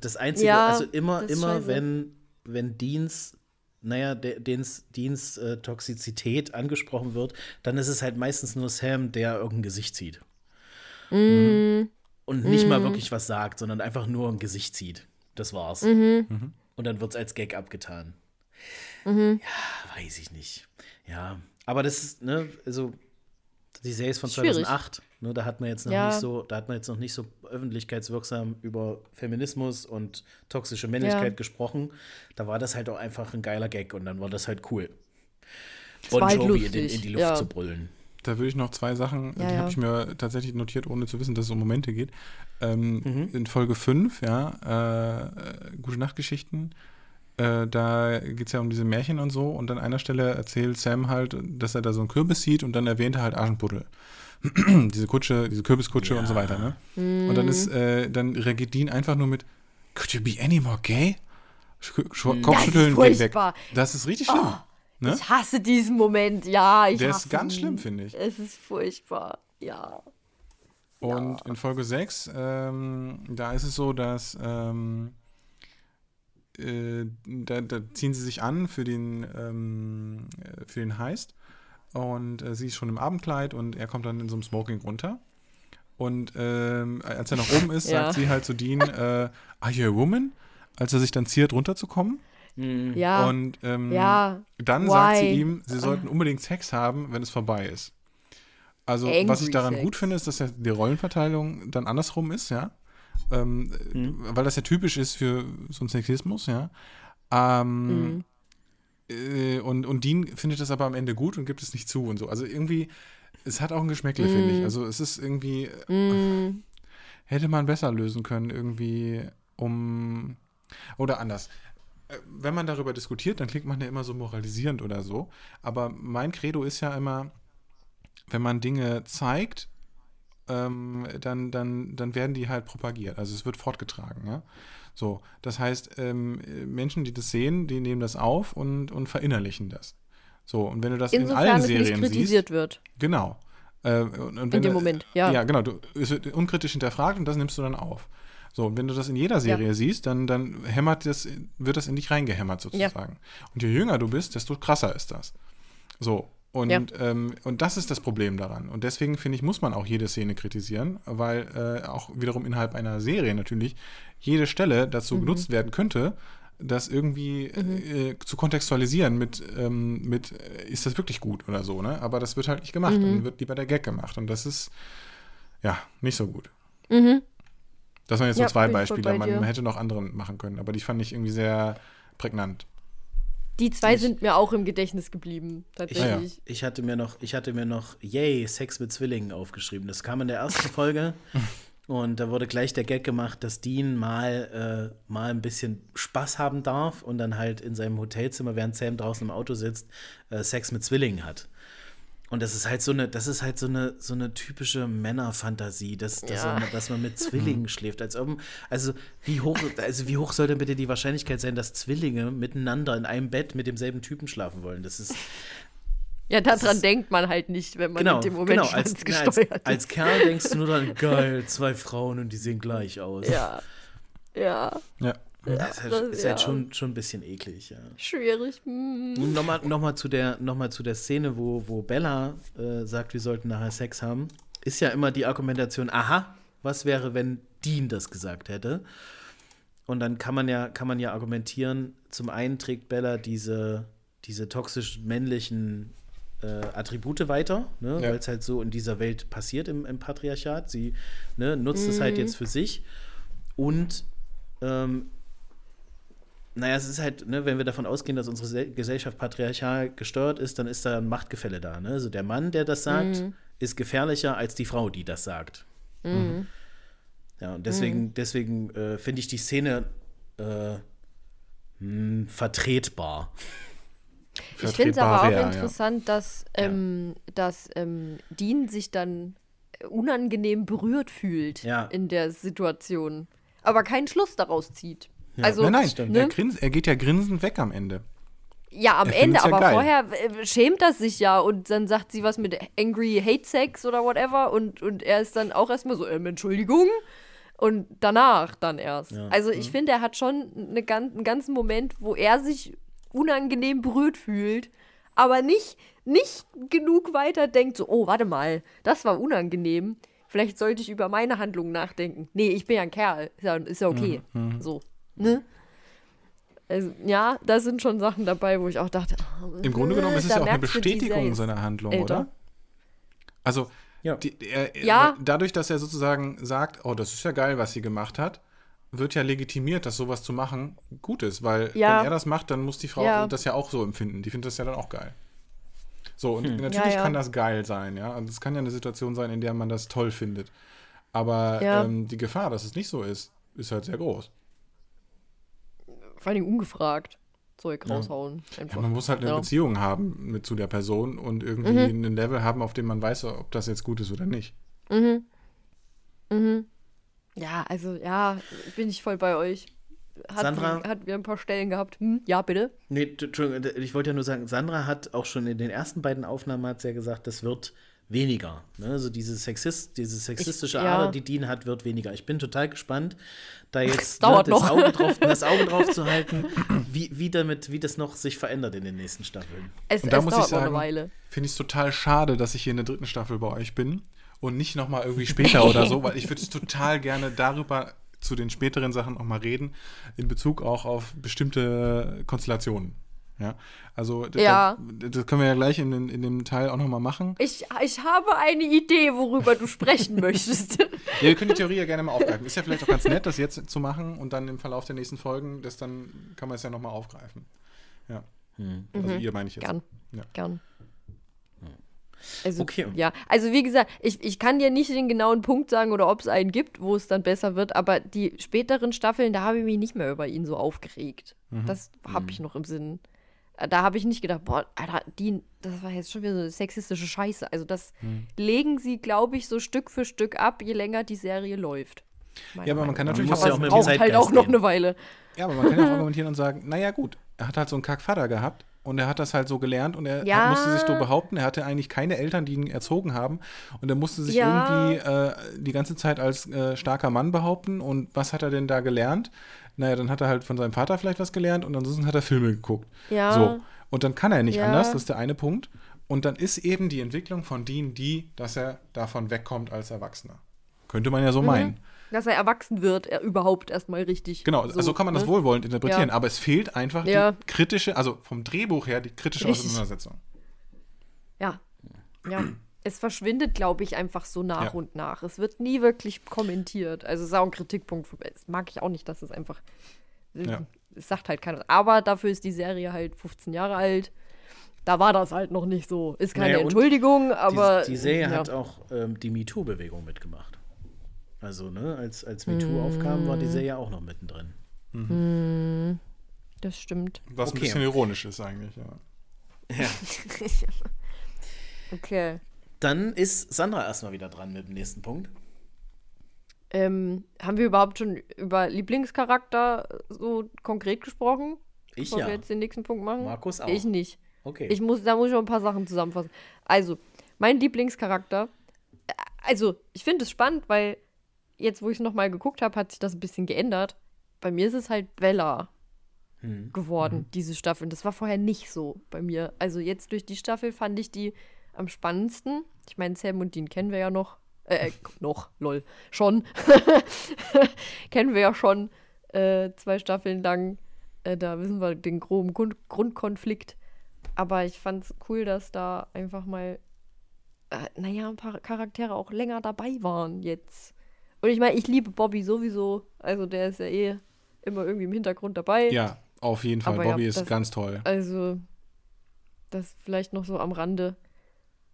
Das Einzige, Ja, also immer, immer scheiße. wenn, wenn Deans, naja, Deans äh, Toxizität angesprochen wird, dann ist es halt meistens nur Sam, der irgendein Gesicht zieht. Mm, Und nicht mal wirklich was sagt, sondern einfach nur ein Gesicht zieht. Das war's. mhm. Und dann wird es als Gag abgetan. Mhm. Ja, weiß ich nicht. Ja, aber das ist, ne, also die Serie ist von Schwierig. 2008. Ne, da hat man jetzt noch Ja. nicht so, da hat man jetzt noch nicht so öffentlichkeitswirksam über Feminismus und toxische Männlichkeit Ja. gesprochen. Da war das halt auch einfach ein geiler Gag und dann war das halt cool. Es Bon halt Jovi in, in die Luft ja. zu brüllen. Da würde ich noch zwei Sachen, Ja, die ja. habe ich mir tatsächlich notiert, ohne zu wissen, dass es um Momente geht. Ähm, Mhm. In Folge 5, ja, äh, Gute Nachtgeschichten, äh, da geht es ja um diese Märchen und so. Und an einer Stelle erzählt Sam halt, dass er da so einen Kürbis sieht und dann erwähnt er halt Aschenputtel. diese Kutsche, diese Kürbiskutsche und so weiter, ne? Und dann ist, äh, dann reagiert Dean einfach nur mit, could you be any more gay? Sch Sch Kopfschütteln, Das ist geht weg. Das ist richtig schlimm. Ne? Ich hasse diesen Moment, ja. Ich Der ist ganz ihn. schlimm, finde ich. Es ist furchtbar, ja. Und in Folge 6, ähm, da ist es so, dass ähm, äh, da, da ziehen sie sich an für den, ähm, äh, für den Heist. Und äh, sie ist schon im Abendkleid und er kommt dann in so einem Smoking runter. Und ähm, als er noch oben ist, Ja. sagt sie halt zu Dean, äh, Are you a woman? Als er sich dann ziert, runterzukommen. Ja. Und ähm, ja. dann sagt sie Why? ihm, sie sollten unbedingt Sex haben, wenn es vorbei ist. Also, Angry was ich daran Sex. gut finde, ist, dass ja die Rollenverteilung dann andersrum ist, ja. Ähm, Weil das ja typisch ist für so einen Sexismus, ja. Ähm, Mhm. äh, und, und Dean findet das aber am Ende gut und gibt es nicht zu und so. Also irgendwie, es hat auch ein Geschmäckle, finde Mhm. ich. Also es ist irgendwie, äh, Mm, hätte man besser lösen können, irgendwie um. Oder anders. Äh, Wenn man darüber diskutiert, dann klingt man ja immer so moralisierend oder so. Aber mein Credo ist ja immer, wenn man Dinge zeigt ähm, dann, dann, dann werden die halt propagiert. Also es wird fortgetragen, ja. So, das heißt, ähm, Menschen, die das sehen, die nehmen das auf und, und verinnerlichen das. So, und wenn du das Insofern in allen es nicht Serien kritisiert siehst, wird. genau. Äh, und, und In dem du- Moment, ja. Ja, genau. Du, es wird unkritisch hinterfragt und das nimmst du dann auf. So, und wenn du das in jeder Serie siehst, dann, dann hämmert das, wird das in dich reingehämmert sozusagen. Und je jünger du bist, desto krasser ist das. So. Und, Ja. ähm, und das ist das Problem daran. Und deswegen finde ich, muss man auch jede Szene kritisieren, weil äh, auch wiederum innerhalb einer Serie natürlich jede Stelle dazu Mhm. genutzt werden könnte, das irgendwie äh, zu kontextualisieren mit, ähm, mit äh, ist das wirklich gut oder so, ne? Aber das wird halt nicht gemacht. Mhm. Dann wird lieber der Gag gemacht. Und das ist, ja, nicht so gut. Mhm. Das waren jetzt Ja, nur zwei Beispiele. bei Man dir. hätte noch andere machen können, aber die fand ich irgendwie sehr prägnant. Die zwei Ich- sind mir auch im Gedächtnis geblieben, Ich, tatsächlich. ich hatte mir noch, ich hatte mir noch, yay, Sex mit Zwillingen aufgeschrieben. Das kam in der ersten Folge. Und da wurde gleich der Gag gemacht, dass Dean mal, äh, mal ein bisschen Spaß haben darf und dann halt in seinem Hotelzimmer, während Sam draußen im Auto sitzt, äh, Sex mit Zwillingen hat. Und das ist halt so eine, das ist halt so eine, so eine typische Männerfantasie, dass, dass, Ja. man, dass man mit Zwillingen schläft. Als ob, also wie hoch, also wie hoch soll denn bitte die Wahrscheinlichkeit sein, dass Zwillinge miteinander in einem Bett mit demselben Typen schlafen wollen? Das ist Ja, daran ist- denkt man halt nicht, wenn man genau, in dem Moment genau. genau, Als, na, als, gesteuert als ist. Kerl denkst du nur dann, geil, zwei Frauen und die sehen gleich aus. Ja. Ja. Ja. Das ist halt, das- ist halt ja. schon, schon ein bisschen eklig, ja. Schwierig. Hm. Nochmal noch mal zu, der, noch mal zu der Szene, wo, wo Bella äh, sagt, wir sollten nachher Sex haben, ist ja immer die Argumentation, aha, was wäre, wenn Dean das gesagt hätte? Und dann kann man ja, kann man ja argumentieren, zum einen trägt Bella diese, diese toxisch männlichen äh, Attribute weiter, ne, Ja. weil es halt so in dieser Welt passiert im, im Patriarchat. Sie ne, nutzt es halt jetzt für sich. Und ähm, naja, es ist halt, ne, wenn wir davon ausgehen, dass unsere Se- Gesellschaft patriarchal gesteuert ist, dann ist da ein Machtgefälle da. Ne? Also der Mann, der das sagt, ist gefährlicher als die Frau, die das sagt. Ja, und deswegen, deswegen äh, finde ich die Szene äh, mh, vertretbar. Ich finde es aber auch ja. interessant, dass, ähm, dass ähm, Dean sich dann unangenehm berührt fühlt Ja. in der Situation, aber keinen Schluss daraus zieht. Also, nein, nein, stimmt. er, ne? grins, er geht ja grinsend weg am Ende. Ja, am Er Ende, ja aber geil. vorher äh, schämt er sich ja und dann sagt sie was mit Angry Hate Sex oder whatever und, und er ist dann auch erstmal so, ähm, Entschuldigung. Und danach dann erst. Ja. Also ich finde, er hat schon eine, einen ganzen Moment, wo er sich unangenehm berührt fühlt, aber nicht, nicht genug weiter denkt, so, oh, warte mal, das war unangenehm. Vielleicht sollte ich über meine Handlungen nachdenken. Nee, ich bin ja ein Kerl. Ist ja, ist ja okay. So, ne? Also, ja, da sind schon Sachen dabei, wo ich auch dachte, oh, Im Grunde genommen ist es ja auch eine Bestätigung seiner Handlung, älter. oder? Also, Ja. die, er, Ja. dadurch, dass er sozusagen sagt, oh, das ist ja geil, was sie gemacht hat, wird ja legitimiert, dass sowas zu machen gut ist, weil Ja. wenn er das macht, dann muss die Frau Ja. das ja auch so empfinden. Die findet das ja dann auch geil. So, und natürlich Ja, ja. kann das geil sein, ja. Und es kann ja eine Situation sein, in der man das toll findet. Aber Ja. ähm, die Gefahr, dass es nicht so ist, ist halt sehr groß. Vor allem ungefragt Zeug raushauen. Ja, Einfach. man muss halt eine Ja. Beziehung haben mit zu der Person und irgendwie Mhm. ein Level haben, auf dem man weiß, ob das jetzt gut ist oder nicht. Ja, also ja, bin ich voll bei euch. Hat, Sandra? hat wir ein paar Stellen gehabt. Hm? Ja, bitte. Nee, Entschuldigung, ich wollte ja nur sagen, Sandra hat auch schon in den ersten beiden Aufnahmen hat sie ja gesagt, das wird weniger. Ne? Also diese, Sexist, diese sexistische Ich- ja. Ader, die Dean hat, wird weniger. Ich bin total gespannt, da jetzt dauert das, noch. Auge drauf, das Auge drauf zu halten, wie, wie, damit, wie das noch sich verändert in den nächsten Staffeln. Es, Und da es muss dauert ich noch eine sagen, Weile. finde ich es total schade, dass ich hier in der dritten Staffel bei euch bin und nicht nochmal irgendwie später oder so, weil ich würde total gerne darüber zu den späteren Sachen auch mal reden, in Bezug auch auf bestimmte Konstellationen. Ja, also das, Ja. das können wir ja gleich in, den- in dem Teil auch nochmal machen. Ich, ich habe eine Idee, worüber du sprechen möchtest. Ja, wir können die Theorie ja gerne mal aufgreifen. Ist ja vielleicht auch ganz nett, das jetzt zu machen und dann im Verlauf der nächsten Folgen, das dann kann man es ja nochmal aufgreifen. Ja. Also ihr meine ich jetzt. Gern. Ja. Gern. Also, Okay. Ja, also wie gesagt, ich, ich kann dir nicht den genauen Punkt sagen oder ob es einen gibt, wo es dann besser wird, aber die späteren Staffeln, da habe ich mich nicht mehr über ihn so aufgeregt. Mhm. Das habe ich noch im Sinn. Da habe ich nicht gedacht, boah, Alter, die, das war jetzt schon wieder so eine sexistische Scheiße. Also das Hm. legen sie, glaube ich, so Stück für Stück ab, je länger die Serie läuft. Ja, aber man kann natürlich ja aber auch mit es dem braucht halt auch noch eine Weile. Ja, aber man kann ja auch argumentieren und sagen, naja gut, er hat halt so einen Kackvater gehabt und er hat das halt so gelernt und er Ja. musste sich so behaupten, er hatte eigentlich keine Eltern, die ihn erzogen haben und er musste sich Ja. irgendwie äh, die ganze Zeit als äh, starker Mann behaupten und was hat er denn da gelernt? Naja, dann hat er halt von seinem Vater vielleicht was gelernt und ansonsten hat er Filme geguckt. Ja. So. Und dann kann er nicht Ja. anders, das ist der eine Punkt. Und dann ist eben die Entwicklung von Dean die, dass er davon wegkommt als Erwachsener. Könnte man ja Mhm. so meinen. Dass er erwachsen wird, er überhaupt erstmal richtig. Genau, also kann man das ne? wohlwollend interpretieren, Ja. aber es fehlt einfach Ja. die kritische, also vom Drehbuch her die kritische Richtig. Auseinandersetzung. Ja. Ja. Es verschwindet, glaube ich, einfach so nach Ja. und nach. Es wird nie wirklich kommentiert. Also es ist auch ein Kritikpunkt. Das mag ich auch nicht, dass es einfach. Ja. Es sagt halt keiner. Aber dafür ist die Serie halt 15 Jahre alt. Da war das halt noch nicht so. Ist keine Naja, Entschuldigung, aber. die, die Serie ja. hat auch ähm, die MeToo-Bewegung mitgemacht. Also, ne, als, als MeToo aufkam, war die Serie auch noch mittendrin. Das stimmt. Was Okay. ein bisschen ironisch ist eigentlich, ja. Ja. Okay. Dann ist Sandra erstmal wieder dran mit dem nächsten Punkt. Ähm, haben wir überhaupt schon über Lieblingscharakter so konkret gesprochen? Ich Bevor ja. wir jetzt den nächsten Punkt machen? Markus auch. Ich nicht. Okay. Ich muss, da muss ich noch ein paar Sachen zusammenfassen. Also, mein Lieblingscharakter, äh, also, ich finde es spannend, weil jetzt, wo ich es nochmal geguckt habe, hat sich das ein bisschen geändert. Bei mir ist es halt Bella Hm. geworden, diese Staffel. Und das war vorher nicht so bei mir. Also, jetzt durch die Staffel fand ich die am spannendsten. Ich meine, Sam und Dean kennen wir ja noch. Äh, äh, noch, lol. Schon. kennen wir ja schon äh, zwei Staffeln lang. Äh, da wissen wir den groben Grund Grundkonflikt. Aber ich fand es cool, dass da einfach mal, äh, naja, ein paar Charaktere auch länger dabei waren jetzt. Und ich meine, ich liebe Bobby sowieso. Also der ist ja eh immer irgendwie im Hintergrund dabei. Ja, auf jeden Fall. Aber ja, Bobby ist das- ganz toll. Also, das vielleicht noch so am Rande,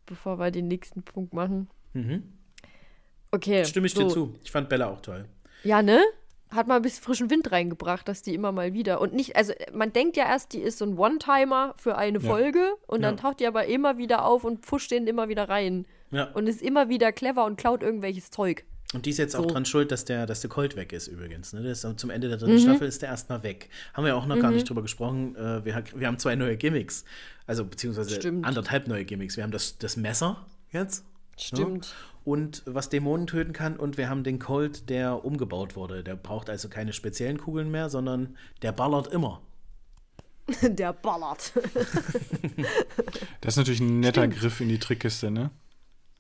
bevor wir den nächsten Punkt machen. Mhm. Okay. Stimme ich so. dir zu. Ich fand Bella auch toll. Ja, ne? Hat mal ein bisschen frischen Wind reingebracht, dass die immer mal wieder. Und nicht, also man denkt ja erst, die ist so ein One-Timer für eine Ja. Folge und dann Ja. taucht die aber immer wieder auf und pfuscht den immer wieder rein. Ja. Und ist immer wieder clever und klaut irgendwelches Zeug. Und die ist jetzt auch So. dran schuld, dass der, dass der Colt weg ist übrigens. Ne? Der ist, zum Ende der Mhm. dritten Staffel ist der erstmal weg. Haben wir auch noch gar nicht drüber gesprochen. Äh, wir, wir haben zwei neue Gimmicks. Also beziehungsweise Stimmt. anderthalb neue Gimmicks. Wir haben das, das Messer jetzt. Ne? Und was Dämonen töten kann. Und wir haben den Colt, der umgebaut wurde. Der braucht also keine speziellen Kugeln mehr, sondern der ballert immer. Der ballert. Das ist natürlich ein netter Griff in die Trickkiste, ne?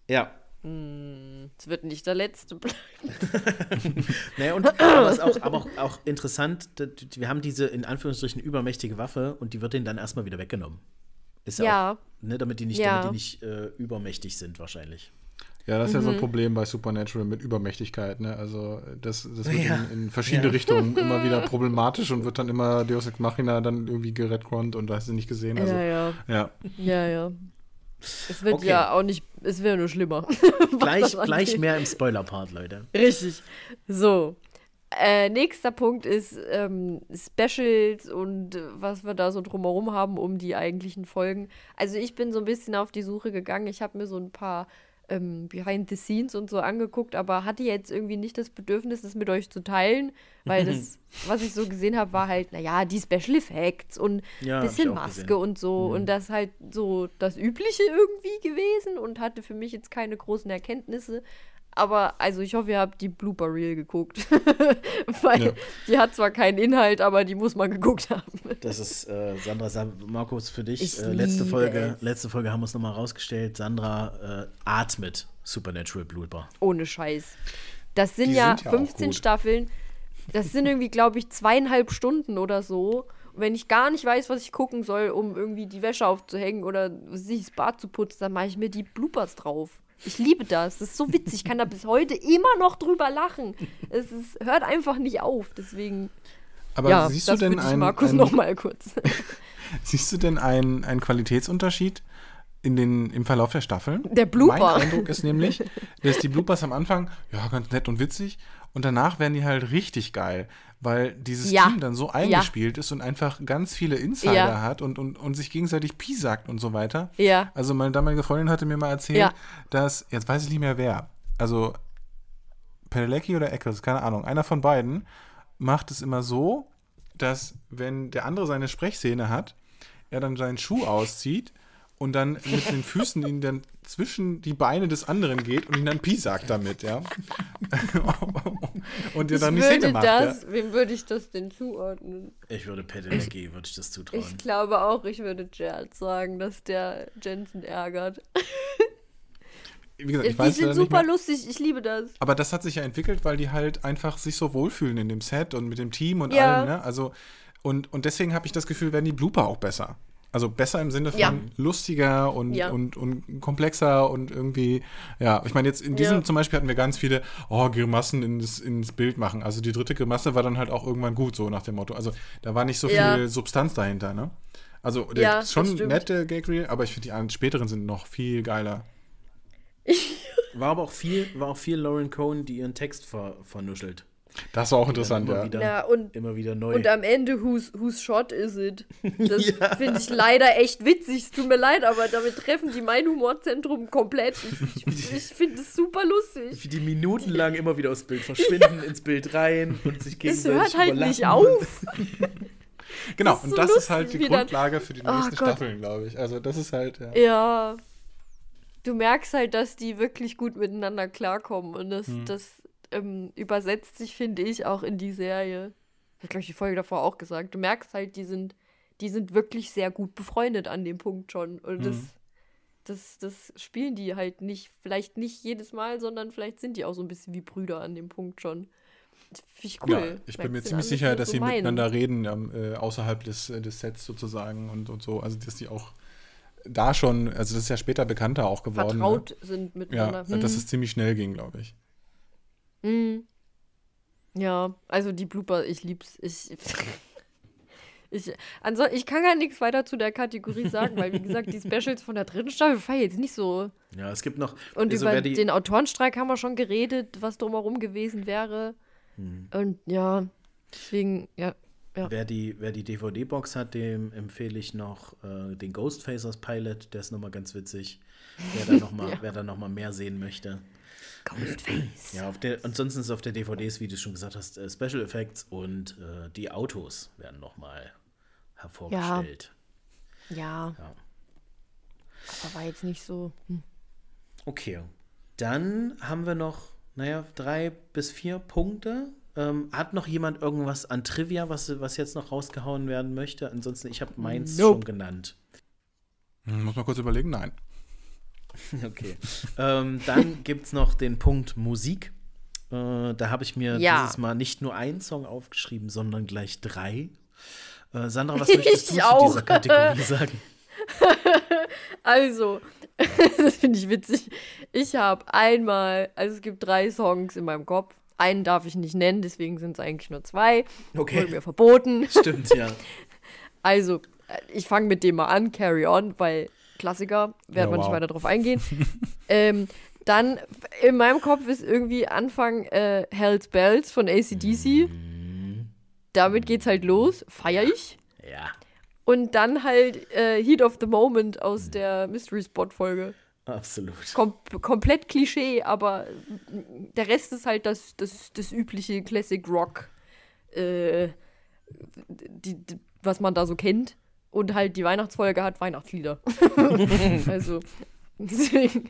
Ja. Es wird nicht der letzte bleiben. Naja, und aber ist auch, aber auch, auch interessant, wir haben diese in Anführungsstrichen übermächtige Waffe und die wird denen dann erstmal wieder weggenommen. Ist ja, Ja. auch, ne, damit die nicht, Ja. damit die nicht äh, übermächtig sind wahrscheinlich. Ja, das ist ja Mhm. so ein Problem bei Supernatural mit Übermächtigkeit, ne? Also das, das wird Ja. in, in verschiedene Ja. Richtungen immer wieder problematisch und wird dann immer Deus Ex Machina dann irgendwie geredconnt und da hast du nicht gesehen. Also, ja, ja. ja. Ja, ja. Es wird Okay. ja auch nicht, es wäre nur schlimmer. Gleich, gleich mehr im Spoiler-Part, Leute. Richtig. So. Äh, nächster Punkt ist ähm, Specials und äh, was wir da so drumherum haben um die eigentlichen Folgen. Also ich bin so ein bisschen auf die Suche gegangen. Ich habe mir so ein paar ähm, Behind the Scenes und so angeguckt, aber hatte jetzt irgendwie nicht das Bedürfnis, das mit euch zu teilen, weil das, was ich so gesehen habe, war halt, naja, die Special Effects und Ja, bisschen Maske gesehen. und so. Mhm. Und das halt so das Übliche irgendwie gewesen und hatte für mich jetzt keine großen Erkenntnisse. Aber also ich hoffe, ihr habt die Blooper Reel geguckt. Weil Ja. die hat zwar keinen Inhalt, aber die muss man geguckt haben. Das ist äh, Sandra, Sa- Markus, für dich. Ich Äh, letzte, Folge, es. letzte Folge haben wir es nochmal rausgestellt. Sandra äh, atmet Supernatural Blooper. Ohne Scheiß. Das sind ja sind ja auch 15 gut. Staffeln. Das sind irgendwie, glaube ich, zweieinhalb Stunden oder so. Und wenn ich gar nicht weiß, was ich gucken soll, um irgendwie die Wäsche aufzuhängen oder sich das Bad zu putzen, dann mache ich mir die Bloopers drauf. Ich liebe das. Das ist so witzig. Ich kann da bis heute immer noch drüber lachen. Es ist, hört einfach nicht auf. Deswegen, Aber ja, siehst du denn einen, Markus einen, noch mal kurz. siehst du denn einen, einen Qualitätsunterschied in den, im Verlauf der Staffeln? Der Blooper. Mein Eindruck ist nämlich, dass die Bloopers am Anfang, ja, ganz nett und witzig und danach werden die halt richtig geil. Weil dieses Ja. Team dann so eingespielt ist und einfach ganz viele Insider Ja. hat und, und, und sich gegenseitig piesackt und so weiter. Ja. Also meine damalige Freundin hatte mir mal erzählt, Ja. dass, jetzt weiß ich nicht mehr wer, also Pedelecki oder Eccles, keine Ahnung, einer von beiden macht es immer so, dass wenn der andere seine Sprechszene hat, er dann seinen Schuh auszieht und dann mit den Füßen ihn dann zwischen die Beine des anderen geht und ihn dann piesackt damit, ja. und Ich dann die Szene würde macht. Ja. das, wem würde ich das denn zuordnen? Ich würde Pedelecki, würde ich das zutrauen. Ich glaube auch, ich würde Gerald sagen, dass der Jensen ärgert. Wie gesagt, ich Die weiß sind super mehr. lustig, ich liebe das. Aber das hat sich ja entwickelt, weil die halt einfach sich so wohlfühlen in dem Set und mit dem Team und Ja. allem, ne? Also, und, und deswegen habe ich das Gefühl, werden die Blooper auch besser. Also besser im Sinne von Ja. lustiger und, Ja. und, und komplexer und irgendwie, ja, ich meine, jetzt in diesem Ja. zum Beispiel hatten wir ganz viele, oh, Grimassen ins, ins Bild machen. Also die dritte Grimasse war dann halt auch irgendwann gut, so nach dem Motto. Also da war nicht so Ja. viel Substanz dahinter, ne? Also der Ja, ist schon nette Gag Reel, aber ich finde die an- späteren sind noch viel geiler. War aber auch viel, war auch viel Lauren Cohen, die ihren Text ver, vernuschelt. Das war auch interessant, immer ja. Wieder, Ja, und, immer wieder neu. und am Ende, whose, whose shot is it? Das Ja. finde ich leider echt witzig. Es tut mir leid, aber damit treffen die mein Humorzentrum komplett. Ich, ich, ich finde es super lustig. wie die minutenlang immer wieder aus Bild verschwinden, ins Bild rein und sich Es gegenseitig hört halt nicht auf. Genau, Das ist und so das ist lustig, halt die wie dann- Grundlage für die Oh nächsten Gott. Staffeln, glaube ich. Also das ist halt, ja. Ja. Du merkst halt, dass die wirklich gut miteinander klarkommen. Und das, Hm. das ähm, übersetzt sich, finde ich, auch in die Serie. Ich habe, glaube ich, die Folge davor auch gesagt. Du merkst halt, die sind, die sind wirklich sehr gut befreundet an dem Punkt schon. Und das, Hm. das, das spielen die halt nicht, vielleicht nicht jedes Mal, sondern vielleicht sind die auch so ein bisschen wie Brüder an dem Punkt schon. Das Finde ich cool. Ja, ich bin mir ziemlich sicher, das dass so sie meinen. miteinander reden, ähm, äh, außerhalb des, äh, des Sets sozusagen und, und so. Also dass die auch da schon, also das ist ja später bekannter auch geworden. vertraut sind Ne? miteinander. Ja, dass Hm. es ziemlich schnell ging, glaube ich. Mhm. Ja, also die Blooper, ich lieb's. Ich, ich, also ich kann gar nichts weiter zu der Kategorie sagen, weil wie gesagt, die Specials von der dritten Staffel ich jetzt nicht so. Ja, es gibt noch. Und also über den Autorenstreik haben wir schon geredet, was drumherum gewesen wäre. Hm. Und ja, deswegen, ja. ja. Wer die, wer die DVD-Box hat, dem empfehle ich noch äh, den Ghostfacers Pilot, der ist nochmal ganz witzig. Wer da nochmal Ja. wer da noch mal mehr sehen möchte. Ghostface. Ja, auf der, ansonsten ist auf der DVDs, wie du schon gesagt hast, äh, Special Effects und äh, die Autos werden nochmal hervorgestellt. Ja, Ja. aber war jetzt nicht so. Hm. Okay. Dann haben wir noch, naja, drei bis vier Punkte. Ähm, hat noch jemand irgendwas an Trivia, was, was jetzt noch rausgehauen werden möchte? Ansonsten, ich habe meins Nope. schon genannt. Hm, Muss man kurz überlegen? Nein. Okay. ähm, dann gibt es noch den Punkt Musik. Äh, da habe ich mir Ja. dieses Mal nicht nur einen Song aufgeschrieben, sondern gleich drei. Äh, Sandra, was möchtest du Ich zu auch. dieser Kategorie sagen? Also, das finde ich witzig. Ich habe einmal, also es gibt drei Songs in meinem Kopf. Einen darf ich nicht nennen, deswegen sind es eigentlich nur zwei. Okay. Wurde mir verboten. Stimmt, ja. Also, äh, ich fange mit dem mal an, Carry On, weil Klassiker, werden Ja, wir nicht wow. weiter drauf eingehen. ähm, dann in meinem Kopf ist irgendwie Anfang äh, Hell's Bells von ACDC. Damit geht's halt los, feier ich. Ja, Und dann halt äh, Heat of the Moment aus der Mystery Spot Folge. absolut. Kom komplett Klischee, aber der Rest ist halt das, das, das übliche Classic Rock, äh, die, die, was man da so kennt. Und halt die Weihnachtsfolge hat Weihnachtslieder. also, deswegen.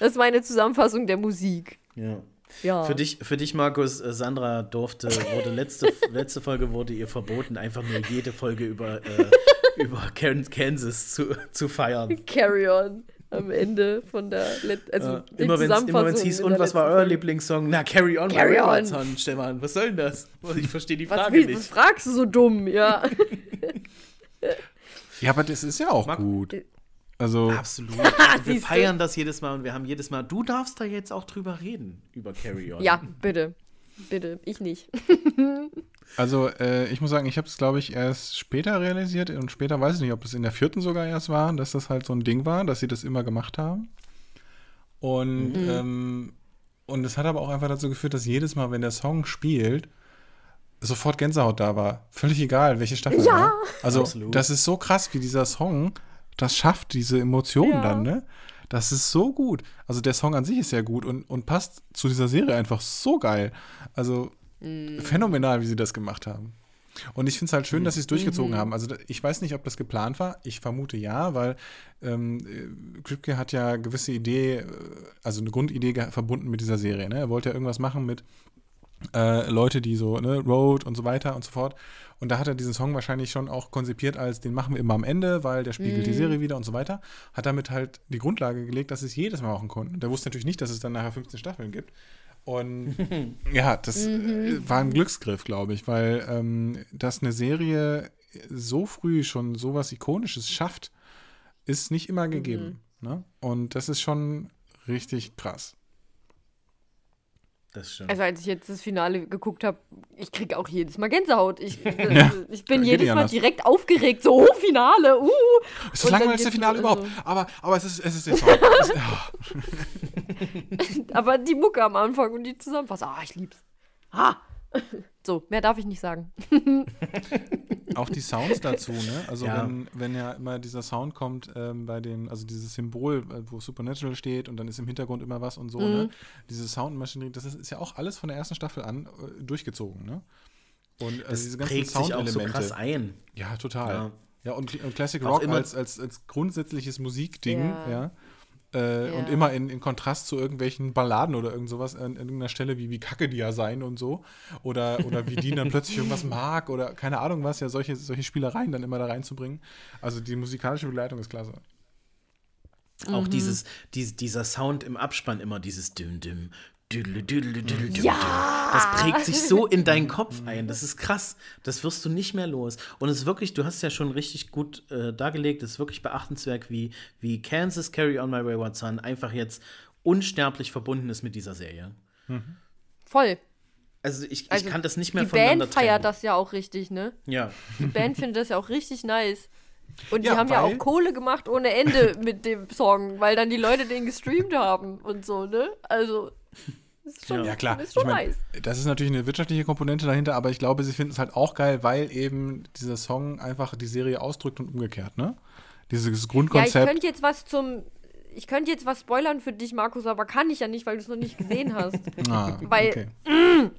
Das ist meine Zusammenfassung der Musik. Ja. Ja. Für dich, für dich, Markus, äh, Sandra durfte, wurde letzte, letzte Folge wurde ihr verboten, einfach nur jede Folge über, äh, über Kan- Kansas zu, zu feiern. Carry On am Ende von der Let also Äh, immer wenn es hieß, und was war letzten euer. Lieblingssong? Na, Carry On, Carry by On. Stefan. Was soll denn das? Ich verstehe die Was, Frage wie, was nicht. fragst du so dumm? Ja. Ja, aber das ist ja auch Mag- gut. Also, Absolut. Und wir feiern das jedes Mal und wir haben jedes Mal, du darfst da jetzt auch drüber reden, über Carry On. ja, bitte. Bitte, ich nicht. also äh, ich muss sagen, ich habe es, glaube ich, erst später realisiert und später weiß ich nicht, ob es in der vierten sogar erst war, dass das halt so ein Ding war, dass sie das immer gemacht haben. Und, ähm, und es hat aber auch einfach dazu geführt, dass jedes Mal, wenn der Song spielt, sofort Gänsehaut da war. Völlig egal, welche Staffel. Ja. Ne? Also, Absolut. das ist so krass, wie dieser Song das schafft, diese Emotionen Ja. dann, ne? Das ist so gut. Also, der Song an sich ist ja gut und, und passt zu dieser Serie einfach so geil. Also, phänomenal, wie sie das gemacht haben. Und ich finde es halt schön, dass sie es durchgezogen haben. Also ich weiß nicht, ob das geplant war. Ich vermute ja, weil ähm, äh, Kripke hat ja gewisse Idee, äh, also eine Grundidee verbunden mit dieser Serie. Ne? Er wollte ja irgendwas machen mit äh, Leute, die so, ne, Road und so weiter und so fort. Und da hat er diesen Song wahrscheinlich schon auch konzipiert als, den machen wir immer am Ende, weil der spiegelt die Serie wieder und so weiter. Hat damit halt die Grundlage gelegt, dass es jedes Mal machen konnten. Der wusste natürlich nicht, dass es dann nachher 15 Staffeln gibt. Und ja, das äh, war ein Glücksgriff, glaube ich, weil ähm, dass eine Serie so früh schon sowas Ikonisches schafft, ist nicht immer gegeben. Ne? Und das ist schon richtig krass. Das stimmt. Also als ich jetzt das Finale geguckt habe, ich kriege auch jedes Mal Gänsehaut. Ich, ich bin jedes Mal anders. direkt aufgeregt. So, oh, Finale, uh. Es ist das langweiligste Finale nur- überhaupt. Aber, aber es ist, es ist der Song. Es- ja. Aber die Mucke am Anfang und die Zusammenfassung, ah, ich lieb's. Ah. So, mehr darf ich nicht sagen. Auch die Sounds dazu, ne? Also Ja. wenn, wenn ja immer dieser Sound kommt ähm, bei den, also dieses Symbol, äh, wo Supernatural steht und dann ist im Hintergrund immer was und so, Mhm. ne? Diese Soundmaschinerie, das ist, ist ja auch alles von der ersten Staffel an äh, durchgezogen, ne? Und also das diese ganzen prägt sich auch so krass ein. Ja, total. Ja. Ja, und, und Classic Auch Rock als, als, als grundsätzliches Musikding, ja. Ja. Äh, Und Ja. immer in, in Kontrast zu irgendwelchen Balladen oder irgend sowas an, an irgendeiner Stelle, wie, wie kacke die ja sein und so. Oder, oder wie die dann plötzlich irgendwas mag oder keine Ahnung was, ja, solche, solche Spielereien dann immer da reinzubringen. Also die musikalische Begleitung ist klasse. Auch dieses, dies, dieser Sound im Abspann immer, dieses Düm Düm. Düdel, düdel, düdel, düdel, Ja! Das prägt sich so in deinen Kopf ein. Das ist krass. Das wirst du nicht mehr los. Und es ist wirklich, du hast es ja schon richtig gut äh, dargelegt, es ist wirklich beachtenswert, wie, wie Kansas Carry On My Wayward Son einfach jetzt unsterblich verbunden ist mit dieser Serie. Voll. Also ich, ich Also, kann das nicht mehr Die voneinander Band feiert trennen. das ja auch richtig, ne? Ja. Die Band findet das ja auch richtig nice. Und die Ja, haben ja auch Kohle gemacht ohne Ende mit dem Song, weil dann die Leute den gestreamt haben und so, ne? Also, ist schon, Ja, klar. ist schon ich mein, nice. Das ist natürlich eine wirtschaftliche Komponente dahinter, aber ich glaube, sie finden es halt auch geil, weil eben dieser Song einfach die Serie ausdrückt und umgekehrt, ne? Dieses Ja, ich Grundkonzept. könnte jetzt was zum. Ich könnte jetzt was spoilern für dich, Markus, aber kann ich ja nicht, weil du es noch nicht gesehen hast ah, weil- okay.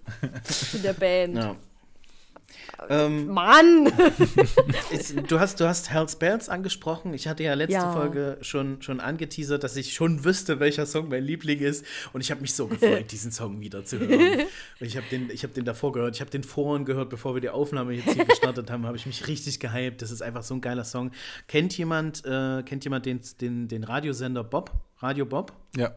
in der Band. ja. Ähm, Mann! Ist, du, hast, du hast Hell's Bells angesprochen. Ich hatte ja letzte Ja. Folge schon, schon angeteasert, dass ich schon wüsste, welcher Song mein Liebling ist. Und ich habe mich so gefreut, diesen Song wieder zu hören. Und ich habe den, ich hab den davor gehört. Ich habe den vorhin gehört, bevor wir die Aufnahme jetzt hier gestartet haben. habe ich mich richtig gehypt. Das ist einfach so ein geiler Song. Kennt jemand, äh, kennt jemand den, den, den Radiosender Bob? Radio Bob? Ja.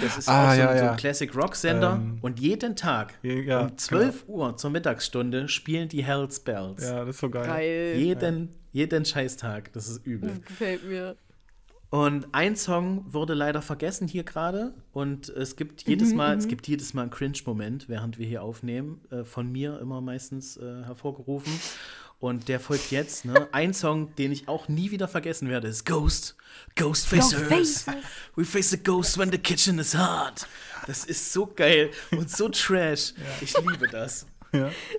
Das ist Ah, auch so, ja, ein- so ja. ein Classic Rock Sender. Ähm, und jeden Tag ja, um 12 Uhr zur Mittagsstunde spielen die Hell's Bells. Ja, das ist so geil. Geil. Jeden, jeden Scheißtag. Das ist übel. Das gefällt mir. Und ein Song wurde leider vergessen hier gerade. Und es gibt jedes Mal, es gibt jedes Mal einen Cringe-Moment, während wir hier aufnehmen. Äh, von mir immer meistens äh, hervorgerufen. Und der folgt jetzt. Ne? Ein Song, den ich auch nie wieder vergessen werde, ist Ghost. Ghost Facers. We face a ghost when the kitchen is hot. Das ist so geil und so trash. Ich liebe das.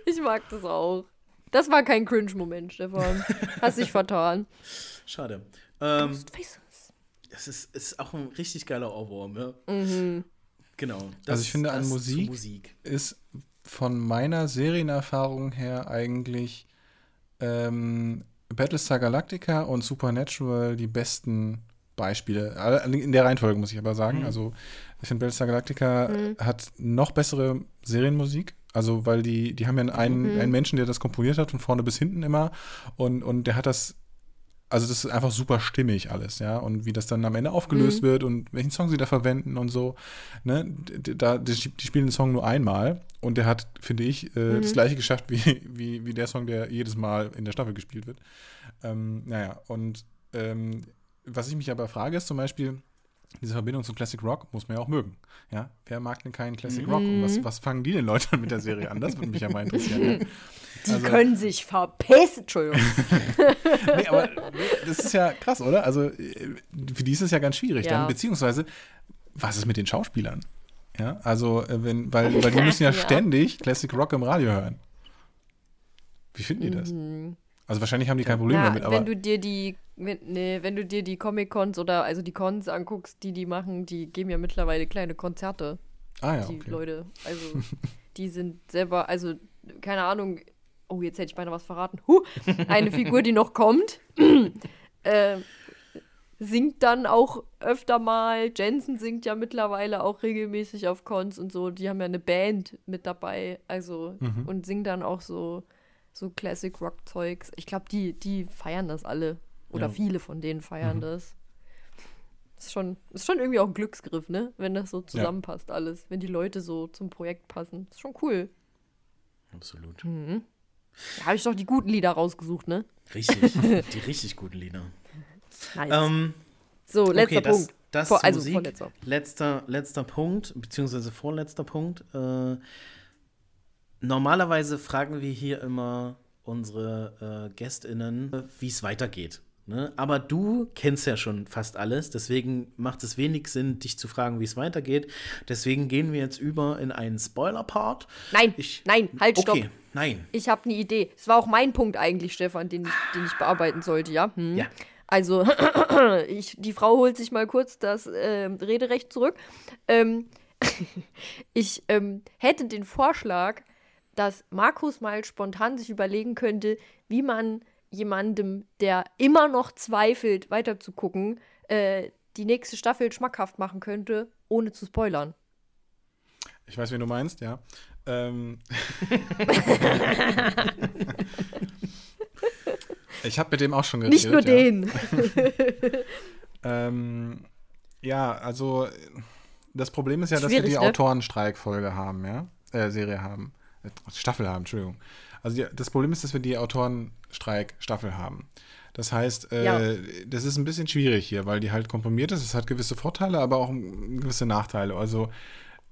Ich mag das auch. Das war kein Cringe-Moment, Stefan. Hast dich vertan. Schade. Ähm, Faces. das ist, ist auch ein richtig geiler Ohrwurm. Ja? Genau. Das, Also ich finde, an Musik- Musik. Ist von meiner Serienerfahrung her eigentlich ähm, Battlestar Galactica und Supernatural die besten Beispiele. In der Reihenfolge muss ich aber sagen. Also ich finde Battlestar Galactica hat noch bessere Serienmusik. Also weil die, die haben ja einen, einen Menschen, der das komponiert hat, von vorne bis hinten immer. Und, und der hat das also das ist einfach super stimmig alles, ja. Und wie das dann am Ende aufgelöst wird und welchen Song sie da verwenden und so. Ne? Da, die, die spielen den Song nur einmal und der hat, finde ich, äh, das gleiche geschafft wie, wie, wie der Song, der jedes Mal in der Staffel gespielt wird. Ähm, naja, und ähm, was ich mich aber frage, ist zum Beispiel, diese Verbindung zum Classic Rock muss man ja auch mögen. Ja, wer mag denn keinen Classic Rock? Und was, was fangen die denn Leute mit der Serie an? Das würde mich ja mal interessieren. Ja? Die Also- können sich verpissen. Entschuldigung. nee, aber das ist ja krass, oder? Also äh, für die ist es ja ganz schwierig Ja. dann, beziehungsweise was ist mit den Schauspielern? Ja, also, äh, wenn, weil, weil die müssen ja, Ja. ständig Classic Rock im Radio hören. Wie finden die das? Also, wahrscheinlich haben die kein Problem Mhm. Ja, damit, aber. wenn du dir die, wenn, nee, wenn du dir die Comic-Cons oder also die Cons anguckst, die die machen, die geben ja mittlerweile kleine Konzerte, ah, ja, die okay. Leute. Also die sind selber, also keine Ahnung, oh, jetzt hätte ich beinahe was verraten. Huh, eine Figur, die noch kommt, äh, singt dann auch öfter mal. Jensen singt ja mittlerweile auch regelmäßig auf Cons und so. Die haben ja eine Band mit dabei, also Mhm. und singt dann auch so so Classic Rock Zeugs. Ich glaube, die die feiern das alle oder Ja. viele von denen feiern Mhm. das. Ist schon, ist schon irgendwie auch ein Glücksgriff, ne? Wenn das so zusammenpasst alles. Wenn die Leute so zum Projekt passen. Ist schon cool. Absolut. Mhm. Da habe ich doch die guten Lieder rausgesucht, ne? Richtig. die richtig guten Lieder. Nice. Ähm, so, letzter okay, das, Punkt. das Vor- zur also Musik. vorletzter. Letzter, letzter Punkt, beziehungsweise vorletzter Punkt. Äh, normalerweise fragen wir hier immer unsere äh, GästInnen, wie es weitergeht. Ne? Aber du kennst ja schon fast alles, deswegen macht es wenig Sinn, dich zu fragen, wie es weitergeht. Deswegen gehen wir jetzt über in einen Spoiler-Part. Nein, Ich- nein, halt, stopp. Nein. Ich habe eine Idee. Es war auch mein Punkt eigentlich, Stefan, den ich, den ich bearbeiten sollte, ja? Hm. Ja. Also, ich, die Frau holt sich mal kurz das ähm, Rederecht zurück. Ähm, ich ähm, hätte den Vorschlag, dass Markus mal spontan sich überlegen könnte, wie man jemandem, der immer noch zweifelt, weiterzugucken, äh, die nächste Staffel schmackhaft machen könnte, ohne zu spoilern. Ich weiß, wen du meinst, ja. Ähm. ich habe mit dem auch schon geredet. Nicht nur ja. den. Ähm, ja, also das Problem ist ja, dass wir Schwierig, die ne? Autorenstreikfolge haben, ja? Äh, Serie haben. Äh, Staffel haben, Entschuldigung. Also die, das Problem ist, dass wir die Autorenstreik-Staffel haben. Das heißt, äh, Ja. das ist ein bisschen schwierig hier, weil die halt komprimiert ist. Es hat gewisse Vorteile, aber auch gewisse Nachteile. Also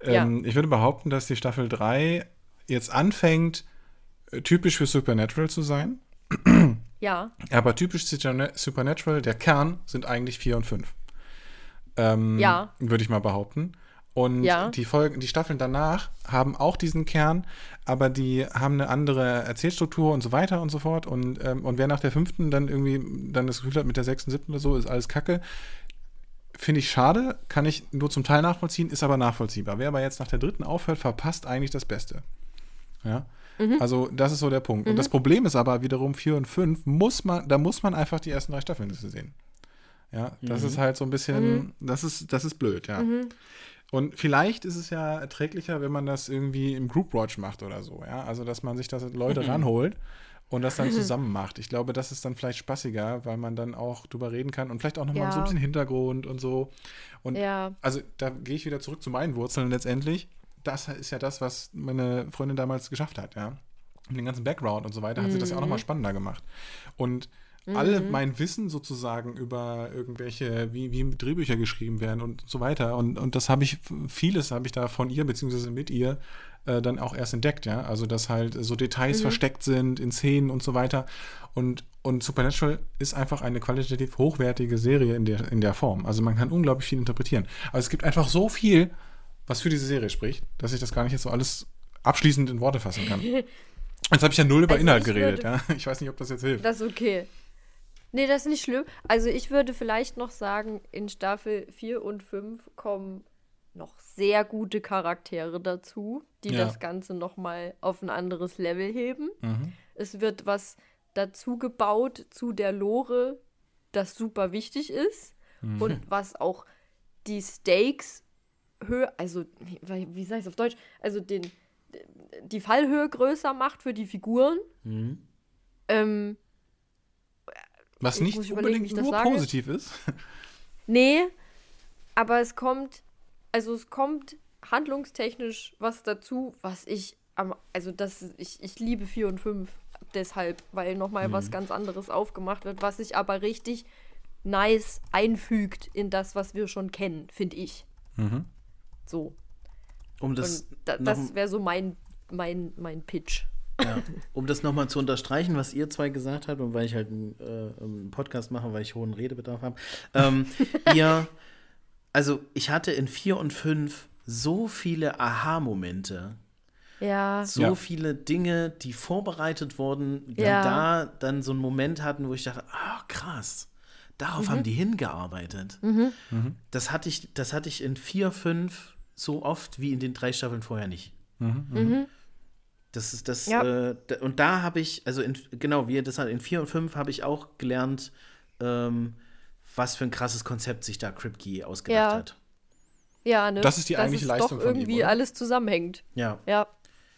ähm, ich würde behaupten, dass die Staffel 3 jetzt anfängt, äh, typisch für Supernatural zu sein. Ja. Aber typisch Supernatural, der Kern sind eigentlich 4 und 5. Ähm, Ja. Würde ich mal behaupten. Und Ja. die Folgen, die Staffeln danach haben auch diesen Kern, aber die haben eine andere Erzählstruktur und so weiter und so fort. Und, ähm, und wer nach der fünften dann irgendwie dann das Gefühl hat, mit der sechsten, siebten oder so, ist alles Kacke, finde ich schade, kann ich nur zum Teil nachvollziehen, ist aber nachvollziehbar. Wer aber jetzt nach der dritten aufhört, verpasst eigentlich das Beste. Ja. Also, das ist so der Punkt. Und das Problem ist aber wiederum 4 und 5, muss man, da muss man einfach die ersten drei Staffeln sehen. Ja, das ist halt so ein bisschen, das ist, das ist blöd, ja. Und vielleicht ist es ja erträglicher, wenn man das irgendwie im Group Watch macht oder so, ja. Also, dass man sich das Leute ranholt und das dann zusammen macht. Ich glaube, das ist dann vielleicht spaßiger, weil man dann auch drüber reden kann und vielleicht auch nochmal Ja. so ein bisschen Hintergrund und so. Und Ja. also da gehe ich wieder zurück zu meinen Wurzeln letztendlich. Das ist ja das, was meine Freundin damals geschafft hat, ja. Und den ganzen Background und so weiter hat sie das ja auch nochmal spannender gemacht. Und alle mein Wissen sozusagen über irgendwelche, wie, wie Drehbücher geschrieben werden und so weiter. Und, und das habe ich, vieles habe ich da von ihr beziehungsweise mit ihr äh, dann auch erst entdeckt, ja. Also, dass halt so Details versteckt sind in Szenen und so weiter. Und, und Supernatural ist einfach eine qualitativ hochwertige Serie in der, in der Form. Also man kann unglaublich viel interpretieren. Aber es gibt einfach so viel, was für diese Serie spricht, dass ich das gar nicht jetzt so alles abschließend in Worte fassen kann. Jetzt habe ich ja null über Also Inhalt geredet, würde- ja. Ich weiß nicht, ob das jetzt hilft. Das ist okay. Nee, das ist nicht schlimm. Also ich würde vielleicht noch sagen, in Staffel 4 und 5 kommen noch sehr gute Charaktere dazu, die Ja. das Ganze noch mal auf ein anderes Level heben. Mhm. Es wird was dazu gebaut zu der Lore, das super wichtig ist Mhm. und was auch die Stakes höher, also wie, wie sage ich es auf Deutsch, also den, die Fallhöhe größer macht für die Figuren. Mhm. Ähm, Was Ich nicht überlegen, unbedingt nur positiv ist. Nee, aber es kommt, also es kommt handlungstechnisch was dazu, was ich am, also das, ich, ich liebe 4 und 5 deshalb, weil nochmal was ganz anderes aufgemacht wird, was sich aber richtig nice einfügt in das, was wir schon kennen, finde ich. Mhm. So. Um das, da, das wäre so mein, mein, mein Pitch. ja, um das nochmal zu unterstreichen, was ihr zwei gesagt habt und weil ich halt einen, äh, einen Podcast mache, weil ich hohen Redebedarf habe. Ähm, ihr, also ich hatte in 4 und 5 so viele Aha-Momente. Ja. So Ja. viele Dinge, die vorbereitet wurden, dann Ja. da dann so einen Moment hatten, wo ich dachte, ah, krass, darauf Mhm. haben die hingearbeitet. Das, hatte ich, das hatte ich in vier, fünf so oft wie in den drei Staffeln vorher nicht. Das ist das, Ja. äh, da, und da habe ich, also in, genau, wie ihr das hat, in vier und fünf habe ich auch gelernt, ähm, was für ein krasses Konzept sich da Kripke ausgedacht Ja. hat. Ja, ne? Das ist die Dass eigentliche es Leistung doch von ihm, irgendwie oder? alles zusammenhängt. Ja. Ja.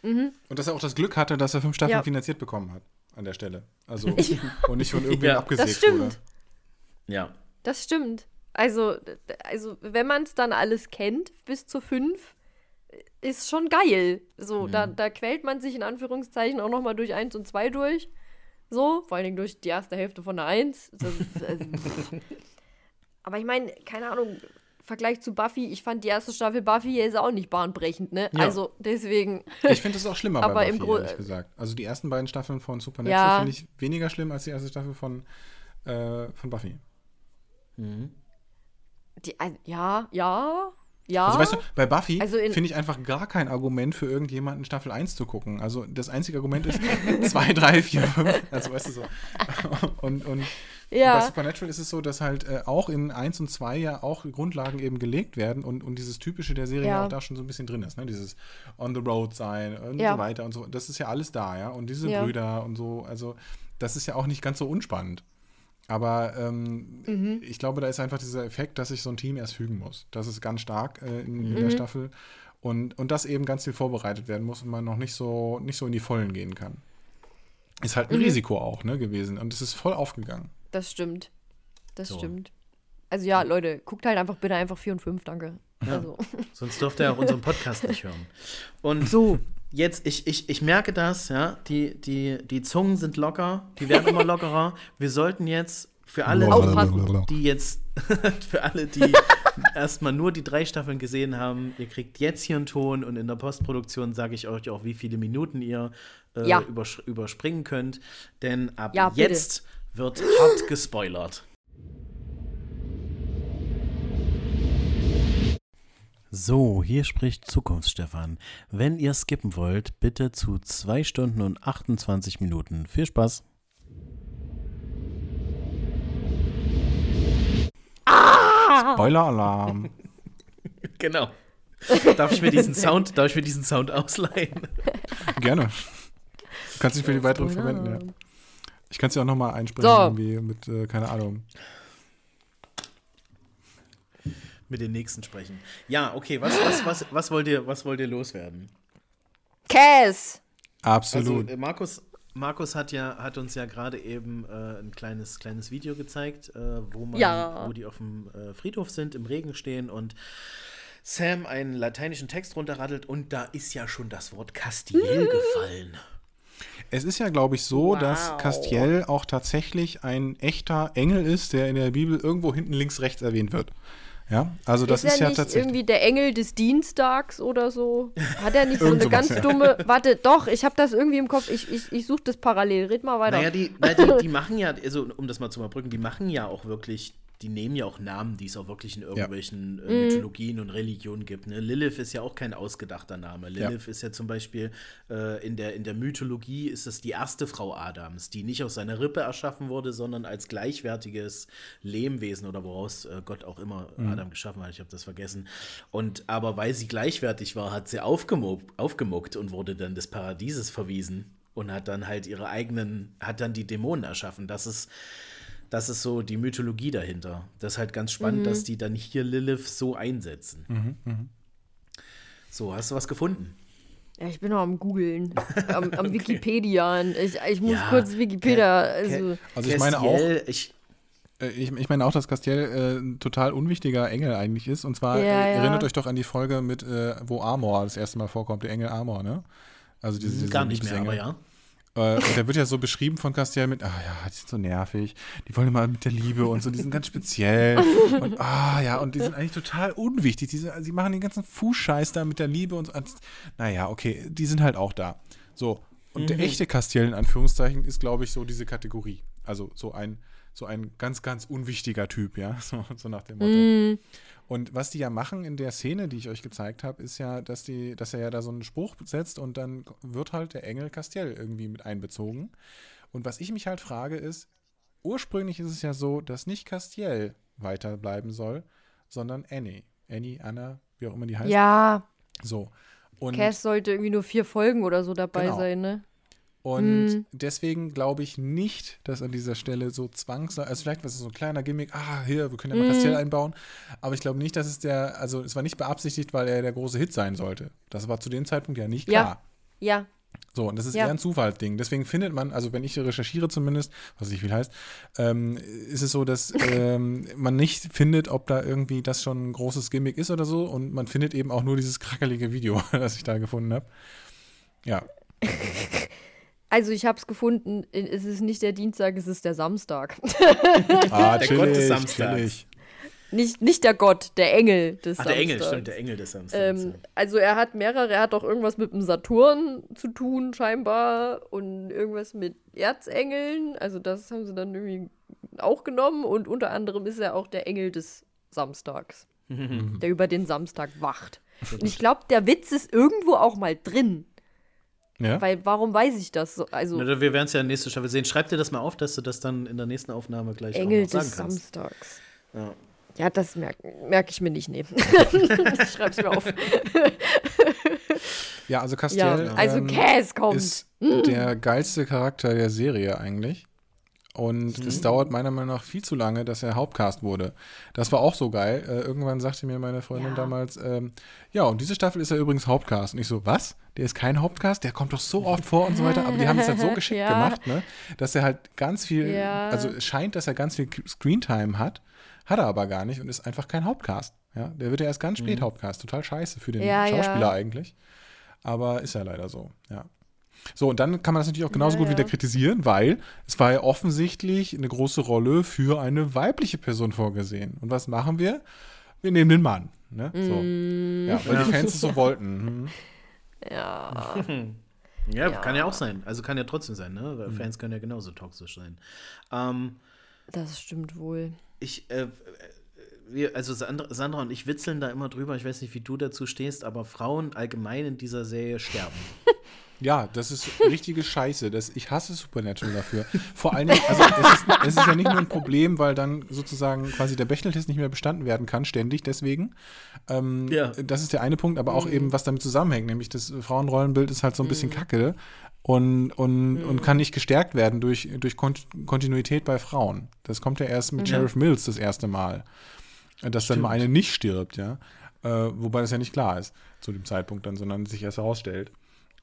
Und dass er auch das Glück hatte, dass er fünf Staffeln Ja. finanziert bekommen hat an der Stelle. Also und nicht von irgendwem Ja. abgesägt Das stimmt. wurde. Ja. Das stimmt. Also, also wenn man es dann alles kennt, bis zu fünf, ist schon geil. So, da, Mhm. da quält man sich in Anführungszeichen auch noch mal durch eins und zwei durch. So, vor allen Dingen durch die erste Hälfte von der eins. Das ist, also, aber ich meine, keine Ahnung, Vergleich zu Buffy, ich fand die erste Staffel Buffy ist auch nicht bahnbrechend, ne? Ja. Also deswegen. Ich finde es auch schlimmer Aber bei im Buffy, Gro- ehrlich gesagt. Also die ersten beiden Staffeln von Supernatural Ja. finde ich weniger schlimm als die erste Staffel von, äh, von Buffy. Die, äh, ja, ja, ja. Also weißt du, bei Buffy Also in- finde ich einfach gar kein Argument für irgendjemanden Staffel 1 zu gucken. Also das einzige Argument ist 2, 3, 4, 5. Also weißt du so. Und, und bei ja. Supernatural ist es so, dass halt äh, auch in 1 und 2 ja auch Grundlagen eben gelegt werden und, und dieses Typische der Serie Ja. auch da schon so ein bisschen drin ist. Ne? Dieses On the Road sein und Ja. so weiter und so. Das ist ja alles da, ja. Und diese Ja. Brüder und so, also das ist ja auch nicht ganz so unspannend. Aber ähm, Mhm. ich glaube, da ist einfach dieser Effekt, dass sich so ein Team erst fügen muss. Das ist ganz stark äh, in, in der Mhm. Staffel. Und, und dass eben ganz viel vorbereitet werden muss und man noch nicht so, nicht so in die Vollen gehen kann. Ist halt ein Mhm. Risiko auch ne, gewesen. Und es ist voll aufgegangen. Das stimmt. Das So. stimmt. Also ja, Leute, guckt halt einfach bitte einfach 4 und 5, danke. Ja. Also. Sonst dürft ihr auch unseren Podcast nicht hören. Und So. jetzt, ich, ich, ich merke das, ja, die, die, die Zungen sind locker, die werden immer lockerer. Wir sollten jetzt für alle, die jetzt, für alle, die erstmal nur die drei Staffeln gesehen haben, ihr kriegt jetzt hier einen Ton und in der Postproduktion sage ich euch auch, wie viele Minuten ihr äh, Ja. übersch- überspringen könnt. Denn ab Ja, bitte. jetzt wird hart gespoilert. So, hier spricht Zukunftsstefan. Wenn ihr skippen wollt, bitte zu 2 Stunden und 28 Minuten. Viel Spaß. Spoiler-Alarm. Genau. Darf ich mir diesen Sound, darf ich mir diesen Sound ausleihen? Gerne. Du kannst dich für die weiteren verwenden, ja. Ich kann es ja auch nochmal einsprechen, So. irgendwie mit, äh, keine Ahnung. Mit den nächsten sprechen. Ja, okay, was, was, was, was, wollt, ihr, was wollt ihr loswerden? Cass! Absolut. Also, äh, Markus, Markus hat ja, hat uns ja gerade eben äh, ein kleines, kleines Video gezeigt, äh, wo, man, Ja. wo die auf dem äh, Friedhof sind, im Regen stehen und Sam einen lateinischen Text runterrattelt und da ist ja schon das Wort Castiel gefallen. Es ist ja, glaube ich, so, dass Wow. Castiel auch tatsächlich ein echter Engel ist, der in der Bibel irgendwo hinten links rechts erwähnt wird. Ja, also das ist ist, ja nicht tatsächlich. irgendwie der Engel des Dienstags oder so? Hat er nicht so eine ganz ja. dumme. Warte, doch, ich habe das irgendwie im Kopf. Ich, ich, ich suche das parallel. Red mal weiter. Naja, die, na, die, die machen ja, also um das mal zu überbrücken, die machen ja auch wirklich, die nehmen ja auch Namen, die es auch wirklich in irgendwelchen Mhm. äh, Mythologien und Religionen gibt. Ne? Lilith ist ja auch kein ausgedachter Name. Lilith ist ja zum Beispiel äh, in, der, in der Mythologie ist es die erste Frau Adams, die nicht aus seiner Rippe erschaffen wurde, sondern als gleichwertiges Lehmwesen oder woraus äh, Gott auch immer Mhm. Adam geschaffen hat. Ich habe das vergessen. Und aber weil sie gleichwertig war, hat sie aufgemuckt, aufgemuckt und wurde dann des Paradieses verwiesen und hat dann halt ihre eigenen, hat dann die Dämonen erschaffen. Das ist, das ist so die Mythologie dahinter. Das ist halt ganz spannend, dass die dann hier Lilith so einsetzen. So, hast du was gefunden? Ja, ich bin noch am Googeln. Am, am Wikipedia. Ich, ich muss Ja, kurz Wikipedia. Ke- Also, Also ich meine auch, Ich, äh, ich, ich meine auch, dass Castiel äh, ein total unwichtiger Engel eigentlich ist. Und zwar Ja, äh, ja. erinnert euch doch an die Folge mit, äh, wo Amor das erste Mal vorkommt, der Engel Amor, ne? Also diese, diese gar nicht mehr, aber ja. Äh, und der wird ja so beschrieben von Castiel mit, ah ja, die sind so nervig, die wollen immer mit der Liebe und so, die sind ganz speziell. Und ah ja, und die sind eigentlich total unwichtig. Die, sind, die machen den ganzen Fußscheiß da mit der Liebe und so. Naja, okay, die sind halt auch da. So, und der echte Castiel in Anführungszeichen ist, glaube ich, so diese Kategorie. Also so ein so ein ganz, ganz unwichtiger Typ, ja, so, so nach dem Motto. Mm, Und was die ja machen in der Szene, die ich euch gezeigt habe, ist ja, dass die, dass er ja da so einen Spruch setzt und dann wird halt der Engel Castiel irgendwie mit einbezogen. Und was ich mich halt frage ist, ursprünglich ist es ja so, dass nicht Castiel weiterbleiben soll, sondern Annie. Annie, Anna, wie auch immer die heißt. ja, So. Und, Cass sollte irgendwie nur vier Folgen oder so dabei Genau. sein, ne? Und Mhm. deswegen glaube ich nicht, dass an dieser Stelle so zwangs, also vielleicht war es so ein kleiner Gimmick, ah, hier, wir können ja mal Castiel einbauen, aber ich glaube nicht, dass es der, also es war nicht beabsichtigt, weil er der große Hit sein sollte. Das war zu dem Zeitpunkt ja nicht Ja. klar. Ja, So, und das ist Ja. eher ein Zufallsding. Deswegen findet man, also wenn ich recherchiere zumindest, was nicht viel heißt, ähm, ist es so, dass ähm, man nicht findet, ob da irgendwie das schon ein großes Gimmick ist oder so. Und man findet eben auch nur dieses krackelige Video, das ich da gefunden habe. Ja, also ich habe es gefunden, es ist nicht der Dienstag, es ist der Samstag. ah, Der chillig, Gott des Samstags. nicht, nicht der Gott, der Engel des Ach, Samstags. der Engel, stimmt, der Engel des Samstags. Ähm, also er hat mehrere, er hat auch irgendwas mit dem Saturn zu tun, scheinbar, und irgendwas mit Erzengeln. Also das haben sie dann irgendwie auch genommen und unter anderem ist er auch der Engel des Samstags, der über den Samstag wacht. Und ich glaube, der Witz ist irgendwo auch mal drin. Ja? Weil warum weiß ich das? so? Also Na, wir werden es ja in der nächsten Staffel sehen. Schreib dir das mal auf, dass du das dann in der nächsten Aufnahme gleich Engel auch noch sagen des kannst. Samstags. Ja. Ja, das merke merk ich mir nicht, nee. ich schreib's mir auf. Ja, also Ja, Castiel also ähm, Cass kommt. ist der geilste Charakter der Serie eigentlich. Und es dauert meiner Meinung nach viel zu lange, dass er Hauptcast wurde. Das war auch so geil. Äh, irgendwann sagte mir meine Freundin Ja. damals, ähm, ja, und diese Staffel ist er übrigens Hauptcast. Und ich so, was? Der ist kein Hauptcast? Der kommt doch so oft vor und so weiter. Aber die haben es halt so geschickt Ja. gemacht, ne? dass er halt ganz viel, Ja. also es scheint, dass er ganz viel Screentime hat, hat er aber gar nicht und ist einfach kein Hauptcast. Ja? Der wird ja erst ganz spät Hauptcast. Total scheiße für den Ja, ja. Schauspieler eigentlich. Aber ist ja leider so, ja. So, und dann kann man das natürlich auch genauso Ja, gut ja. wieder kritisieren, weil es war ja offensichtlich eine große Rolle für eine weibliche Person vorgesehen. Und was machen wir? Wir nehmen den Mann. Ne? So. Mm. Ja, weil die Fans es so wollten. Hm. Ja. Ja, Ja. kann ja auch sein. Also kann ja trotzdem sein, ne? Weil Fans können ja genauso toxisch sein. Ähm, Das stimmt wohl. ich, äh, äh, wir, also Sandra, Sandra und ich witzeln da immer drüber. Ich weiß nicht, wie du dazu stehst, aber Frauen allgemein in dieser Serie sterben. Ja, das ist richtige Scheiße. Das, ich hasse Supernatural dafür. Vor allen Dingen, also es ist, es ist ja nicht nur ein Problem, weil dann sozusagen quasi der Bechdel-Test nicht mehr bestanden werden kann, ständig deswegen. Ähm, Ja. Das ist der eine Punkt, aber auch eben, was damit zusammenhängt, nämlich das Frauenrollenbild ist halt so ein bisschen kacke und, und, und kann nicht gestärkt werden durch, durch Kont Kontinuität bei Frauen. Das kommt ja erst mit Sheriff Mills das erste Mal. Dass dann mal eine nicht stirbt, ja. Äh, wobei das ja nicht klar ist zu dem Zeitpunkt dann, sondern sich erst herausstellt.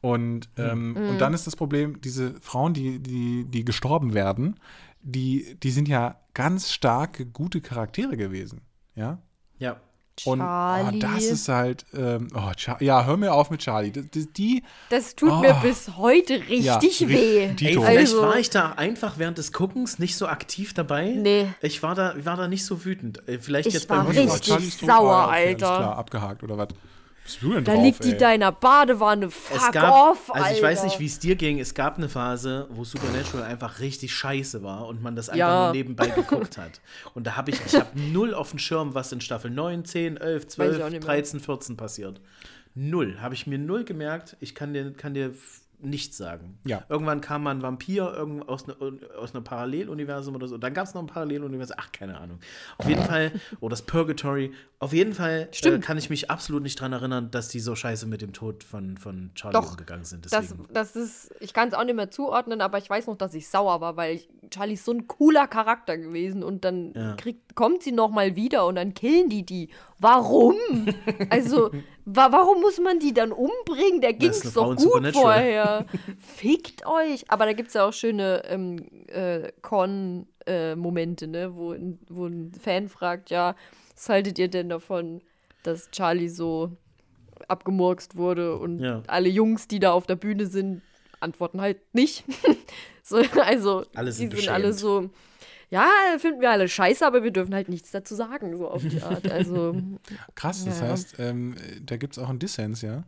Und, ähm, und dann ist das Problem, diese Frauen, die, die, die gestorben werden, die, die sind ja ganz starke, gute Charaktere gewesen. Ja. Ja. Und Charlie. das ist halt, ähm, oh, ja, hör mir auf mit Charlie. Die, die, die Das tut Oh. mir bis heute richtig Ja, weh. Ey, vielleicht Also- war ich da einfach während des Guckens nicht so aktiv dabei. Nee. Ich war da, war da nicht so wütend. Äh, Vielleicht Ich jetzt war beim richtig Rewatch. Charlie sauer, Alter. Klar, abgehakt oder was? Bist du denn Da drauf, liegt die ey? da in der Badewanne. Fuck gab, off, also ich weiß Alter. nicht, wie es dir ging. Es gab eine Phase, wo Supernatural einfach richtig scheiße war und man das einfach Ja. nur nebenbei geguckt hat. Und da habe ich, ich habe null auf dem Schirm, was in Staffel 9, 10, 11, Weiß ich 12, auch nicht mehr. 13, 14 passiert. Null. Habe ich mir null gemerkt. Ich kann dir, kann dir nichts sagen. Ja. Irgendwann kam mal ein Vampir irgend aus, ne, aus einem Paralleluniversum oder so. Dann gab es noch ein Paralleluniversum. Ach, keine Ahnung. Auf jeden Fall, oder das Purgatory. Auf jeden Fall äh, kann ich mich absolut nicht dran erinnern, dass die so scheiße mit dem Tod von, von Charlie Doch, umgegangen sind. Das, Deswegen. das ist, ich kann es auch nicht mehr zuordnen, aber ich weiß noch, dass ich sauer war, weil ich, Charlie ist so ein cooler Charakter gewesen und dann Ja. kriegt, kommt sie noch mal wieder und dann killen die die. Warum? also, wa warum muss man die dann umbringen? Der ging eine doch gut vorher. Fickt euch. Aber da gibt es ja auch schöne ähm, äh, Con-Momente, ne? wo, ein- wo ein Fan fragt, ja, was haltet ihr denn davon, dass Charlie so abgemurkst wurde und Ja. alle Jungs, die da auf der Bühne sind, antworten halt nicht. so, also, Alle sind die sind alle beschämt. so, ja, finden wir alle scheiße, aber wir dürfen halt nichts dazu sagen, so auf die Art. Also, Krass, das Ja. heißt, ähm, da gibt es auch einen Dissens, ja?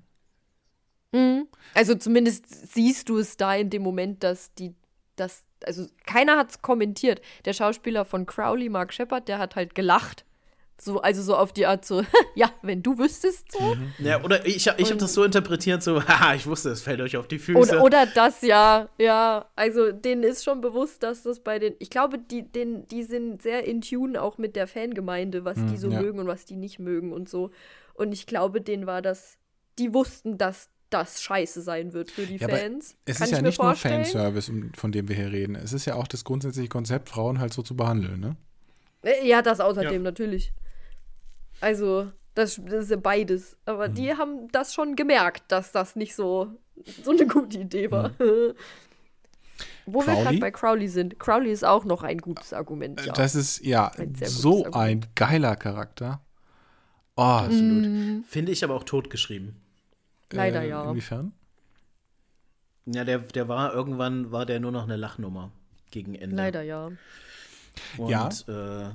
mhm. also zumindest siehst du es da in dem Moment, dass die, dass also keiner hat es kommentiert. Der Schauspieler von Crowley, Mark Shepard, der hat halt gelacht. So, also so auf die Art so, ja, wenn du wüsstest so. Ja, oder ich, ich habe das so interpretiert, so, haha, ich wusste, es fällt euch auf die Füße. Oder, oder das, ja, ja. Also denen ist schon bewusst, dass das bei den, ich glaube, die, den, die sind sehr in Tune auch mit der Fangemeinde, was die so ja. mögen und was die nicht mögen und so. Und ich glaube, denen war das, die wussten, dass das scheiße sein wird für die Ja, aber Fans. Es Kann ist ich ja mir nicht nur vorstellen. Fanservice, um- von dem wir hier reden. Es ist ja auch das grundsätzliche Konzept, Frauen halt so zu behandeln, ne? Äh, Ja, das außerdem Ja. natürlich. Also, das, das ist ja beides. Aber Mhm. die haben das schon gemerkt, dass das nicht so, so eine gute Idee war. Wo wir gerade Mhm. Crowley? bei Crowley sind. Crowley ist auch noch ein gutes Argument, ja. Das ist, ja, Ein so Argument. ein geiler Charakter. Oh, Absolut. Finde ich aber auch totgeschrieben. Leider äh, ja. Inwiefern? Ja, der, der war irgendwann, war der nur noch eine Lachnummer gegen Ende. Leider ja. Und, Ja. Äh,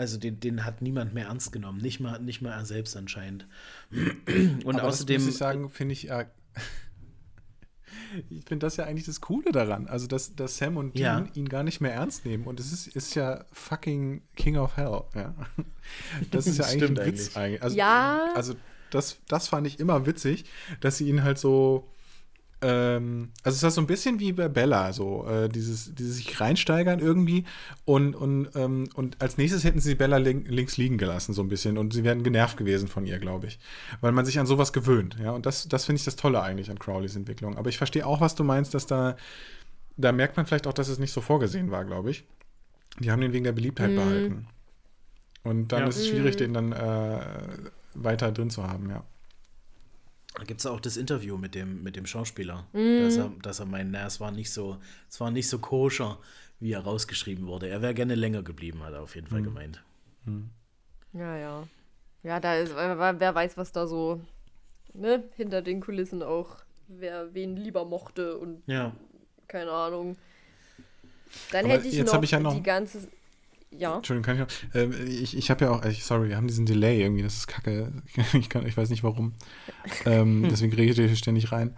also den, den hat niemand mehr ernst genommen. Nicht mal, nicht mal er selbst anscheinend. Und Aber außerdem. das muss ich sagen, finde ich ja. Ich finde das ja eigentlich das Coole daran. Also, dass, dass Sam und Dean Ja. ihn gar nicht mehr ernst nehmen. Und es ist, ist ja fucking King of Hell. Ja. Das ist ja eigentlich ein Witz eigentlich. Also, Ja. Also, das, das fand ich immer witzig, dass sie ihn halt so. Ähm, also es ist so ein bisschen wie bei Bella, so äh, dieses, dieses sich reinsteigern irgendwie und, und, ähm, und als nächstes hätten sie Bella link, links liegen gelassen, so ein bisschen und sie wären genervt gewesen von ihr, glaube ich. Weil man sich an sowas gewöhnt, ja. Und das, das finde ich das Tolle eigentlich an Crowleys Entwicklung. Aber ich verstehe auch, was du meinst, dass da, da merkt man vielleicht auch, dass es nicht so vorgesehen war, glaube ich. Die haben den wegen der Beliebtheit behalten. Und dann Ja. ist es schwierig, den dann äh, weiter drin zu haben, ja. Da gibt es auch das Interview mit dem, mit dem Schauspieler, Mhm. dass, er, dass er meint, na, es war nicht so, es war nicht so koscher, wie er rausgeschrieben wurde. Er wäre gerne länger geblieben, hat er auf jeden Mhm. Fall gemeint. Ja, ja. Ja, da ist, wer wer weiß, was da so ne, hinter den Kulissen auch, wer wen lieber mochte und Ja. keine Ahnung. Dann Aber hätte ich jetzt noch, hab ich ja noch- die ganze. Ja. Entschuldigung, kann ich noch? Äh, ich ich habe ja auch, ich, sorry, wir haben diesen Delay irgendwie, das ist kacke. Ich, kann, ich weiß nicht warum. Ähm, deswegen rede ich hier ständig rein.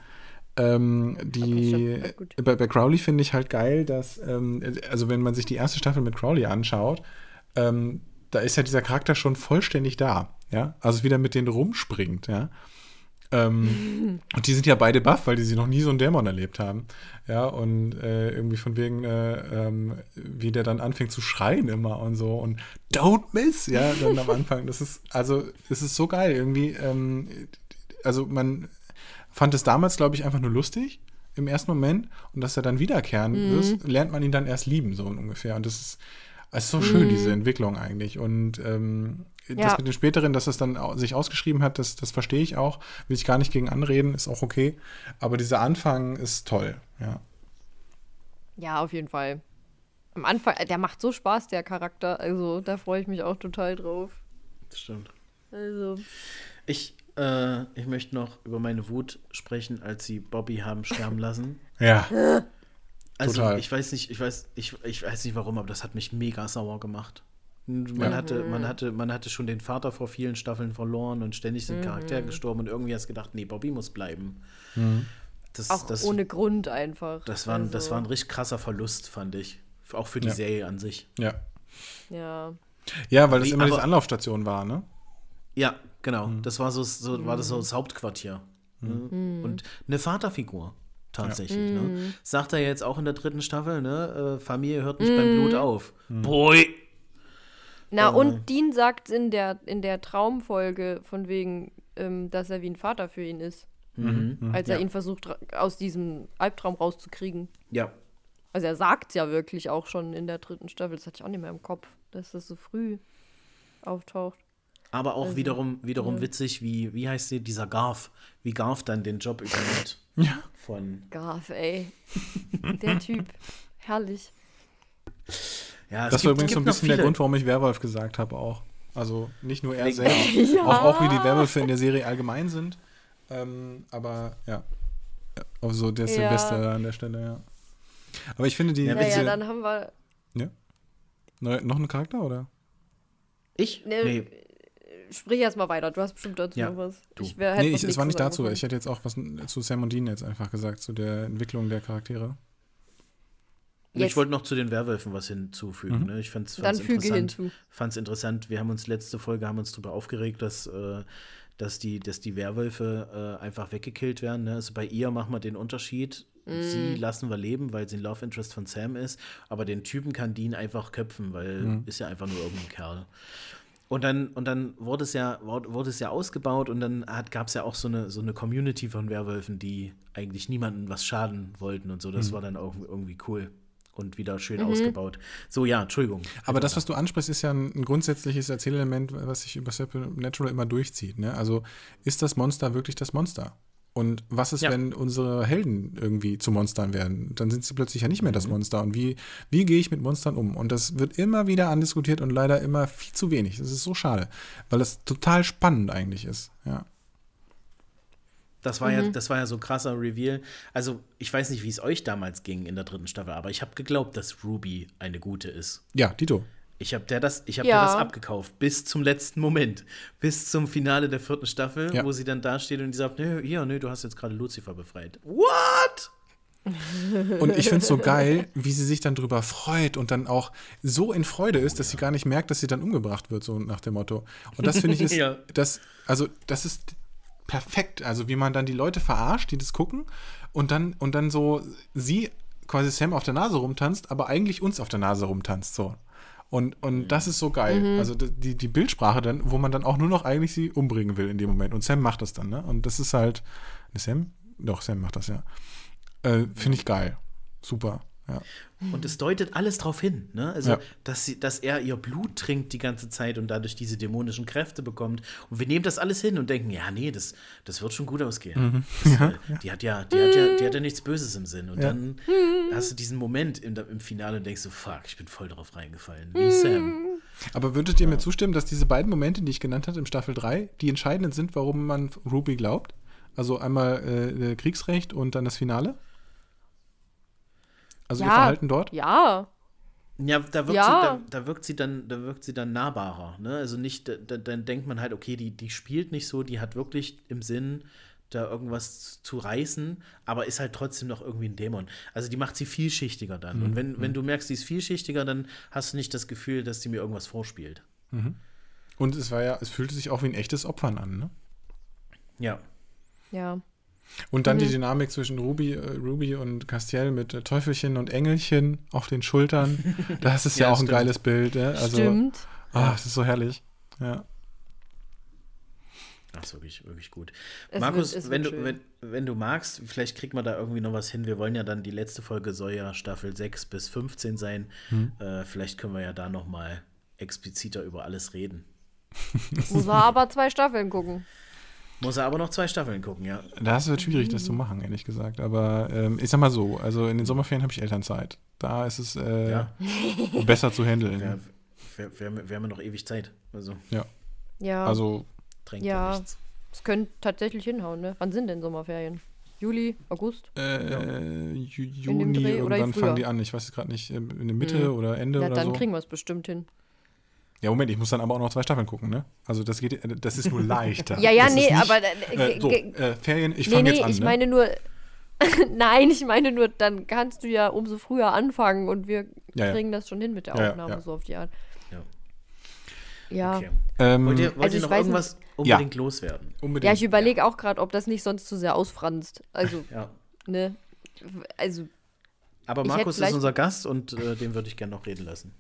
Ähm, die, gut. bei, bei Crowley finde ich halt geil, dass, ähm, also wenn man sich die erste Staffel mit Crowley anschaut, ähm, da ist ja dieser Charakter schon vollständig da, ja, also wieder mit denen rumspringt, ja. Ähm, und die sind ja beide baff, weil die sie noch nie so einen Dämon erlebt haben. Ja, und äh, irgendwie von wegen, äh, ähm, wie der dann anfängt zu schreien immer und so und don't miss, ja, dann am Anfang. Das ist, also, es ist so geil irgendwie. Ähm, also, man fand es damals, glaube ich, einfach nur lustig im ersten Moment und dass er dann wiederkehren wird, lernt man ihn dann erst lieben, so ungefähr. Und das ist, es ist so schön, diese Entwicklung eigentlich. Und ähm, das Ja. mit den späteren, dass es dann sich ausgeschrieben hat, das, das verstehe ich auch. Will ich gar nicht gegen anreden, ist auch okay. Aber dieser Anfang ist toll, ja. Ja, auf jeden Fall. Am Anfang, der macht so Spaß, der Charakter. Also, da freue ich mich auch total drauf. Das stimmt. Also, Ich, äh, ich möchte noch über meine Wut sprechen, als sie Bobby haben sterben lassen. Ja, Also Total. ich weiß nicht, ich weiß, ich, ich weiß nicht warum, aber das hat mich mega sauer gemacht. Man, Ja. hatte, man, hatte, man hatte schon den Vater vor vielen Staffeln verloren und ständig sind Charaktere gestorben und irgendwie hast du gedacht, nee, Bobby muss bleiben. Das, auch das, ohne Grund einfach. das, war, ein- das Also, war ein richtig krasser Verlust, fand ich. Auch für die Ja. Serie an sich. ja. Ja. Ja, weil das Wie- immer diese aber- Anlaufstation war, ne? Ja, genau. Das war so, so war das so das Hauptquartier. Ne? Und eine Vaterfigur. Tatsächlich, ne? Sagt er jetzt auch in der dritten Staffel, ne? Äh, Familie hört nicht beim Blut auf. Boy! Na, Äh. und Dean sagt in der, in der Traumfolge von wegen, ähm, dass er wie ein Vater für ihn ist. Mhm. Als er Ja. ihn versucht, aus diesem Albtraum rauszukriegen. Ja. Also er sagt ja wirklich auch schon in der dritten Staffel, das hatte ich auch nicht mehr im Kopf, dass das so früh auftaucht. Aber auch Also, wiederum, wiederum ja. witzig, wie, wie heißt sie, dieser Garf, wie Garf dann den Job übernimmt. Ja. Von, Garf, ey. Der Typ. Herrlich. Ja, Das war gibt- übrigens so ein bisschen der Grund, warum ich Werwolf gesagt habe auch. Also nicht nur er selbst, Ja. auch, auch wie die Werwölfe in der Serie allgemein sind. Ähm, aber ja. ja. Also der Ja. Silvester an der Stelle, ja. Aber ich finde die. Ja, Naja, dann haben wir. Neu, noch ein Charakter, oder? Ich? Ne, Nee. Sprich erst mal weiter, du hast bestimmt dazu Ja, noch was. du. Ich wär, hätte Nee, ich, es war nicht dazu. können. Ich hätte jetzt auch was zu Sam und Dean jetzt einfach gesagt, zu der Entwicklung der Charaktere. Jetzt- Ich wollte noch zu den Werwölfen was hinzufügen. Ne? Ich fand es interessant. Fand's interessant. Wir haben uns letzte Folge haben uns darüber aufgeregt, dass, äh, dass, die, dass die Werwölfe äh, einfach weggekillt werden. Ne? Also bei ihr machen wir den Unterschied. Mm. Sie lassen wir leben, weil sie ein Love Interest von Sam ist. Aber den Typen kann Dean einfach köpfen, weil ist ja einfach nur irgendein Kerl. Und dann, und dann wurde es ja, wurde es ja ausgebaut und dann gab es ja auch so eine, so eine Community von Werwölfen, die eigentlich niemandem was schaden wollten und so. Das war dann auch irgendwie cool und wieder schön ausgebaut. So, ja, Entschuldigung. Aber das, was du ansprichst, ist ja ein, ein grundsätzliches Erzählelement, was sich über Supernatural immer durchzieht. Ne? Also ist das Monster wirklich das Monster? Und was ist, Ja. wenn unsere Helden irgendwie zu Monstern werden? Dann sind sie plötzlich ja nicht mehr das Monster. Und wie, wie gehe ich mit Monstern um? Und das wird immer wieder andiskutiert und leider immer viel zu wenig. Das ist so schade, weil das total spannend eigentlich ist. Ja. Das war, ja, das war ja so ein krasser Reveal. Also, ich weiß nicht, wie es euch damals ging in der dritten Staffel, aber ich habe geglaubt, dass Ruby eine gute ist. Ja, Tito. Ich habe der das, ich hab Ja. der das abgekauft, bis zum letzten Moment. Bis zum Finale der vierten Staffel, Ja. wo sie dann da steht und die sagt, nö, hier, nö, du hast jetzt gerade Lucifer befreit. What? Und ich finde es so geil, wie sie sich dann drüber freut und dann auch so in Freude ist, dass sie gar nicht merkt, dass sie dann umgebracht wird, so nach dem Motto. Und das finde ich ist, Ja. das, also das ist perfekt. Also wie man dann die Leute verarscht, die das gucken und dann, und dann so sie quasi Sam auf der Nase rumtanzt, aber eigentlich uns auf der Nase rumtanzt, so. Und, und das ist so geil. Also d- die, die Bildsprache dann, wo man dann auch nur noch eigentlich sie umbringen will in dem Moment. Und Sam macht das dann, ne? Und das ist halt. Ne, Sam? Doch, Sam macht das, ja. Äh, Finde ich geil. Super. Ja. Und es deutet alles darauf hin, ne? Also, Ja. dass, sie, dass er ihr Blut trinkt die ganze Zeit und dadurch diese dämonischen Kräfte bekommt. Und wir nehmen das alles hin und denken, ja, nee, das, das wird schon gut ausgehen. Das, äh, Die, hat ja, die, hat ja, die hat ja nichts Böses im Sinn. Und dann hast du diesen Moment im, im Finale und denkst so, fuck, ich bin voll drauf reingefallen. Wie Sam. Aber würdet ihr mir zustimmen, dass diese beiden Momente, die ich genannt habe im Staffel 3, die entscheidenden sind, warum man Ruby glaubt? Also einmal äh, Kriegsrecht und dann das Finale? Also ihr Ja. Verhalten dort? Ja. Ja, da wirkt, Ja. Sie, da, da wirkt sie dann, da wirkt sie dann nahbarer. Ne? Also nicht, da, da, dann denkt man halt, okay, die, die spielt nicht so, die hat wirklich im Sinn, da irgendwas zu reißen, aber ist halt trotzdem noch irgendwie ein Dämon. Also die macht sie vielschichtiger dann. Und wenn, wenn du merkst, sie ist vielschichtiger, dann hast du nicht das Gefühl, dass sie mir irgendwas vorspielt. Und es war ja, es fühlte sich auch wie ein echtes Opfern an, ne? Ja. Ja. Und dann die Dynamik zwischen Ruby, äh, Ruby und Castiel mit äh, Teufelchen und Engelchen auf den Schultern. Das ist ja, Ja, auch ein stimmt. geiles Bild. Ne? Also, Stimmt. Ah, das ist so herrlich. Ja. Das ist wirklich, wirklich gut. Es Markus, wird- wenn, du, schön. wenn, wenn du magst, vielleicht kriegt man da irgendwie noch was hin. Wir wollen ja dann, die letzte Folge soll ja Staffel 6 bis 15 sein. Hm. Äh, vielleicht können wir ja da noch mal expliziter über alles reden. Muss er aber zwei Staffeln gucken. Muss er aber noch zwei Staffeln gucken, ja. Das wird schwierig, das zu machen, ehrlich gesagt. Aber ähm, ich sag mal so, also in den Sommerferien habe ich Elternzeit. Da ist es äh, Ja. besser zu handeln. Wir, wir, wir, haben- wir haben ja noch ewig Zeit. Also Ja. Ja. Also, drängt Ja. ja nichts. Es könnte tatsächlich hinhauen, ne? Wann sind denn Sommerferien? Juli, August? äh, dem Juni, oder irgendwann früher? fangen die an. Ich weiß es gerade nicht, äh, in der Mitte Mhm. oder Ende Ja, oder dann so. kriegen wir es bestimmt hin. Ja, Moment, ich muss dann aber auch noch zwei Staffeln gucken, ne? Also das geht, äh, das ist nur leichter. Ja, ja, das nee, nicht, aber. Äh, so, äh, Ferien, ich nee, fange nee, jetzt an, ich ne? meine nur. Nein, ich meine nur, dann kannst du ja umso früher anfangen und wir Ja, ja. kriegen das schon hin mit der Aufnahme, ja. so auf die Art. Ja. Ja. Okay. ähm, Wollt ihr, wollt Also ihr ich noch weiß irgendwas unbedingt loswerden? unbedingt. Ja, ich überlege auch gerade, ob das nicht sonst zu sehr ausfranst. Also, Ja. ne? Also, Aber Markus ist unser Gast und äh, den würde ich gerne noch reden lassen.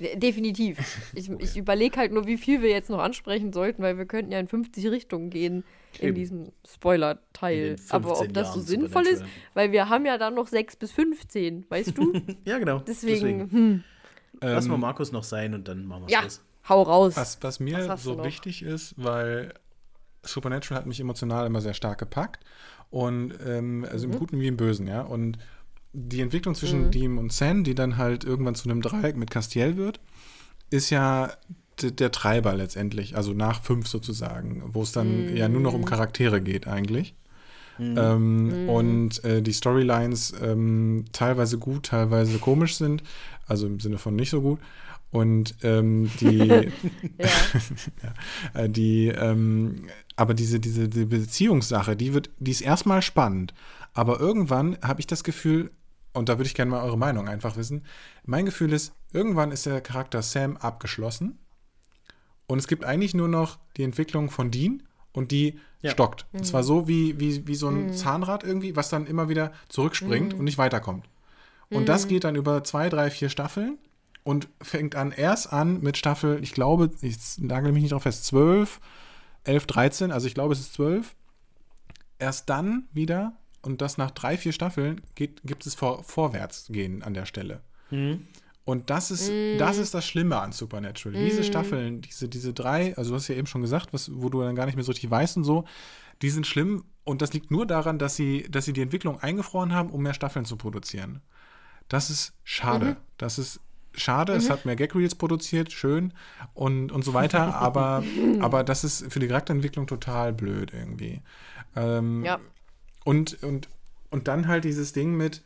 De- definitiv. Ich, ich überlege halt nur, wie viel wir jetzt noch ansprechen sollten, weil wir könnten ja in 50 Richtungen gehen in Eben. diesem In Spoiler-Teil. den Aber ob 15 das so Jahren sinnvoll ist, weil wir haben ja dann noch 6 bis 15, weißt du? Ja, genau. Deswegen, hm, Lass mal ähm, Markus noch sein und dann machen wir ja, Schluss. hau raus. Was, was mir Was so wichtig ist, weil Supernatural hat mich emotional immer sehr stark gepackt. Und ähm, also Mhm. im Guten wie im Bösen, ja. Und die Entwicklung zwischen Dean und San, die dann halt irgendwann zu einem Dreieck mit Castiel wird, ist ja der Treiber letztendlich, also nach fünf sozusagen, wo es dann ja nur noch um Charaktere geht eigentlich. Ähm, Und äh, die Storylines ähm, teilweise gut, teilweise komisch sind, also im Sinne von nicht so gut. Und ähm, die, Ja. die, ähm, aber diese, diese, die Beziehungssache, die wird, die ist erstmal spannend. Aber irgendwann habe ich das Gefühl, und da würde ich gerne mal eure Meinung einfach wissen. Mein Gefühl ist, irgendwann ist der Charakter Sam abgeschlossen und es gibt eigentlich nur noch die Entwicklung von Dean und die Ja. stockt. Und zwar so wie, wie, wie so ein Zahnrad irgendwie, was dann immer wieder zurückspringt und nicht weiterkommt. Und das geht dann über zwei, drei, vier Staffeln und fängt an erst an mit Staffel, ich glaube, ich nagel mich nicht drauf fest, 12, 11, 13, also ich glaube, es ist 12. Erst dann wieder, und das nach drei, vier Staffeln, geht, gibt es vor, Vorwärtsgehen an der Stelle. Und das ist, das ist das Schlimme an Supernatural. Diese Staffeln, diese, diese drei, also du hast ja eben schon gesagt, was, wo du dann gar nicht mehr so richtig weißt und so, die sind schlimm und das liegt nur daran, dass sie, dass sie die Entwicklung eingefroren haben, um mehr Staffeln zu produzieren. Das ist schade. Das ist schade. Es hat mehr Gag-Reels produziert, schön und, und so weiter, aber, aber das ist für die Charakterentwicklung total blöd irgendwie. Ähm, Ja. Und, und, und dann halt dieses Ding mit,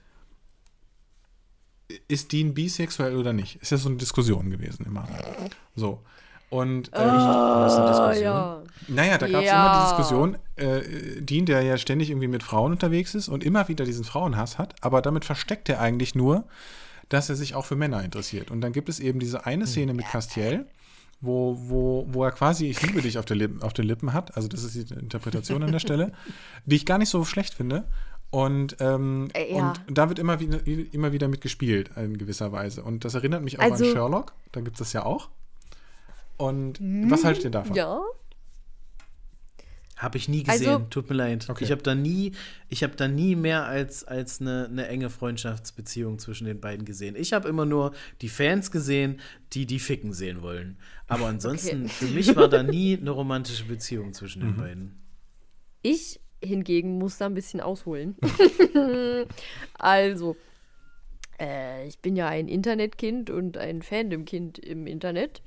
ist Dean bisexuell oder nicht? Ist ja so eine Diskussion gewesen immer. So. Und Das ist eine Ah, Diskussion. ja. naja, da gab es Ja. immer die Diskussion, äh, Dean, der ja ständig irgendwie mit Frauen unterwegs ist und immer wieder diesen Frauenhass hat, aber damit versteckt er eigentlich nur, dass er sich auch für Männer interessiert. Und dann gibt es eben diese eine Szene mit Castiel, wo, wo, wo er quasi Ich liebe dich auf, der Lippen, auf den Lippen hat. Also, das ist die Interpretation an der Stelle, die ich gar nicht so schlecht finde. Und, ähm, Äh, ja. und da wird immer wieder, immer wieder mitgespielt in gewisser Weise. Und das erinnert mich auch Also- an Sherlock. Da gibt es das ja auch. Und was haltet ihr davon? Ja. Habe ich nie gesehen, Also- tut mir leid. Okay. Ich habe da nie, ich habe da nie mehr als, als eine, eine enge Freundschaftsbeziehung zwischen den beiden gesehen. Ich habe immer nur die Fans gesehen, die die ficken sehen wollen. Aber ansonsten, Okay. für mich war da nie eine romantische Beziehung zwischen Mhm. den beiden. Ich hingegen muss da ein bisschen ausholen. also, äh, ich bin ja ein Internetkind und ein Fandom-Kind im Internet.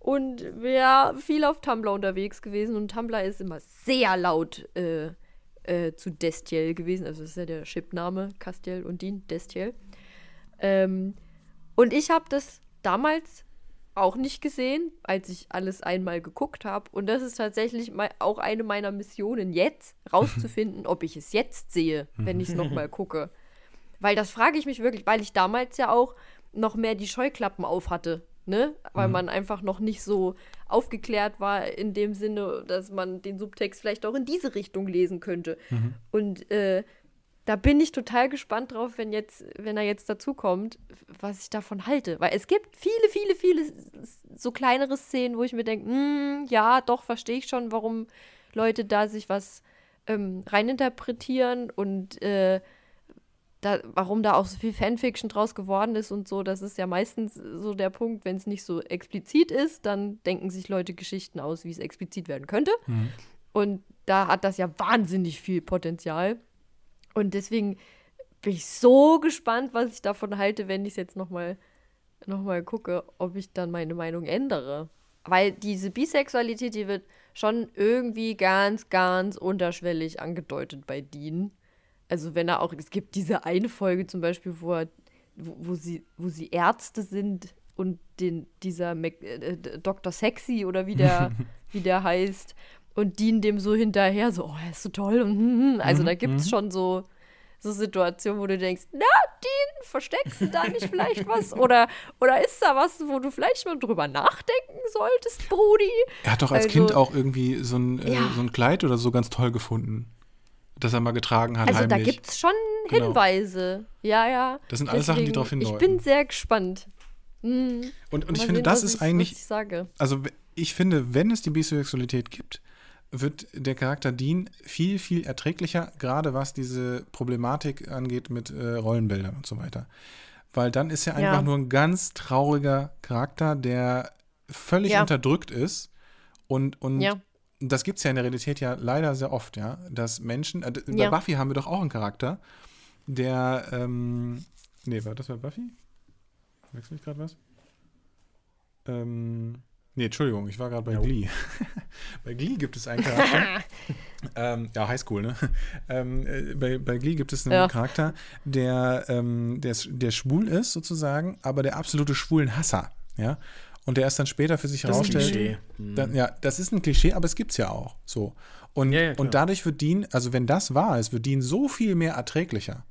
Und wäre viel auf Tumblr unterwegs gewesen. Und Tumblr ist immer sehr laut äh, äh, zu Destiel gewesen. Also, das ist ja der Chipname, Castiel und Dean, Destiel. Ähm, und ich habe das damals auch nicht gesehen, als ich alles einmal geguckt habe. Und das ist tatsächlich auch eine meiner Missionen jetzt, rauszufinden, ob ich es jetzt sehe, wenn ich es nochmal gucke. Weil das frage ich mich wirklich, weil ich damals ja auch noch mehr die Scheuklappen auf hatte. Ne? Weil man einfach noch nicht so aufgeklärt war in dem Sinne, dass man den Subtext vielleicht auch in diese Richtung lesen könnte. Und äh, da bin ich total gespannt drauf, wenn jetzt, wenn er jetzt dazukommt, was ich davon halte. Weil es gibt viele, viele, viele so kleinere Szenen, wo ich mir denke, ja, doch, verstehe ich schon, warum Leute da sich was ähm, reininterpretieren und äh, da, warum da auch so viel Fanfiction draus geworden ist und so. Das ist ja meistens so der Punkt, wenn es nicht so explizit ist, dann denken sich Leute Geschichten aus, wie es explizit werden könnte. Und da hat das ja wahnsinnig viel Potenzial. Und deswegen bin ich so gespannt, was ich davon halte, wenn ich es jetzt nochmal noch mal gucke, ob ich dann meine Meinung ändere. Weil diese Bisexualität, die wird schon irgendwie ganz, ganz unterschwellig angedeutet bei Dean. Also wenn er auch, es gibt diese eine Folge zum Beispiel, wo, er, wo, wo, sie, wo sie Ärzte sind und den, dieser Mac, äh, Dr. Sexy oder wie der, wie der heißt und Dean dem so hinterher, so, oh, er ist so toll. Und, hm, hm. also da gibt es schon so, so Situationen, wo du denkst, na, Dean, versteckst du da nicht vielleicht was? Oder, oder ist da was, wo du vielleicht mal drüber nachdenken solltest, Brudi? Er hat doch als Also- Kind auch irgendwie so ein, äh, Ja. so ein Kleid oder so ganz toll gefunden, das er mal getragen hat Also da heimlich. gibt es schon Genau. Hinweise. Ja, ja. Das sind alles Sachen, die darauf hindeuten. Ich bin sehr gespannt. und, und ich finde, sehen, das ist ich, eigentlich, ich also ich finde, wenn es die Bisexualität gibt, wird der Charakter Dean viel, viel erträglicher, gerade was diese Problematik angeht mit äh, Rollenbildern und so weiter. Weil dann ist er einfach Ja. nur ein ganz trauriger Charakter, der völlig Ja. unterdrückt ist und, und Ja. Das gibt es ja in der Realität ja leider sehr oft, ja, dass Menschen, äh, bei Ja. Buffy haben wir doch auch einen Charakter, der, ähm, nee, war das bei Buffy? Wechsel ich gerade was? Ähm, nee, Entschuldigung, ich war gerade bei Jo. Glee. bei Glee gibt es einen Charakter, ähm, ja, Highschool, ne? Ähm, äh, bei, bei Glee gibt es einen Ja. Charakter, der, ähm, der, der schwul ist sozusagen, aber der absolute schwulen Hasser, ja. Und der erst dann später für sich Das ist ein herausstellt, Klischee. Mhm. dann, ja, das ist ein Klischee, aber es gibt es ja auch. So. Und, Ja, ja, und dadurch wird Dean, also wenn das wahr ist, wird Dean so viel mehr erträglicher.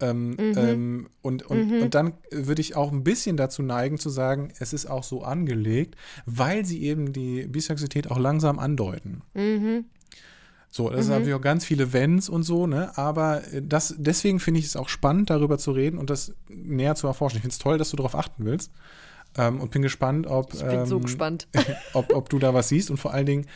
Ähm, ähm, und, und, und dann würde ich auch ein bisschen dazu neigen zu sagen, es ist auch so angelegt, weil sie eben die Bisexualität auch langsam andeuten. So, das sind natürlich auch ganz viele Wenns und so, ne? Aber äh, das, deswegen finde ich es auch spannend, darüber zu reden und das näher zu erforschen. Ich finde es toll, dass du darauf achten willst. Ähm, und bin gespannt, ob, Ich bin so ähm, gespannt. ob, ob du da was siehst und vor allen Dingen,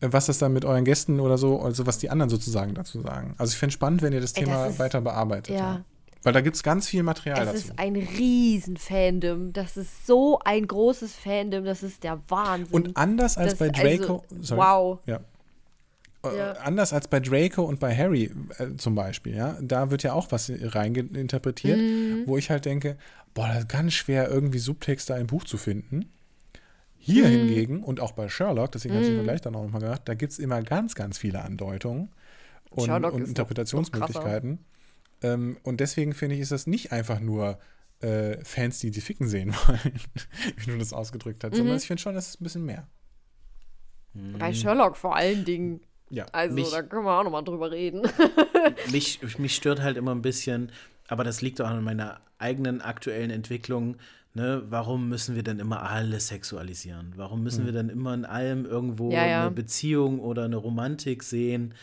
äh, was das dann mit euren Gästen oder so, also was die anderen sozusagen dazu sagen. Also ich finde es spannend, wenn ihr das Ey, Thema das ist- weiter bearbeitet. ja. Weil da gibt es ganz viel Material Es dazu. ist ein Riesen-Fandom. Das ist so ein großes Fandom. Das ist der Wahnsinn. Und anders als Das- bei Draco. also, sorry, wow. Ja. Äh, Ja. Anders als bei Draco und bei Harry äh, zum Beispiel, ja, da wird ja auch was reininterpretiert, Mhm. wo ich halt denke, boah, das ist ganz schwer, irgendwie Subtexte im Buch zu finden. Hier Mhm. hingegen, und auch bei Sherlock, deswegen habe ich den Vergleich dann auch nochmal gemacht, da gibt es immer ganz, ganz viele Andeutungen und, Sherlock und Interpretationsmöglichkeiten. ähm, und deswegen finde ich, ist das nicht einfach nur äh, Fans, die die Ficken sehen wollen, wie du das ausgedrückt hast, Mhm. sondern ich finde schon, das ist ein bisschen mehr. Bei Sherlock vor allen Dingen. Ja. Also, Mich- da können wir auch nochmal drüber reden. mich, mich stört halt immer ein bisschen, aber das liegt auch an meiner eigenen aktuellen Entwicklung. Ne? Warum müssen wir denn immer alles sexualisieren? Warum müssen wir denn immer in allem irgendwo Ja, ja. eine Beziehung oder eine Romantik sehen?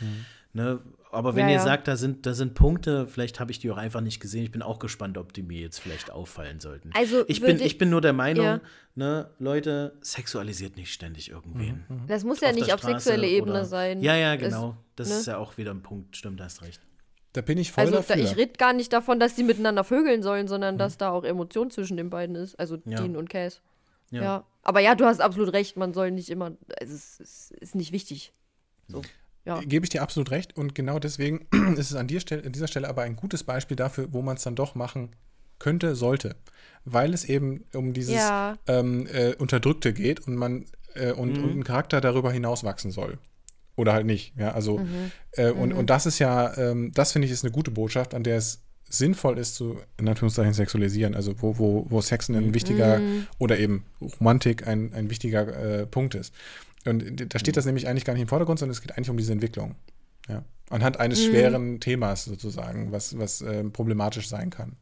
Ne? Aber wenn Ja, ihr ja. sagt, da sind, da sind Punkte, vielleicht habe ich die auch einfach nicht gesehen. Ich bin auch gespannt, ob die mir jetzt vielleicht auffallen sollten. Also ich, bin, ich bin nur der Meinung, Ja. ne, Leute, sexualisiert nicht ständig irgendwen. Das muss ja nicht der auf Straße sexuelle Ebene oder- sein. Ja, ja, genau. das ne? ist ja auch wieder ein Punkt. Stimmt, hast recht. Da bin ich voll Also da, dafür. ich rede gar nicht davon, dass die miteinander vögeln sollen, sondern dass da auch Emotion zwischen den beiden ist. Also Ja. Dean und Cass. Ja. Ja. Aber ja, du hast absolut recht, man soll nicht immer. Also es ist, ist nicht wichtig. So. Ja. Gebe ich dir absolut recht. Und genau deswegen ist es an, dir, Stelle- an dieser Stelle aber ein gutes Beispiel dafür, wo man es dann doch machen könnte, sollte. Weil es eben um dieses Ja. ähm, äh, Unterdrückte geht und man äh, und, und ein Charakter darüber hinaus wachsen soll. Oder halt nicht. Ja, also äh, und, und das ist ja, ähm, das finde ich ist eine gute Botschaft, an der es sinnvoll ist zu, in Anführungszeichen, sexualisieren. Also wo, wo, wo Sex ein wichtiger oder eben Romantik ein, ein wichtiger äh, Punkt ist. Und da steht das nämlich eigentlich gar nicht im Vordergrund, sondern es geht eigentlich um diese Entwicklung. Ja. Anhand eines schweren Themas sozusagen, was, was äh, problematisch sein kann.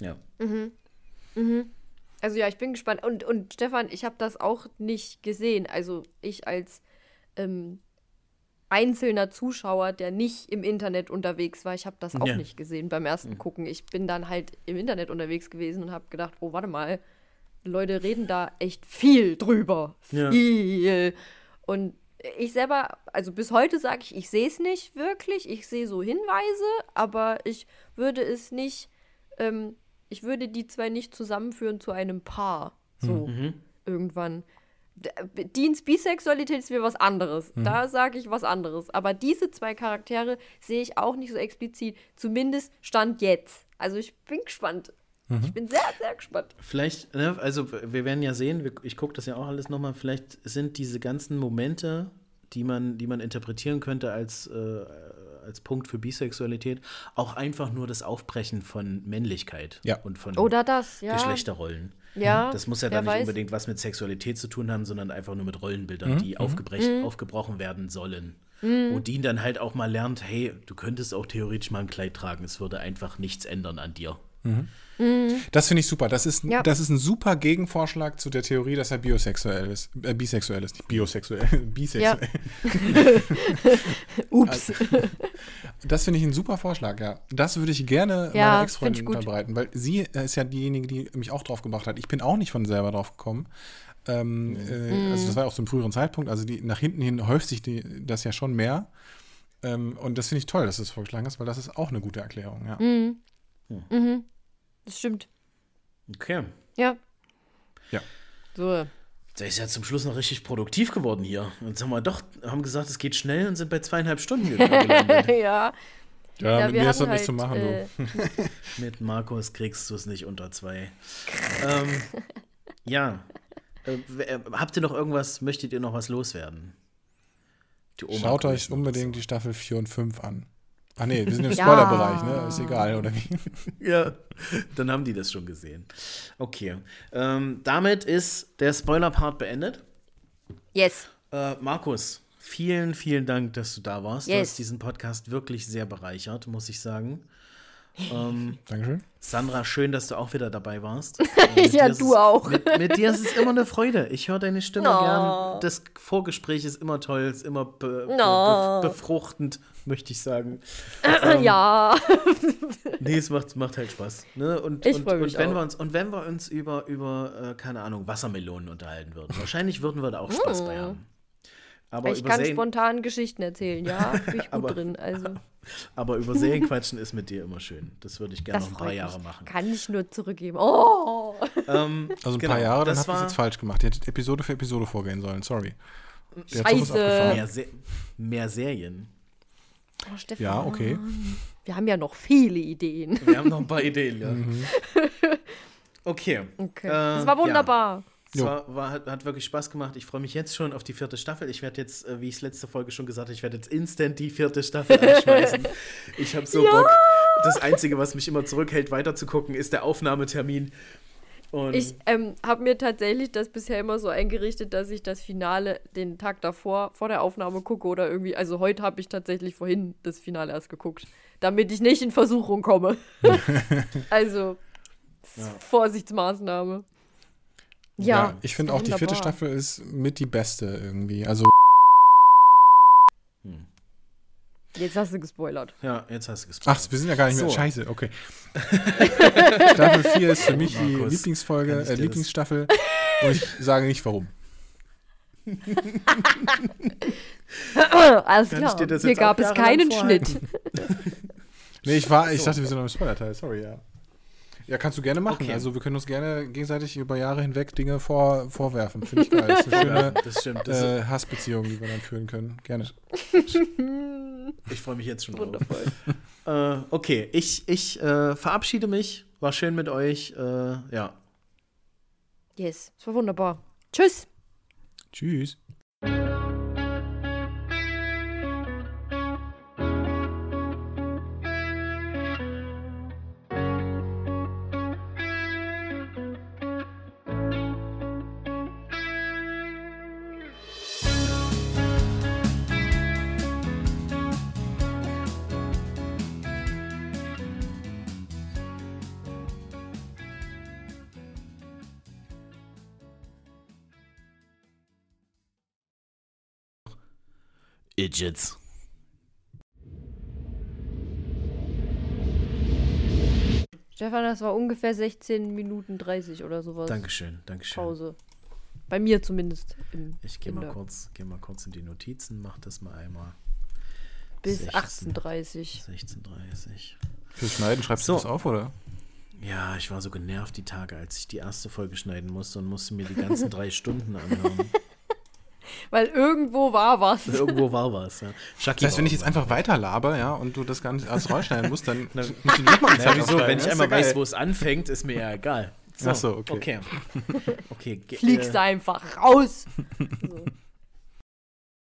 Ja. Also ja, ich bin gespannt. Und, und Stefan, ich habe das auch nicht gesehen. Also ich als ähm, einzelner Zuschauer, der nicht im Internet unterwegs war, ich habe das auch Ja. nicht gesehen beim ersten Gucken. Ich bin dann halt im Internet unterwegs gewesen und habe gedacht, oh, warte mal, Leute reden da echt viel drüber. Ja. Viel. Und ich selber, also bis heute sage ich, ich sehe es nicht wirklich. Ich sehe so Hinweise, aber ich würde es nicht, ähm, ich würde die zwei nicht zusammenführen zu einem Paar. So irgendwann. Deans Bisexualität ist mir was anderes. Da sage ich was anderes. Aber diese zwei Charaktere sehe ich auch nicht so explizit. Zumindest Stand jetzt. Also ich bin gespannt. Ich bin sehr, sehr gespannt. Vielleicht, ne, also wir werden ja sehen, wir, ich gucke das ja auch alles nochmal, vielleicht sind diese ganzen Momente, die man, die man interpretieren könnte als, äh, als Punkt für Bisexualität, auch einfach nur das Aufbrechen von Männlichkeit Ja. und von Oder das, ja. Geschlechterrollen. Ja, Das muss ja dann nicht weiß. unbedingt was mit Sexualität zu tun haben, sondern einfach nur mit Rollenbildern, Mhm. die aufgebrech- aufgebrochen werden sollen. Wo Dean dann halt auch mal lernt, hey, du könntest auch theoretisch mal ein Kleid tragen, es würde einfach nichts ändern an dir. Das finde ich super. Das ist, Ja. das ist ein super Gegenvorschlag zu der Theorie, dass er biosexuell ist. Äh, bisexuell ist, nicht biosexuell. bisexuell. Ups. Das finde ich ein super Vorschlag, ja. Das würde ich gerne Ja, meiner Ex-Freundin unterbreiten, weil sie ist ja diejenige, die mich auch drauf gebracht hat. Ich bin auch nicht von selber drauf gekommen. Ähm, äh, also das war auch zu einem früheren Zeitpunkt. Also die, nach hinten hin häuft sich die, das ja schon mehr. Ähm, und das finde ich toll, dass du es vorgeschlagen hast, weil das ist auch eine gute Erklärung, ja. Das stimmt. Okay. Ja. Ja. So. Der ist ja zum Schluss noch richtig produktiv geworden hier. Und haben wir doch, haben gesagt, es geht schnell und sind bei zweieinhalb Stunden ge- gelandet. ja. Ja, ja, mit wir mir ist das hatten nicht zu halt, machen, äh, du. Mit Markus kriegst du es nicht unter zwei. ähm, ja. Äh, äh, habt ihr noch irgendwas, möchtet ihr noch was loswerden? Die Oma Schaut euch unbedingt die Staffel 4 und 5 an. Ah nee, wir sind im Ja. Spoilerbereich, ne? Ist egal, oder wie? Ja, dann haben die das schon gesehen. Okay. Ähm, damit ist der Spoiler-Part beendet. Yes. Äh, Markus, vielen, vielen Dank, dass du da warst. Du Yes. hast diesen Podcast wirklich sehr bereichert, muss ich sagen. Ähm, Dankeschön. Sandra, schön, dass du auch wieder dabei warst. Äh, Ja, du es, auch. Mit, mit dir ist es immer eine Freude. Ich höre deine Stimme Oh. gern. Das Vorgespräch ist immer toll, ist immer be, Oh. be, befruchtend, möchte ich sagen. ja. Nee, es macht, macht halt Spaß. Ne? Und, Ich und, mich und wenn auch. wir uns Und wenn wir uns über, über äh, keine Ahnung, Wassermelonen unterhalten würden, wahrscheinlich würden wir da auch Spaß bei haben. Aber ich kann spontan Geschichten erzählen, ja. Bin ich gut Aber- drin. Also, aber über Serien quatschen ist mit dir immer schön. Das würde ich gerne das noch ein paar Jahre mich. machen. Kann ich nur zurückgeben. Oh! Ähm, Also ein genau, paar Jahre, dann das habt ihr es war jetzt falsch gemacht. Ihr hättet Episode für Episode vorgehen sollen, sorry. Der Scheiße. mehr, Se mehr Serien. oh, Stefan. Ja, okay. Wir haben ja noch viele Ideen. Wir haben noch ein paar Ideen, ja. Okay. Okay. Äh, das war ja. Es war, war, hat, hat wirklich Spaß gemacht. Ich freue mich jetzt schon auf die vierte Staffel. Ich werde jetzt, äh, wie ich es letzte Folge schon gesagt habe, ich werde jetzt instant die vierte Staffel anschmeißen. ich habe so Bock. Das Einzige, was mich immer zurückhält, weiterzugucken, ist der Aufnahmetermin. Und Ich ähm, habe mir tatsächlich das bisher immer so eingerichtet, dass ich das Finale den Tag davor, vor der Aufnahme gucke oder irgendwie. Also heute habe ich tatsächlich vorhin das Finale erst geguckt, damit ich nicht in Versuchung komme. also, Ja. Vorsichtsmaßnahme. Ja. Ich finde auch die vierte. Staffel ist mit die beste irgendwie. Also Hm. Jetzt hast du gespoilert. Ja, jetzt hast du gesprochen. Ach, wir sind ja gar nicht mehr. So. Scheiße, okay. Staffel 4 ist für mich die Markus, Lieblingsfolge, ich dir äh, das- Lieblingsstaffel. Und ich sage nicht warum. Alles Kann klar. Hier gab es keinen vorhalten? Schnitt. Nee, ich war, ich dachte, wir sind noch im Spoiler-Teil, sorry, ja. Ja, kannst du gerne machen. Okay. Also wir können uns gerne gegenseitig über Jahre hinweg Dinge vor, vorwerfen. Finde ich geil. Das ist eine schöne das stimmt. Das äh, Hassbeziehung, die wir dann führen können. Gerne. ich freue mich jetzt schon drauf. Wundervoll. Äh, okay, ich, ich äh, verabschiede mich. War schön mit euch. Äh, ja. Yes, es war wunderbar. Tschüss. Tschüss. Idiots. Stefan, das war ungefähr 16 Minuten 30 oder sowas. Dankeschön, Dankeschön. Pause. Bei mir zumindest. Im, Ich gehe mal kurz, geh mal kurz in die Notizen, mach das mal einmal. Bis 16. 18.30 16.30. Fürs Schneiden schreibst So. du das auf, oder? Ja, ich war so genervt die Tage, als ich die erste Folge schneiden musste und musste mir die ganzen drei Stunden anhören. Weil irgendwo war was. Irgendwo war was. Ja. Das heißt, wenn ich jetzt einfach weiter laber, ja, und du das gar nicht alles rausschneiden musst, dann musst du nochmal Ja, wieso? Wenn ich einmal weiß, wo es anfängt, ist mir ja egal. Ach so, okay. Okay. okay. Fliegst äh, du einfach raus. So.